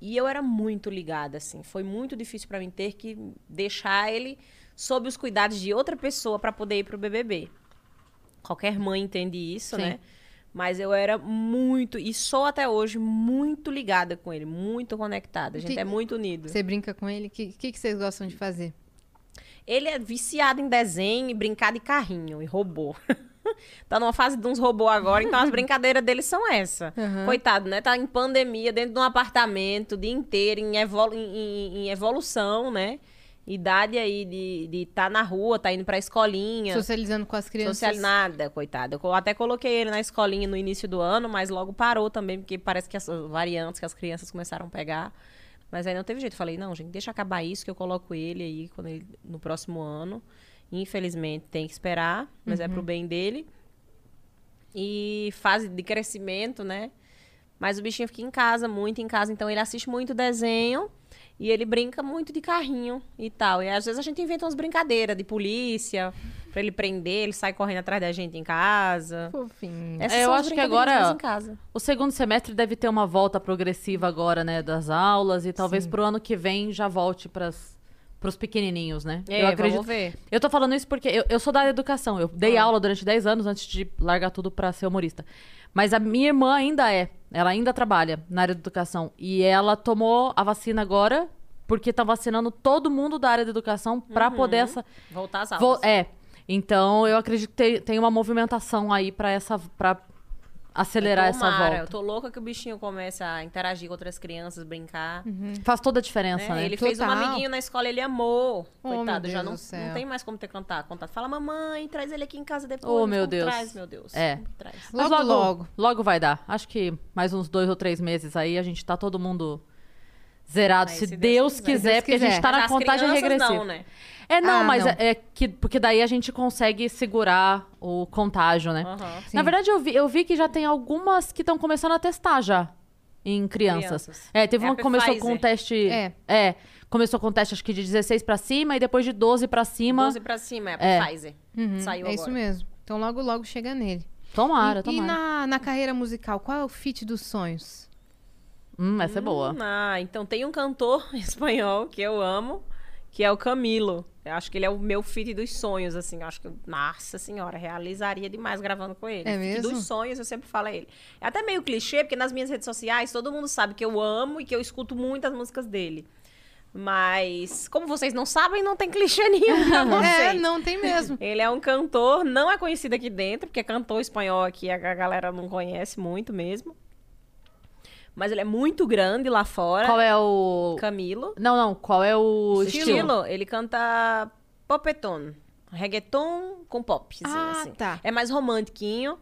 E eu era muito ligada, assim. Foi muito difícil pra mim ter que deixar ele sob os cuidados de outra pessoa pra poder ir pro BBB. Qualquer mãe entende isso, Sim. né? Mas eu era muito, e sou até hoje, muito ligada com ele, muito conectada. A gente Que- é muito unido. Você brinca com ele? O que, que, que vocês gostam de fazer? Ele é viciado em desenho e brincar de carrinho e robô. tá numa fase de uns robôs agora, então as brincadeiras dele são essa. Uhum. Coitado, né? Tá em pandemia, dentro de um apartamento, o dia inteiro, em, evolu- em- em- em evolução, né? Idade aí de estar tá na rua, tá indo pra escolinha. Socializando com as crianças. Social nada, coitado. Eu até coloquei ele na escolinha no início do ano, mas logo parou também, porque parece que as variantes que as crianças começaram a pegar. Mas aí não teve jeito. Falei, não, gente, deixa acabar isso que eu coloco ele aí quando ele- no próximo ano. Infelizmente tem que esperar, mas é pro bem dele. E fase de crescimento, né? Mas o bichinho fica em casa, muito em casa, então ele assiste muito desenho e ele brinca muito de carrinho e tal. E às vezes a gente inventa umas brincadeiras de polícia pra ele prender, ele sai correndo atrás da gente em casa. Fofinho. Essas É, eu acho que agora- mais em casa. O segundo semestre deve ter uma volta progressiva agora, né, das aulas e talvez pro ano que vem já volte pras pros pequenininhos, né? É, eu acredito. vamos ver. Eu tô falando isso porque eu, eu sou da educação. Eu dei Ah. aula durante 10 anos antes de largar tudo pra ser humorista. Mas a minha irmã ainda é. Ela ainda trabalha na área da educação. E ela tomou a vacina agora porque tá vacinando todo mundo da área da educação pra poder essa. Voltar às Vo- aulas. é. Então eu acredito que tem, tem uma movimentação aí pra essa. para acelerar essa volta. Eu tô louca que o bichinho comece a interagir com outras crianças, brincar. Faz toda a diferença, né? né? Ele fez um Total. amiguinho na escola, ele amou. Oh, Coitado, já não, não tem mais como ter contato. contato. Fala, mamãe, traz ele aqui em casa depois. Oh, meu como Deus. Traz, meu Deus. É. Traz. Mas Logo, logo. Logo vai dar. Acho que mais uns dois ou três meses aí a gente tá todo mundo zerado, Aí, se, se Deus Deus quiser, quiser. porque a gente tá Mas na contagem regressiva. Não, né? É, não, Ah, mas não. É, é que porque daí a gente consegue segurar o contágio, né? Aham. Na verdade, eu vi, eu vi que já tem algumas que estão começando a testar já em crianças. Crianças. É, teve É uma a que começou com um Pfizer. teste. É. Começou com um teste acho que de 16 pra cima e depois de 12 pra cima. 12 pra cima, é, É. Pfizer. Uhum, Saiu é agora. isso mesmo. Então logo, logo chega nele. Tomara, e, tomara. E na, na carreira musical, qual é o feat dos sonhos? Hum, essa é boa. Ah, então tem um cantor espanhol que eu amo, que é o Camilo. Eu acho que ele é o meu feat dos sonhos, assim. Eu acho que, nossa senhora, realizaria demais gravando com ele. É mesmo? dos sonhos, eu sempre falo a ele. É até meio clichê, porque nas minhas redes sociais todo mundo sabe que eu amo e que eu escuto muitas músicas dele. Mas, como vocês não sabem, não tem clichê nenhum pra vocês. É, não tem mesmo. Ele é um cantor, não é conhecido aqui dentro, porque cantor espanhol aqui a galera não conhece muito mesmo. Mas ele é muito grande lá fora. Qual é o. Camilo. Não, não. Qual é o O estilo? estilo, ele canta popeton. Reggaeton com pop. Ah, assim. tá. É mais romantiquinho.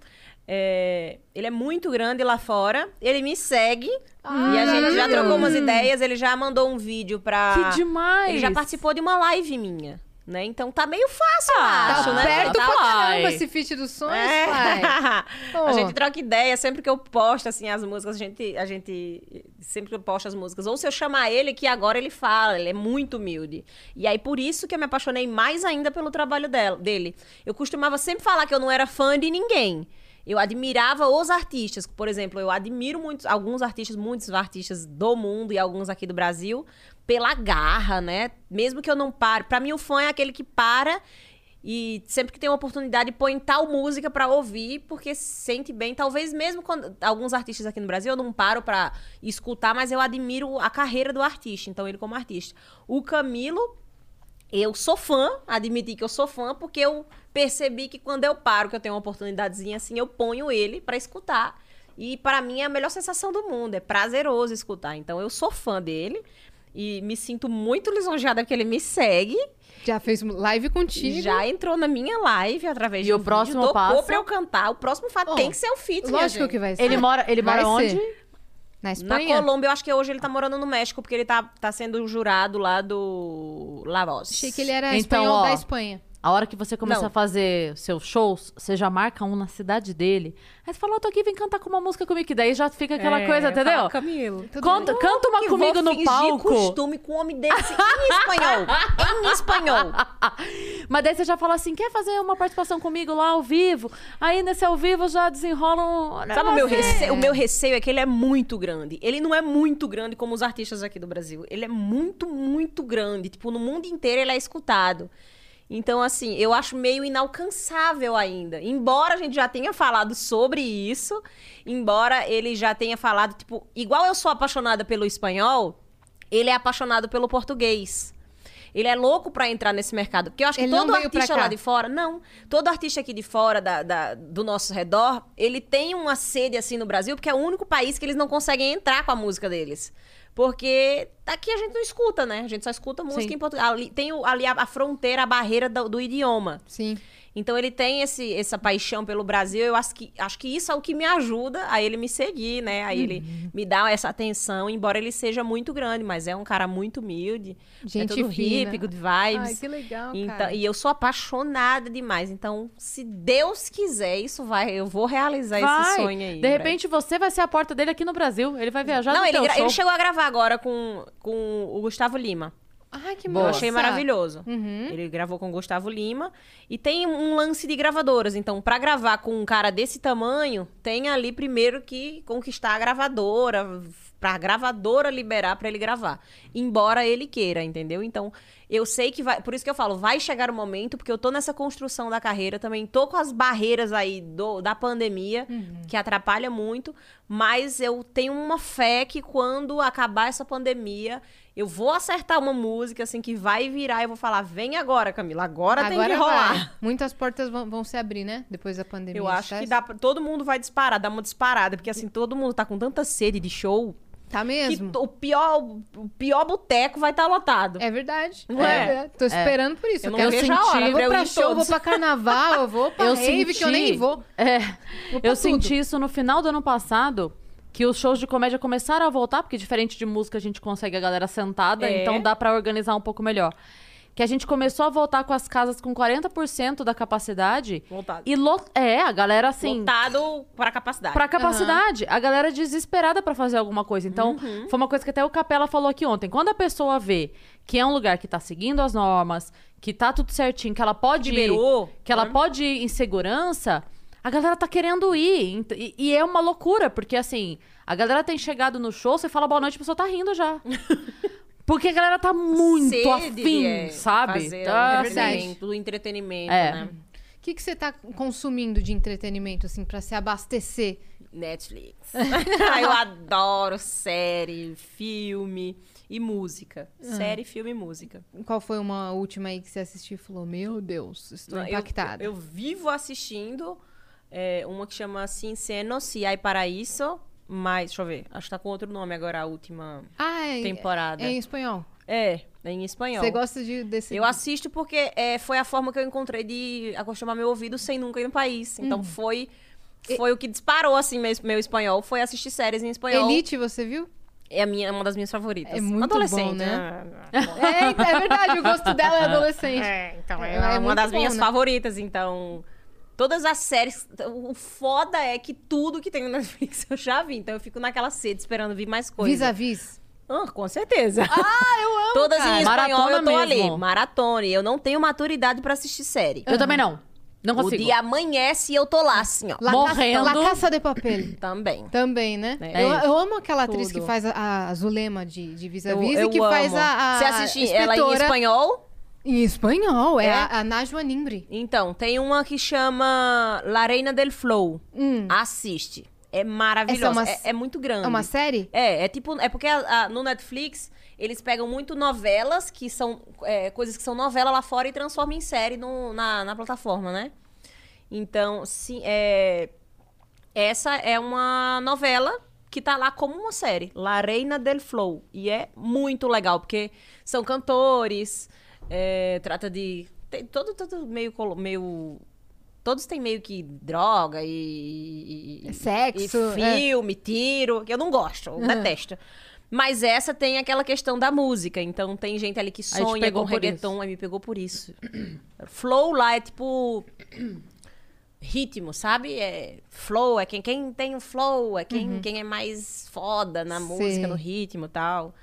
É, ele é muito grande lá fora. Ele me segue. e a gente já trocou umas ideias. Ele já mandou um vídeo pra. Que demais! Ele já participou de uma live minha. Né? Então tá meio fácil, eu Ah, acho, Tá né? perto Tá. Caramba esse feat dos sonhos, É. pai. a gente troca ideia, sempre que eu posto assim as músicas, a gente, a gente sempre que eu posto as músicas, ou se eu chamar ele que agora ele fala, ele é muito humilde. E aí por isso que eu me apaixonei mais ainda pelo trabalho dela, dele. Eu costumava sempre falar que eu não era fã de ninguém. Eu admirava os artistas, por exemplo, eu admiro muitos, alguns artistas, muitos artistas do mundo e alguns aqui do Brasil, pela garra, né? Mesmo que eu não pare. Pra mim, o fã é aquele que para e sempre que tem uma oportunidade põe tal música pra ouvir, porque se sente bem. Talvez mesmo quando alguns artistas aqui no Brasil eu não paro pra escutar, mas eu admiro a carreira do artista, então ele como artista. O Camilo, eu sou fã, admiti que eu sou fã, porque eu percebi que quando eu paro, que eu tenho uma oportunidadezinha assim, eu ponho ele pra escutar. E pra mim é a melhor sensação do mundo, é prazeroso escutar. Então eu sou fã dele e me sinto muito lisonjeada porque ele me segue. Já fez live contigo. Já entrou na minha live através E de o um próximo vídeo, tocou passo? pra eu cantar. O próximo fato Oh, tem que ser o feat, minha Lógico gente. que vai ser. Ele mora, ele Vai mora ser. onde? Na Na Espanha? Colômbia, eu acho que hoje ele tá morando no México, porque ele tá, tá sendo jurado lá do La Voz. Achei que ele era Então, espanhol ó, da Espanha. A hora que você começar Não. a fazer seus shows, você já marca um na cidade dele. Aí você fala, ó, tô aqui, vem cantar com uma música comigo. Que daí já fica aquela É, coisa, entendeu? fala, Camilo. Conta, canta uma Que comigo vou no palco. costume com um homem desse em espanhol. em espanhol. Mas daí você já fala assim, quer fazer uma participação comigo lá ao vivo? Aí nesse ao vivo já desenrola um... Sabe o meu, receio, o meu receio é que ele é muito grande. Ele não é muito grande como os artistas aqui do Brasil. Ele é muito, muito grande. Tipo, no mundo inteiro ele é escutado. Então, assim, eu acho meio inalcançável ainda. Embora a gente já tenha falado sobre isso, embora ele já tenha falado, tipo, igual eu sou apaixonada pelo espanhol, ele é apaixonado pelo português. Ele é louco pra entrar nesse mercado. Porque eu acho que Ele não todo artista lá de fora, não. Todo artista aqui de fora, da, da- do nosso redor, ele tem uma sede assim no Brasil, porque é o único país que eles não conseguem entrar com a música deles. Porque aqui a gente não escuta, né? A gente só escuta música Sim. em português. Ali, tem o- ali a, a fronteira, a barreira do, do idioma. Sim. Então ele tem esse, essa paixão pelo Brasil. Eu acho que, acho que isso é o que me ajuda a ele me seguir, né? Aí Uhum. ele me dá essa atenção, embora ele seja muito grande, mas é um cara muito humilde. é Gente todo fina. hippie, good vibes. Ai, que legal, Então, cara. e eu sou apaixonada demais. Então, se Deus quiser, isso vai, eu vou realizar esse Vai. sonho aí. De repente você vai ser a porta dele aqui no Brasil. Ele vai viajar Não, no ele, show. ele chegou a gravar agora com, com o Gustavo Lima. Ai, que Eu massa. achei maravilhoso. Uhum. Ele gravou com o Gustavo Lima. E tem um lance de gravadoras. Então, pra gravar com um cara desse tamanho, tem ali primeiro que conquistar a gravadora. Pra gravadora liberar pra ele gravar. Embora ele queira, entendeu? Então, eu sei que vai. Por isso que eu falo, vai chegar o momento, porque eu tô nessa construção da carreira também. Tô com as barreiras aí do, da pandemia, que atrapalha muito. Mas eu tenho uma fé que quando acabar essa pandemia, eu vou acertar uma música, assim, que vai virar e eu vou falar: vem agora, Camila, agora, tem que Agora rolar. vai. Muitas portas vão, vão se abrir, né? Depois da pandemia. Eu acho tá? que dá pra, todo mundo vai disparar, dar uma disparada, porque assim, todo mundo tá com tanta sede de show Tá que mesmo? o pior, o pior boteco vai estar lotado. É verdade. Não é? É, Tô esperando por isso. Eu Eu, não quero vejo a sentir. hora Eu vou eu pra show, vou todos. pra carnaval, eu vou pra Eu rave, que eu nem senti- vou. É, Vou eu senti tudo. isso no final do ano passado, que os shows de comédia começaram a voltar, porque diferente de música a gente consegue a galera sentada, É. então dá pra organizar um pouco melhor. Que a gente começou a voltar com as casas com 40% da capacidade. Voltado. E lo... é, a galera assim, Lotado para capacidade. Pra capacidade. A galera desesperada pra fazer alguma coisa. Então, Uhum. foi uma coisa que até o Capela falou aqui ontem. Quando a pessoa vê que é um lugar que tá seguindo as normas, que tá tudo certinho, que ela pode ir, Liberou. que ela né? pode ir em segurança, a galera tá querendo ir. E, e é uma loucura, porque assim, a galera tem chegado no show, você fala boa noite, a pessoa tá rindo já. Porque a galera tá muito Sede afim, é, sabe? fazer Tá o afim. entretenimento, do entretenimento, É. né? O que, que você tá consumindo de entretenimento, assim, pra se abastecer? Netflix. Ah, eu adoro série, filme e música. Série, filme e música. Qual foi uma última aí que você assistiu e falou, meu Deus, estou Eu- impactada? Eu, vivo assistindo é, uma que chama Sinceno, Si Hay Paraíso, mas, deixa eu ver, acho que tá com outro nome agora, a última ah, é, temporada. é em espanhol? É, é em espanhol. Você gosta de, desse... Eu assisto porque é, foi a forma que eu encontrei de acostumar meu ouvido sem nunca ir no país. Então foi foi o que disparou assim meu, meu espanhol, foi assistir séries em espanhol. Elite, você viu? É a minha, uma das minhas favoritas. É muito Adolescente, bom, né? né? É, é verdade, o gosto dela é adolescente. É, então é, É, é uma das bom, minhas né? favoritas, então todas as séries, o foda é que tudo que tem no Netflix eu já vi, então eu fico naquela sede esperando vir mais coisas. Vis-a-vis. Ah, com certeza. Ah, eu amo, Todas cara. em espanhol Maratona eu tô mesmo. ali, maratona. E eu não tenho maturidade pra assistir série. Eu também não. Não consigo. O dia amanhece e eu tô lá, assim, ó. La Morrendo. Casa, La Caça de Papel. Também. Também, né? É eu, eu amo aquela atriz Tudo. que faz a, a Zulema de, de Vis-a-Vis eu, e que faz amo. a, a Você assiste ela em espanhol? Em espanhol, é, É? a, a Najwa Nimri. Então, tem uma que chama La Reina del Flow. Hum. Assiste. É maravilhosa. É uma- é, é muito grande. É uma série? É, é tipo. É porque a- a- no Netflix eles pegam muito novelas, que são é, coisas que são novela lá fora e transformam em série no- na, na plataforma, né? Então, sim, é, essa é uma novela que tá lá como uma série, La Reina del Flow. E é muito legal, porque são cantores, é, trata de. Tem todo, todo meio, meio. Todos têm meio que droga e. e- Sexo, E filme, tiro, que eu não gosto, eu detesto. Mas essa tem aquela questão da música. Então tem gente ali que sonha com reggaeton, aí me pegou por isso. Flow lá é tipo ritmo, sabe? É flow, é quem, quem tem o flow, é quem, quem é mais foda na música, no ritmo e tal.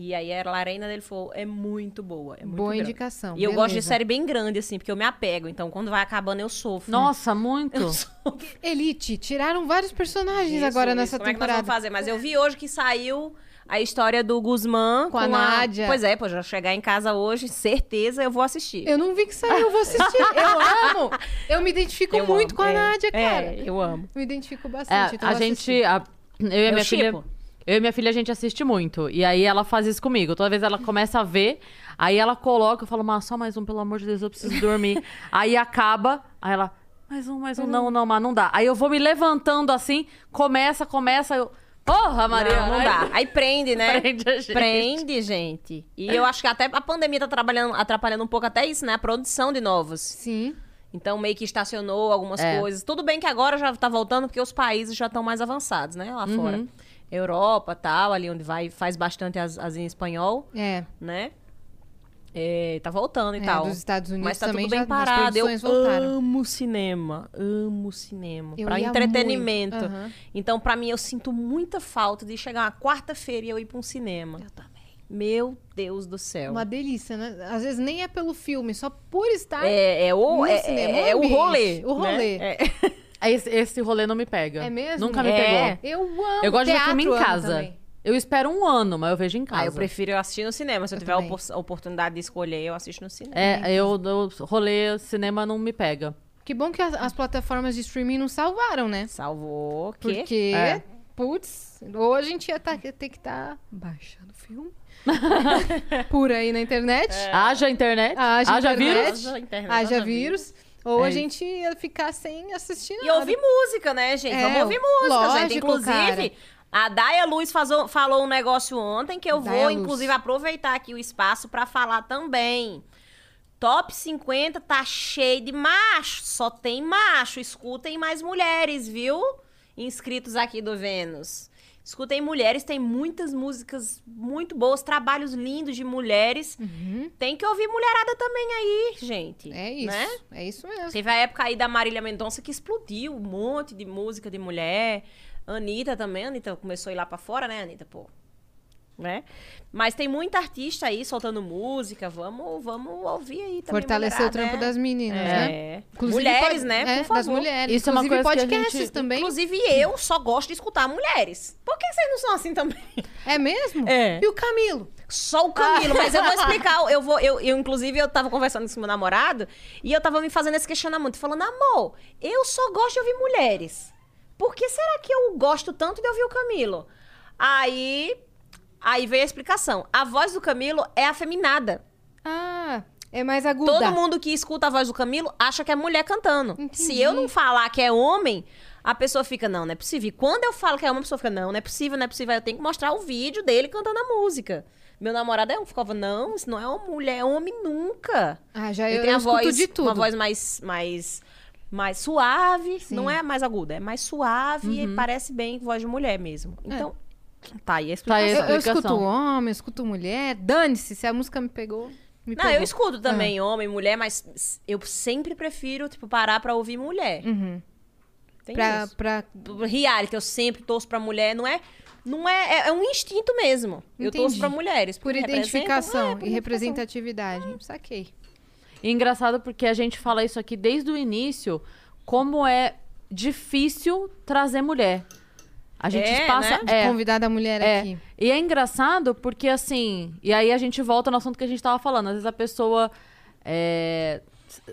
E aí a Larena dele Flow é muito boa. É muito Boa grande. indicação. E eu gosto de beleza. série bem grande, assim, porque eu me apego. Então, quando vai acabando, eu sofro. Nossa, muito. Eu sofro. Elite, tiraram vários personagens Isso, agora isso. nessa Como é que nós temporada. vamos fazer? Mas eu vi hoje que saiu a história do Guzmán Com a Nádia. Pois é, pô, já chegar em casa hoje, certeza eu vou assistir. Eu não vi que saiu, eu vou assistir. Eu amo! Eu me identifico Eu muito amo. com a É, Nádia, cara. É, eu amo. Me identifico É, bastante. então a gente. a- eu e a Eu minha filha. shippo. Eu e minha filha, a gente assiste muito. E aí ela faz isso comigo. Toda vez ela começa a ver, aí ela coloca, eu falo, mas só mais um, pelo amor de Deus, eu preciso dormir. aí acaba, aí ela, mais um, mais um, não, não, mas não dá. Aí eu vou me levantando assim, começa, começa, eu. Porra, Maria! Não, não dá. Aí prende, né? Prende a gente. Prende, gente. E eu acho que até a pandemia tá trabalhando, atrapalhando um pouco até isso, né? A produção de novos. Sim. Então meio que estacionou algumas É. coisas. Tudo bem que agora já tá voltando porque os países já estão mais avançados, né? Lá fora. Europa, tal, ali onde vai faz bastante as, as em espanhol, É. né? É, tá voltando e É, tal. dos Estados Unidos Mas tá também tudo bem já- parado. Eu voltaram. amo cinema, amo cinema. Eu pra entretenimento. Aham. Então, pra mim, eu sinto muita falta de chegar uma quarta-feira e eu ir pra um cinema. Eu também. Meu Deus do céu. Uma delícia, né? Às vezes nem é pelo filme, só por estar. É, é o, é, cinema, é, é o o ambiente, rolê. o né? rolê. É. Esse, esse rolê não me pega. É mesmo? Nunca me É. pegou. Eu amo. Eu gosto de ver teatro filme em amo casa. também. Eu espero um ano, mas eu vejo em casa. Ah, eu prefiro assistir no cinema. Se eu, Eu tiver a também. opor- oportunidade de escolher, eu assisto no cinema. É, eu, eu rolê cinema não me pega. Que bom que as, as plataformas de streaming não salvaram, né? Salvou. Que? Porque, É. putz, ou a gente ia tá, ter que estar baixando filme por aí na internet, Haja internet, Haja haja, internet. vírus. Haja internet, haja haja vírus, ou É a gente ia ficar sem assistir E nada. ouvir música, né, gente? É, Vamos ouvir música, lógico, gente. Inclusive, a Daya Luz falou um negócio ontem que eu Daya vou, Luz. inclusive, aproveitar aqui o espaço pra falar também. Top 50 tá cheio de macho. Só tem macho. Escutem mais mulheres, viu? Inscritos aqui do Vênus. Escutem mulheres, tem muitas músicas muito boas, trabalhos lindos de mulheres. Uhum. Tem que ouvir mulherada também aí, gente. É isso, Né? é isso mesmo. Teve a época aí da Marília Mendonça que explodiu um monte de música de mulher. Anitta também. Anitta começou a ir lá pra fora, né, Anitta? Pô. Né? Mas tem muita artista aí soltando música, vamos, vamos ouvir aí também. Fortalecer o mulherada, trampo né? das meninas, né? É. Inclusive, mulheres, pode- né? É, Por favor. das mulheres. Isso é uma Inclusive, coisa que a podcasts gente- também. Inclusive, eu só gosto de escutar mulheres. Por que vocês não são assim também? É mesmo? É. E o Camilo? Só o Camilo, mas eu vou explicar. Eu vou, eu, eu, inclusive, eu tava conversando com meu namorado e eu tava me fazendo esse questionamento, falando, amor, eu só gosto de ouvir mulheres. Por que será que eu gosto tanto de ouvir o Camilo? Aí, aí veio a explicação. A voz do Camilo é afeminada. Ah, é mais aguda. Todo mundo que escuta a voz do Camilo acha que é mulher cantando. Entendi. Se eu não falar que é homem, a pessoa fica, não, não é possível. E quando eu falo que é homem, a pessoa fica, não, não é possível, não é possível. Aí Eu tenho que mostrar o vídeo dele cantando a música. Meu namorado é um, ficava, não, isso não é uma mulher, é homem nunca. Ah, já Ele eu, tem a voz, de tudo. uma voz mais, mais, mais suave, Sim. não é mais aguda, é mais suave e parece bem voz de mulher mesmo. Então, tá aí a explicação. aí a Eu, eu explicação. escuto homem, eu escuto mulher. Dane-se, se a música me pegou, me Não, pegou. eu escuto também homem, mulher, mas eu sempre prefiro, tipo, parar pra ouvir mulher. Uhum. Tem Pra, isso. pra... Reality, eu sempre torço pra mulher, não é... Não é, é, é um instinto mesmo. Eu torço Entendi. pra mulheres. Por identificação É, por e representatividade. Saquei. E engraçado porque a gente fala isso aqui desde o início, como é difícil trazer mulher. A gente É, passa. né? De é, convidar a mulher é. aqui. E é engraçado porque, assim. E aí a gente volta no assunto que a gente tava falando. Às vezes a pessoa é,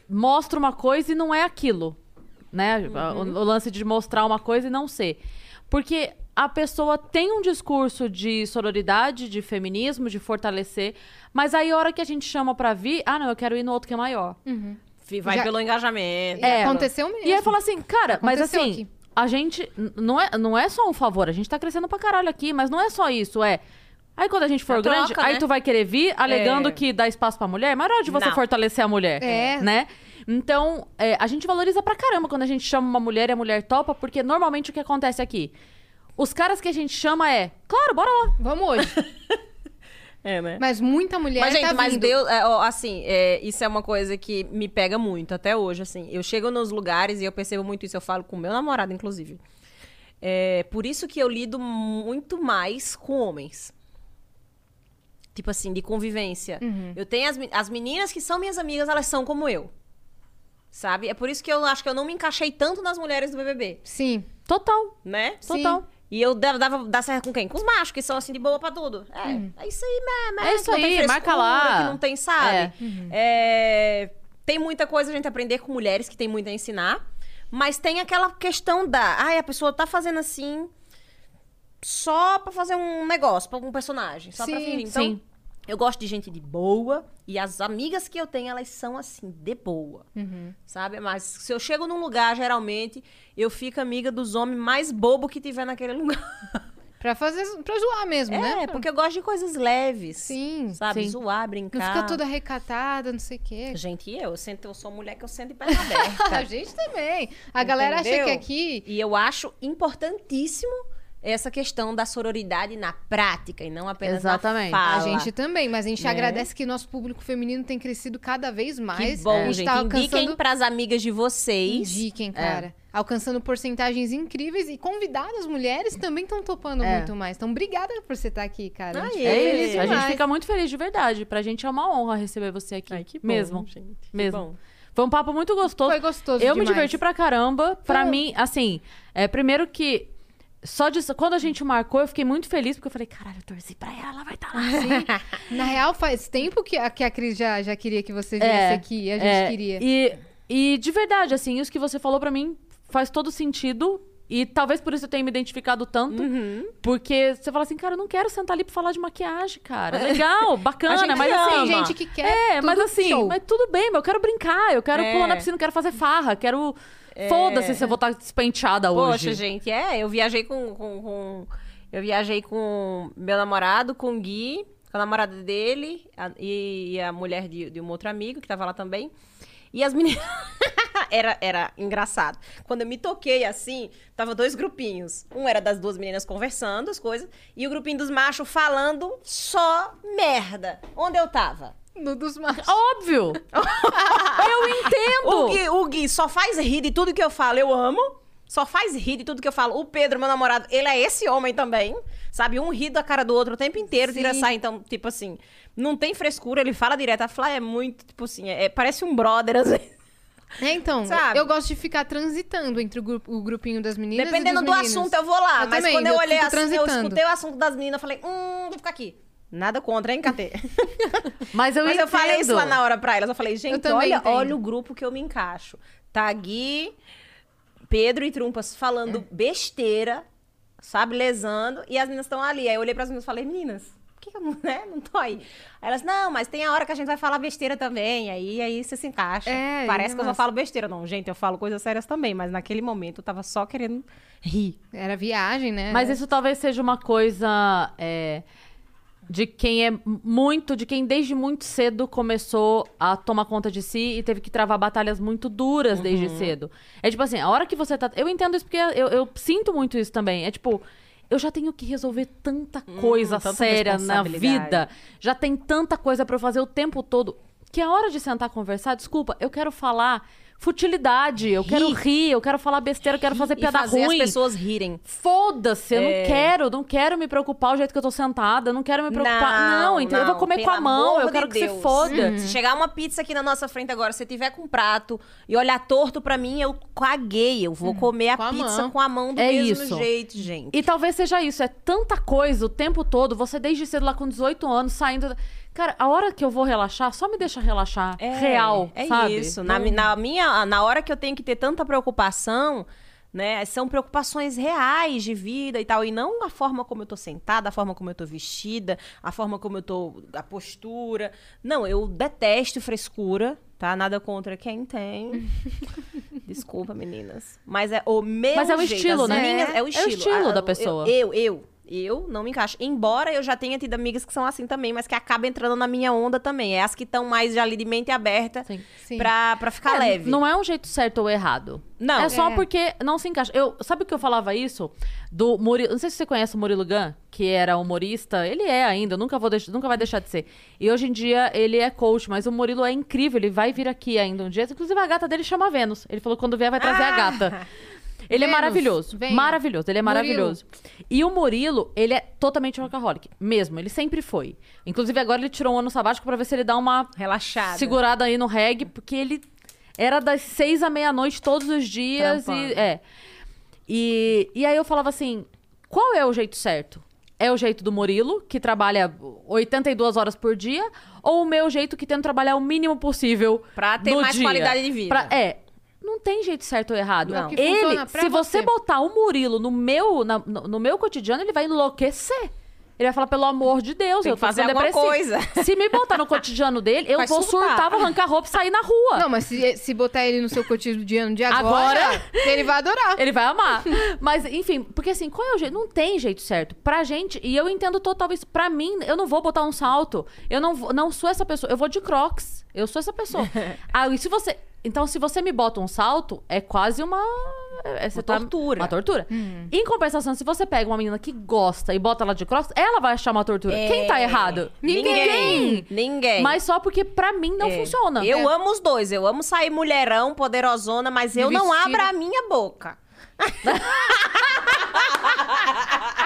mostra uma coisa e não é aquilo. Né? O, o lance de mostrar uma coisa e não ser. Porque a pessoa tem um discurso de sororidade, de feminismo, de fortalecer. Mas aí a hora que a gente chama pra vir, ah, não, eu quero ir no outro que é maior. Fi- Vai Já- pelo engajamento. É. Aconteceu mesmo. E aí fala assim, cara, mas Aconteceu assim, aqui. A gente. Não é, não é só um favor, a gente tá crescendo pra caralho aqui, mas não é só isso, é. Aí quando a gente for É a grande, troca, aí né? tu vai querer vir alegando É. que dá espaço pra mulher, mas hora de você Não. fortalecer a mulher, É. né? Então, é, a gente valoriza pra caramba quando a gente chama uma mulher e a mulher topa, porque normalmente o que acontece aqui? Os caras que a gente chama é, claro, bora lá. Vamos hoje. É, né? Mas muita mulher Mas, gente, tá mas vindo. Deus, é, ó, assim, é, isso é uma coisa que me pega muito até hoje, assim. Eu chego nos lugares e eu percebo muito isso, eu falo com meu namorado, inclusive. É, por isso que eu lido muito mais com homens. Tipo assim, de convivência. Uhum. Eu tenho as, as meninas que são minhas amigas, elas são como eu. Sabe? É por isso que eu acho que eu não me encaixei tanto nas mulheres do BBB, Sim. Total, né? Sim. E eu dava, dava dar certo com quem? Com os machos, que são assim de boa pra tudo. É, é isso aí mesmo. É isso não tem aí, marca lá. Que não tem, sabe? É. É, Tem muita coisa a gente aprender com mulheres, que tem muito a ensinar. Mas tem aquela questão da... Ai, a pessoa tá fazendo assim... Só pra fazer um negócio, pra um personagem. Só pra Sim, vir. Então, sim. Eu gosto de gente de boa. E as amigas que eu tenho, elas são assim, de boa. Uhum. Sabe? Mas se eu chego num lugar, geralmente, eu fico amiga dos homens mais bobos que tiver naquele lugar. Pra fazer, pra zoar mesmo, né? É, porque eu gosto de coisas leves. Sim. Sabe? Sim. Zoar, brincar. Não fica toda recatada, não sei o quê. Gente, e eu? Eu, sento, eu sou mulher que eu sento de perna aberta. A gente também. A galera acha Entendeu? que aqui... E eu acho importantíssimo essa questão da sororidade na prática e não apenas Exatamente. na fala. A gente também, mas a gente Né? agradece que nosso público feminino tem crescido cada vez mais. Que bom, a gente tá Indiquem alcançando... pras amigas de vocês. Indiquem, cara. Alcançando porcentagens incríveis e convidadas mulheres também estão topando É. muito mais. Então, obrigada por você estar aqui, cara. A gente É feliz. A gente fica muito feliz de verdade. Pra gente é uma honra receber você aqui. Ai, que bom, mesmo. gente. Que Mesmo. bom. Foi um papo muito gostoso. Foi gostoso Eu me demais. diverti pra caramba. Pra Foi. mim, assim, é, primeiro que. Só de, quando a gente marcou, eu fiquei muito feliz, porque eu falei, caralho, eu torci pra ela, ela vai estar lá. Na real, faz tempo que a, que a Cris já, já queria que você viesse É, aqui. A gente É, queria. E, e de verdade, assim, isso que você falou pra mim faz todo sentido. E talvez por isso eu tenha me identificado tanto. Uhum. Porque você fala assim, cara, eu não quero sentar ali pra falar de maquiagem, cara. Legal, bacana, mas ama. assim. Tem gente que quer É, mas assim, show. mas tudo bem, mas eu quero brincar, eu quero É. pular na piscina, eu quero fazer farra, quero. Foda-se se eu vou estar despenteada hoje. Poxa, gente, é, eu viajei com, com, com- Eu viajei com meu namorado, com o Gui, com a namorada dele a- e, e a mulher de, de um outro amigo que tava lá também. E as meninas. era, era engraçado. Quando eu me toquei assim, tava dois grupinhos. Um era das duas meninas conversando, as coisas, e o grupinho dos machos falando só merda. Onde eu tava? No dos machos. Óbvio! eu entendo! O Gui, o Gui só faz rir de tudo que eu falo, eu amo. Só faz rir de tudo que eu falo. O Pedro, meu namorado, ele é esse homem também. Sabe? Um ri da cara do outro o tempo inteiro, tira Sim. sai. Então, tipo assim, não tem frescura, ele fala direto. A Fly é muito, tipo assim, é- parece um brother, às vezes. É, então, Sabe? eu gosto de ficar transitando entre o, grupo- o grupinho das meninas Dependendo e do meninos. assunto, eu vou lá. Eu mas também, quando eu eu olhei assim, eu escutei o assunto das meninas, eu falei, hum, vou ficar aqui. Nada contra, hein, Catê? Mas eu Mas eu falei isso lá na hora pra elas. Eu falei, gente, também olha, entendo. olha o grupo que eu me encaixo. Tá Gui, Pedro e Trumpas falando É. besteira, sabe, lesando, e as meninas estão ali. Aí eu olhei pras meninas e falei, meninas, por que, eu não, né, não tô aí? Aí elas, não, mas tem a hora que a gente vai falar besteira também, aí, aí você se encaixa. É, Parece isso que eu é só falo besteira. Não, gente, eu falo coisas sérias também, mas naquele momento eu tava só querendo rir. Era viagem, né? Mas isso talvez seja uma coisa é, de quem é muito, de quem desde muito cedo começou a tomar conta de si e teve que travar batalhas muito duras desde Uhum. cedo. É tipo assim, a hora que você tá. Eu entendo isso porque eu, eu sinto muito isso também. É tipo. Eu já tenho que resolver tanta coisa Hum, séria na vida. Já tem tanta coisa pra eu fazer o tempo todo. Que a hora de sentar e conversar, desculpa, eu quero falar futilidade, eu quero rir, eu quero falar besteira, eu quero fazer E piada fazer ruim. as pessoas rirem. Foda-se, eu É. não quero, não quero me preocupar o jeito que eu tô sentada, não quero me preocupar. Não, entendeu? eu vou comer com a mão, eu de quero que Deus. você foda. Se chegar uma pizza aqui na nossa frente agora, se tiver com um prato e olhar torto pra mim, eu caguei. Eu vou comer a com a pizza mão. com a mão do É mesmo isso. jeito, gente. E talvez seja isso, é tanta coisa o tempo todo, você desde cedo lá com 18 anos, saindo. Cara, a hora que eu vou relaxar, só me deixa relaxar. real, é sabe? isso. Na, Não- na minha, na hora que eu tenho que ter tanta preocupação, né, são preocupações reais de vida e tal, e não a forma como eu tô sentada, a forma como eu tô vestida, a forma como eu tô, a postura. Não, eu detesto frescura, tá? Nada contra quem tem. Desculpa, meninas. Mas é o meu Mas é o jeito, estilo, né? minhas- é É o o estilo. estilo Ah, da pessoa. Eu, eu, eu não me encaixo. Embora eu já tenha tido amigas que são assim também, mas que acabam entrando na minha onda também. É as que estão mais já ali de mente aberta Sim. Sim. pra, pra ficar É, leve. Não é um jeito certo ou errado. Não. É só É. porque não se encaixa. Eu, sabe que eu falava isso? Do Murilo. Não sei se você conhece o Murilo Gun, que era humorista. Ele é ainda, nunca, vou deix- nunca vai deixar de ser. E hoje em dia ele é coach, mas o Murilo é incrível. Ele vai vir aqui ainda um dia. Inclusive a gata dele chama Vênus. Ele falou que quando vier vai trazer a Ah! gata. Ele é maravilhoso. venha. Maravilhoso, ele é Murilo. maravilhoso. E o Murilo, ele é totalmente workaholic. Mesmo, ele sempre foi. Inclusive, agora ele tirou um ano sabático pra ver se ele dá uma Relaxada. segurada aí no reggae, porque ele era das seis à meia-noite todos os dias. E, é. E, e aí eu falava assim: qual é o jeito certo? É o jeito do Murilo, que trabalha 82 horas por dia, ou o meu jeito que tento trabalhar o mínimo possível Pra ter no mais dia? qualidade de vida. Pra- é. Não tem jeito certo ou errado. Não. Ele, se você você. botar o Murilo no meu, na- no, no meu cotidiano, ele vai enlouquecer. Ele vai falar, pelo amor de Deus, Tem eu tô fazer alguma depressivo. coisa. Se me botar no cotidiano dele, eu Vai vou surtar. surtar, vou arrancar roupa e sair na rua. Não, mas se, se botar ele no seu cotidiano de agora, Agora? ele vai adorar. Ele vai amar. Mas, enfim, porque assim, qual é o jeito? Não tem jeito certo. Pra gente, e eu entendo total isso. Pra mim, eu não vou botar um salto. Eu não, vou- não sou essa pessoa. Eu vou de crocs. Eu sou essa pessoa. ah, e se você. Então, se você me bota um salto, é quase uma. É, você Uma tá- tortura. Uma tortura. Em compensação, se você pega uma menina que gosta e bota ela de crocs, ela vai achar uma tortura. Quem tá É. errado? Ninguém. Ninguém. Mas só porque pra mim não É. funciona. Eu amo os dois. Eu amo sair mulherão, poderosona, mas eu não vestido. abro a minha boca.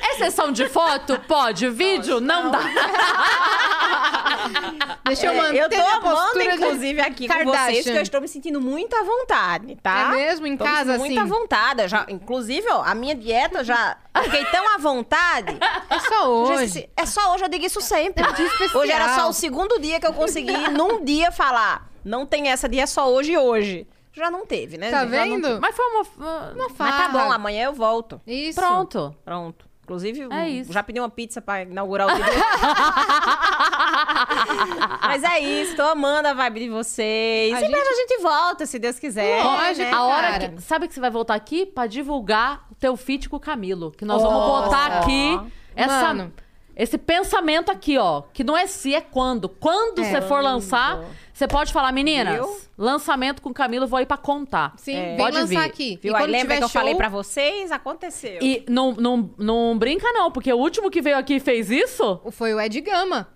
É sessão de foto? Pode. Vídeo? Não, dá. Deixa eu É, manter eu tô amando, inclusive, aqui com vocês, que eu estou me sentindo muito à vontade, tá? É mesmo? Em Tô casa, muito assim? à vontade. Eu Já, inclusive, ó, a minha dieta já... eu Fiquei tão à vontade. É só hoje. É só hoje, eu digo isso sempre. especial. Hoje era só o segundo dia que eu consegui, num dia, falar. Não tem essa dia, é só hoje e hoje. Já não teve, né? Tá gente? Já não vendo? Mas foi uma. Uma Mas tá farra. bom, amanhã eu volto. Isso. Pronto. Pronto. Inclusive, É isso. já pedi uma pizza pra inaugurar o vídeo. Mas é isso, tô amando a vibe de vocês. A breve a gente volta, se Deus quiser. Lógico, né? a hora cara. que. Sabe que você vai voltar aqui pra divulgar o teu feat com o Camilo. Que nós vamos Nossa. botar aqui essa, Mano. esse pensamento aqui, ó. Que não é se, é quando. Quando É. você for lançar, você pode falar, meninas, Viu? lançamento com o Camilo, vou ir pra contar. Sim, É. vem Pode lançar vir. aqui. Viu? E Aí lembra tiver que eu show, falei pra vocês? Aconteceu. E não, não, não brinca, não, porque o último que veio aqui e fez isso. Foi o Ed Gama.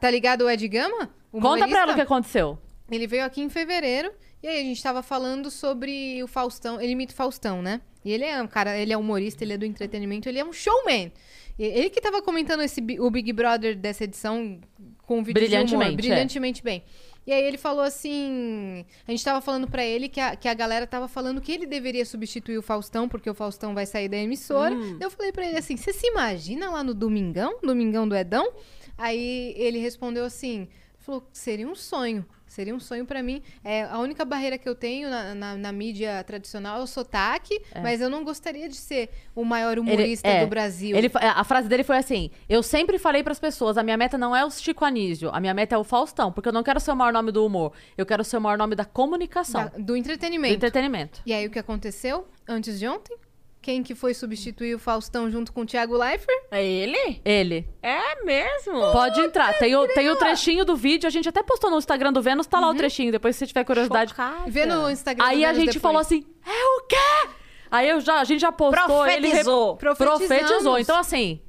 Tá ligado o Ed Gama? O Conta pra ela o que aconteceu. Ele veio aqui em fevereiro e aí a gente tava falando sobre o Faustão. Ele imita o Faustão, né? E ele é um cara, ele é humorista, ele é do entretenimento, ele é um showman. Ele que tava comentando esse, o Big Brother dessa edição com um vídeo de humor, Brilhantemente, é. brilhantemente bem. E aí ele falou assim, a gente tava falando pra ele que a, que a galera tava falando que ele deveria substituir o Faustão, porque o Faustão vai sair da emissora. Eu falei pra ele assim, você se imagina lá no Domingão, Domingão do Edão? Aí ele respondeu assim, falou, seria um sonho. Seria um sonho pra mim. É, a única barreira que eu tenho na, na- na mídia tradicional é o sotaque, mas eu não gostaria de ser o maior humorista é, do Brasil. Ele, a frase dele foi assim: Eu sempre falei pras pessoas, a minha meta não é o Chico Anísio, a minha meta é o Faustão, porque eu não quero ser o maior nome do humor, eu quero ser o maior nome da comunicação, Da- do do entretenimento. entretenimento. E aí o que aconteceu antes de ontem? Quem que foi substituir o Faustão junto com o Thiago Leifert? É ele? Ele. É mesmo? Pode entrar. Tem o, tem o trechinho do vídeo, a gente até postou no Instagram do Vênus, tá lá o trechinho, depois se você tiver curiosidade. Chocada. Vê no Instagram. Aí do a Vênus gente depois. falou assim: é o quê? Aí eu já, a gente já postou. Ele re- Profetizou. Profetizou. Então, assim,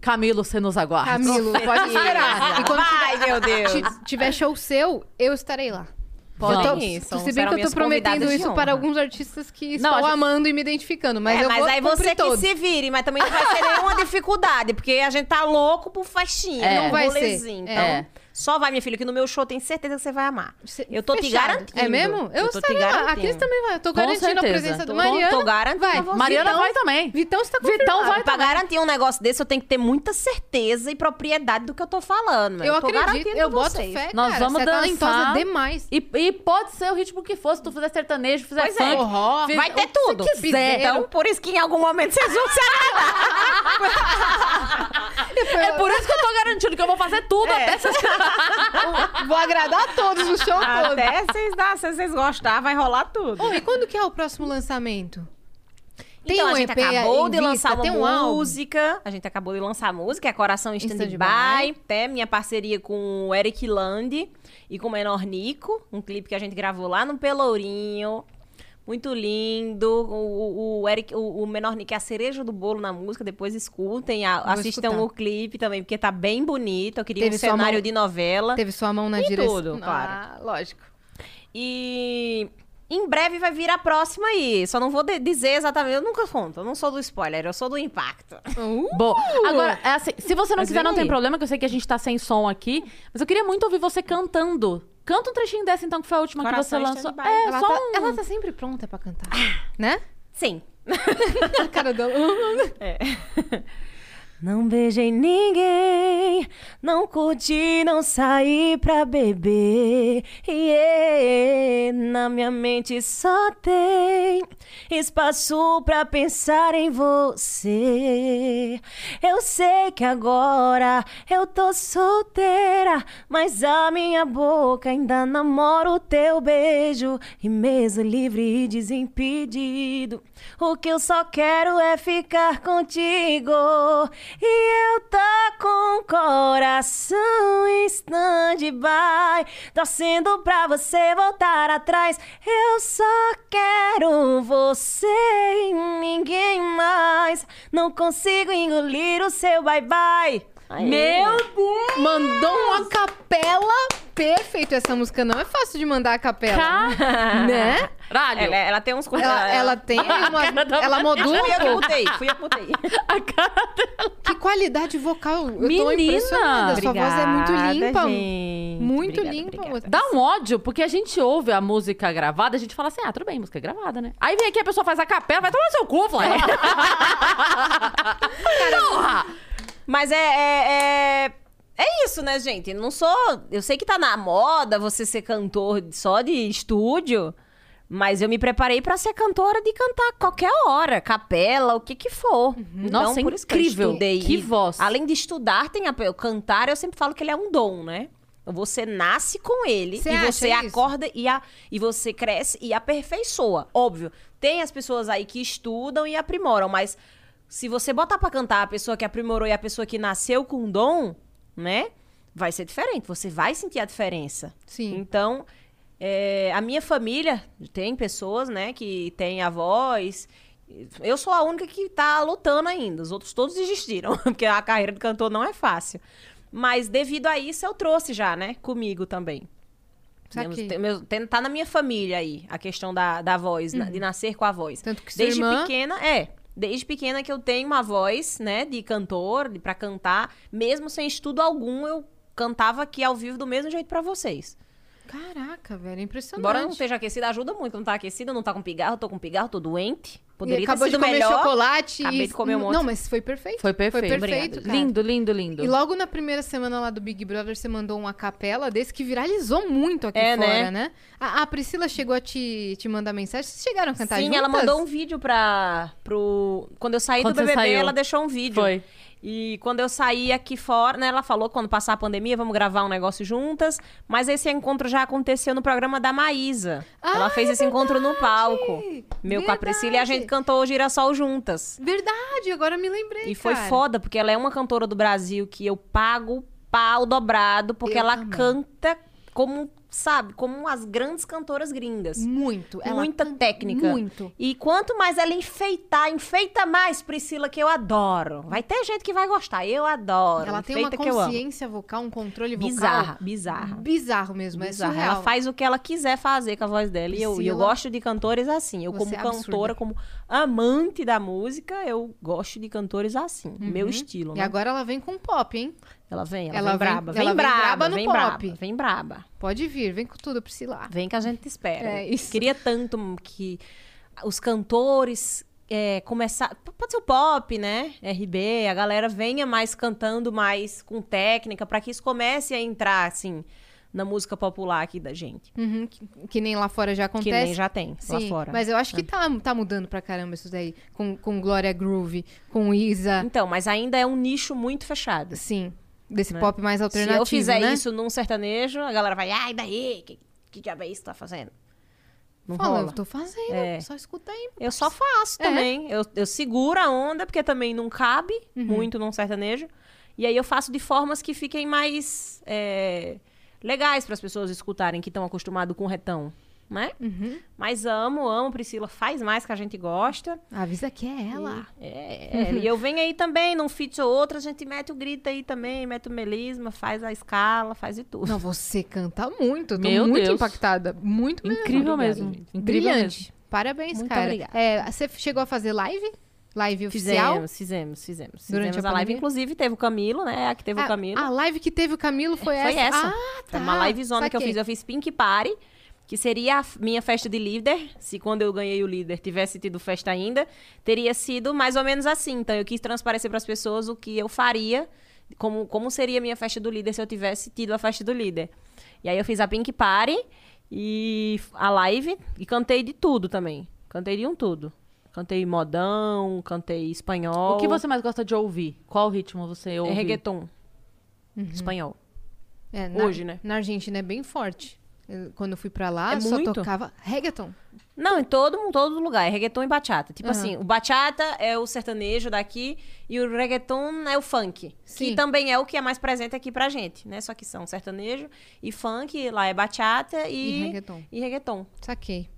Camilo, você nos aguarda. Camilo, pode esperar. E quando Vai, tiver, meu Deus. ti- tiver show seu, eu estarei lá. Pode. Eu tô- Isso, se bem que eu tô prometendo isso para alguns artistas que Não, estão gente- amando e me identificando, mas é, eu mas vou aí você que todos. se vire, mas também não vai ser nenhuma dificuldade, porque a gente tá louco por festinha, É. Não vai ser. Então, É. só vai, minha filha, que no meu show tem certeza que você vai amar. Eu tô te fechado. garantindo. É mesmo? Eu, Eu tô te lá. A garantindo. Cris também vai. Eu tô Com garantindo a certeza. presença do Tô- Mariana. tô garantindo vai. a. Mariana Vitão, vai também. Vitão está Vitão confirmado. vai Pra também. garantir um negócio desse, eu tenho que ter muita certeza e propriedade do que eu tô falando. Eu tô acredito, garantindo eu boto vocês. fé, Nós cara. vamos Você é dançar. demais. E, e pode ser o ritmo que for, se tu fizer sertanejo, fizer Pois é. funk. Forró. fiz- Vai ter tudo. quiser. Então, por isso que em algum momento vocês vão se É por isso que eu tô garantindo que eu vou fazer tudo É. até vocês... Vou agradar a todos no show todo. Até vocês, dar, se vocês gostar, vai rolar tudo. Ô, e quando que é o próximo lançamento? Tem então, um a gente EP acabou de lançar vista? uma tem um álbum? música. A gente acabou de lançar a música, é Coração em Stand-by. Stand-by. Até minha parceria com o Eric Land e com o Menor Nico. Um clipe que a gente gravou lá no Pelourinho. Muito lindo. O, o, o Eric, o, o Menor Nico é a cereja do bolo na música. Depois escutem, a- assistam escutar. o clipe também, porque tá bem bonito. Eu queria Teve um cenário mão- de novela. Teve sua mão na direção. tudo, claro. Ah, lógico. E em breve vai vir a próxima aí. Só não vou dizer exatamente. Eu nunca conto. Eu não sou do spoiler, eu sou do impacto. Bom, agora, é assim, se você não Mas quiser, não tem problema, que eu sei que a gente tá sem som aqui. Mas eu queria muito ouvir você cantando. Canta um trechinho dessa, então, que foi a última que você Coração lançou. É, Ela só tá, um... ela tá sempre pronta pra cantar. né? Sim. A cara dela. Não beijei ninguém, não curti, não saí pra beber. Yeah, na minha mente só tem espaço pra pensar em você. Eu sei que agora eu tô solteira, mas a minha boca ainda namora o teu beijo. E mesmo livre e desimpedido, o que eu só quero é ficar contigo. E eu tô com o coração em stand-by, torcendo pra você voltar atrás. Eu só quero você e ninguém mais. Não consigo engolir o seu bye-bye. Meu Deus! Mandou uma capela perfeito. Essa música não é fácil de mandar a capela. Né? Caralho! Ela, ela tem uns Ela, ela tem uma. Ela modula Fui um eu pouco. mutei, fui eu que mutei. A cara dela. Que qualidade vocal. Eu tô Menina! impressionada. Sua voz é muito limpa. gente. Muito Obrigada, limpa. obrigada. Dá um ódio, porque a gente ouve a música gravada, a gente fala assim, ah, tudo bem, música gravada, né? Aí vem aqui a pessoa faz a capela, vai tomar no seu cu, Flávia. Porra! Mas é, é, é, é isso, né, gente? Não sou. Eu sei que tá na moda você ser cantor só de estúdio, mas eu me preparei pra ser cantora de cantar qualquer hora, capela, o que que for. Então, Nossa, por isso que incrível. estudei. Que E, voz. Além de estudar, tem a, cantar, eu sempre falo que ele é um dom, né? Você nasce com ele Você e você isso? acorda e, a, e você cresce e aperfeiçoa. Óbvio, tem as pessoas aí que estudam e aprimoram, mas se você botar pra cantar a pessoa que aprimorou e a pessoa que nasceu com dom, né? Vai ser diferente. Você vai sentir a diferença. Sim. Então, é, a minha família tem pessoas, né, que têm avós. Eu sou a única que tá lutando ainda. Os outros todos desistiram, porque a carreira de cantor não é fácil. Mas devido a isso, eu trouxe já, né, comigo também. Temos- tem- tem- tá na minha família aí, a questão da, da voz, na- de nascer com a voz. Tanto que Desde irmã... pequena, é. Desde pequena que eu tenho uma voz, né, de cantor, de, pra cantar. Mesmo sem estudo algum, eu cantava aqui ao vivo do mesmo jeito pra vocês. Caraca, velho, é impressionante. Embora não esteja aquecida, ajuda muito. Não tá aquecida, não tá com pigarro, tô com pigarro, tô doente. E Poderia ter acabou sido de comer melhor. chocolate. Acabei e... de comer um monte. Não, mas foi perfeito. Foi perfeito. Foi perfeito. Lindo, lindo, lindo. E logo na primeira semana lá do Big Brother, você mandou uma capela desse que viralizou muito aqui É, fora, né? né? A, a Priscila chegou a te, te mandar mensagem. Vocês chegaram a cantar Sim, juntas? ela mandou um vídeo pra. Pro... Quando eu saí Quando do BBB, saiu. ela deixou um vídeo. Foi. E quando eu saí aqui fora, né, ela falou quando passar a pandemia, vamos gravar um negócio juntas. Mas esse encontro já aconteceu no programa da Maísa. ela Ah, fez é esse encontro no palco. verdade! Meu com a Priscila e a gente Verdade! cantou o Girassol juntas. Verdade, agora me lembrei, E foi cara. foda, porque ela é uma cantora do Brasil que eu pago pau dobrado, porque Eu ela também. canta como, sabe, como as grandes cantoras gringas. Muito. Ela Muita técnica. Muito. E quanto mais ela enfeitar, enfeita mais, Priscila, que eu adoro. Vai ter gente que vai gostar, eu adoro. Ela tem uma eu consciência vocal, um controle vocal. Bizarra, bizarra. Bizarro mesmo, Bizarra. é surreal. Ela faz o que ela quiser fazer com a voz dela. E eu, e eu Priscila, gosto de cantores assim. Eu, como é cantora, como amante da música, eu gosto de cantores assim. Meu estilo, Uhum. E né? agora ela vem com pop, hein? Ela vem, ela, Ela vem vem- braba. ela Vem vem braba, braba no vem pop. braba. Vem braba. Pode vir, vem com tudo, Priscila. Vem que a gente te espera. É isso. Queria tanto que os cantores é, começar. Pode ser o pop, né? RB, a galera venha mais cantando mais com técnica, pra que isso comece a entrar, assim, na música popular aqui da gente. Uhum, que, que nem lá fora já acontece. Que nem já tem lá Sim, fora. É. mas eu acho que tá, tá mudando pra caramba isso daí. Com, com Glória Groove, com Isa. Então, mas ainda é um nicho muito fechado. Sim, desse Né? pop mais Se alternativo, eu fizer né? isso num sertanejo, a galera vai, ai, daí? Que, que diabo é isso que tá fazendo? Não Fala, rola. eu tô fazendo, É. só escuta aí. Eu só faço É. também. Eu, eu seguro a onda, porque também não cabe Uhum. muito num sertanejo. E aí eu faço de formas que fiquem mais é, legais para as pessoas escutarem, que estão acostumados com retão, né? Uhum. Mas amo, amo, Priscila. Faz mais que a gente gosta. Avisa que é ela. É, é, e eu venho aí também, num feat ou outro, a gente mete o grito aí também, mete o melisma, faz a escala, faz de tudo. Não, você canta muito. Eu tô Meu muito Deus. impactada. Muito mesmo. Incrível mesmo. gente. Incrível Brilhante. mesmo. Parabéns, Muito cara. obrigada. É, você chegou a fazer live? Live oficial? Fizemos, fizemos, fizemos. Durante Fizemos a a, live, inclusive teve o Camilo, né? A que teve a, o Camilo. a live que teve o Camilo foi, Foi essa. Ah, tá. Foi uma livezona que eu Saquei. fiz. Eu fiz Pink Party, que seria a minha festa de líder. Se quando eu ganhei o líder tivesse tido festa ainda, teria sido mais ou menos assim. Então eu quis transparecer para as pessoas o que eu faria, como, como seria a minha festa do líder se eu tivesse tido a festa do líder. E aí eu fiz a Pink Party e a live e cantei de tudo também. Cantei de um tudo. Cantei modão, cantei espanhol. O que você mais gosta de ouvir? Qual ritmo você ouve? É reggaeton. Uhum. Espanhol. É, na- Hoje, né? Na Argentina é bem forte. Quando eu fui pra lá, É só muito? tocava reggaeton. Não, em todo, em todo lugar. É reggaeton e bachata. Tipo Aham. assim, o bachata é o sertanejo daqui e o reggaeton é o funk. Sim. Que também é o que é mais presente aqui pra gente, né? Só que são sertanejo e funk, lá é bachata E, e, reggaeton. e reggaeton. Saquei.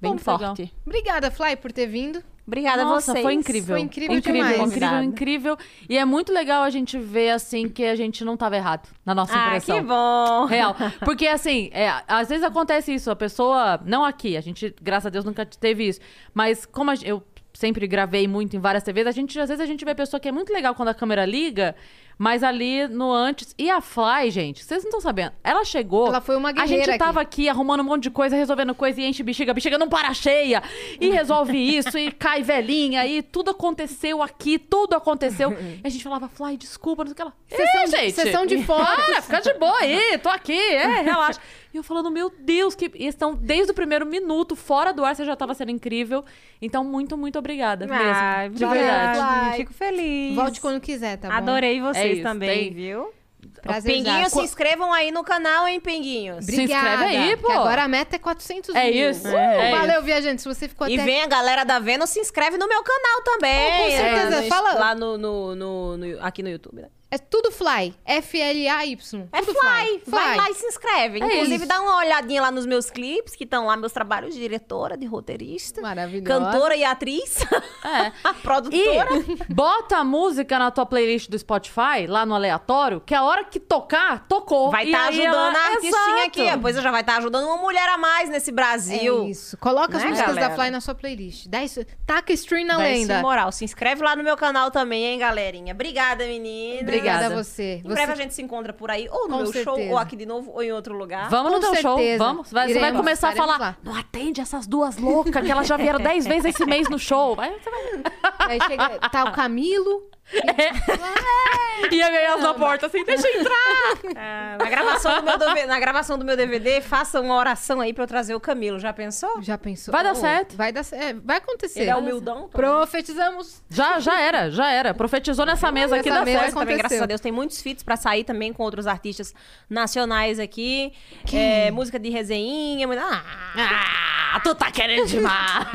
Bem Bom, legal. forte. Obrigada, Fly, por ter vindo. Obrigada Nossa, a vocês. foi incrível. Foi incrível incrível, demais. incrível, incrível. E é muito legal a gente ver, assim, que a gente não tava errado na nossa Ah, impressão. que bom. Real. Porque, assim, é, às vezes acontece isso. A pessoa. Não aqui, a gente, graças a Deus, nunca teve isso. Mas como a eu sempre gravei muito em várias TVs, a gente, às vezes a gente vê pessoa que é muito legal quando a câmera liga, mas ali no antes. E a Fly, gente, vocês não estão sabendo. Ela chegou. Ela foi uma A guerreira gente aqui. tava aqui. arrumando um monte de coisa, resolvendo coisa e enche bexiga. A bexiga não para cheia. E resolve isso, e cai velhinha. E tudo aconteceu aqui, tudo aconteceu. E a gente falava, Fly, desculpa, não sei o que ela. Sessão "É, de- gente. sessão de fotos." Para, fica de boa aí, tô aqui, é, relaxa. E eu falando, meu Deus, que e estão desde o primeiro minuto, fora do ar, você já tava sendo incrível. Então, muito, muito obrigada mesmo. Ai, de verdade. Fly. Fico feliz. Volte quando quiser, tá bom? Adorei vocês É isso, também, tem- viu? Prazer Pinguinhos, se inscrevam aí no canal, hein, Pinguinhos? Se inscreve aí, pô. que agora a meta é 400 É mil. isso, Uh, é valeu, viajante. Se você ficou E até vem a galera da Vênus, se inscreve no meu canal também. Oh, com certeza. É, no- Fala- Lá no, no- no- no- aqui no YouTube, né? É tudo Fly. F-L-A-Y. É tudo Fly. Vai Fly. lá e se inscreve. É Inclusive, isso. dá uma olhadinha lá nos meus clipes, que estão lá meus trabalhos de diretora, de roteirista. Maravilhosa. Cantora e atriz. É. Produtora. E bota a música na tua playlist do Spotify, lá no aleatório, que a hora que tocar, tocou. Vai estar aí ajudando ela- a artistinha Exato. aqui. Depois já vai estar ajudando uma mulher a mais nesse Brasil. É isso. Coloca as Né, músicas galera? da Fly na sua playlist. Dá isso. Taca stream na Vai lenda. sem moral. Se inscreve lá no meu canal também, hein, galerinha. Obrigada, menina. Obrigada a Obrigada. você. Em Você- breve a gente se encontra por aí, ou no Com meu show, certeza. ou aqui de novo, ou em outro lugar. Vamos no Com teu show, certeza. vamos. Vai- você vai Iremos, começar a falar, lá. não atende essas duas loucas, que elas já vieram dez vezes esse mês no show. Vai, você vai... Aí chega, tá o Camilo. E a ganhar na porta assim, deixa eu entrar. Ah, na, gravação do meu DVD, na gravação do meu DVD, faça uma oração aí pra eu trazer o Camilo. Já pensou? Já pensou? Vai dar Oh, certo. Vai dar certo. Vai acontecer. Ele é humildão. Profetizamos. Já, já era, já era. Profetizou nessa mesa aqui, dá mesa certo. Também, graças a Deus, tem muitos feats pra sair também com outros artistas nacionais aqui. É, música de resenha. Ah, Ah, tu tá querendo demais.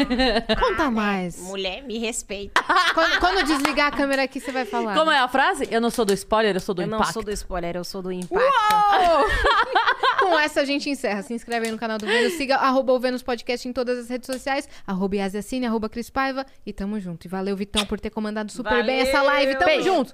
Conta mais. mulher, me respeita. Quando, quando desligar a câmera aqui, você vai falar. Como é a frase? Eu não sou do spoiler, eu sou do eu não impacto. sou do spoiler, eu sou do impacto. Com essa a gente encerra. Se inscreve aí no canal do Vênus. Siga arroba o Vênus Podcast em todas as redes sociais. Arroba Yasiacine, arroba Cris Paiva. E tamo junto. E valeu, Vitão, por ter comandado super bem essa live. Tamo Beijo. junto.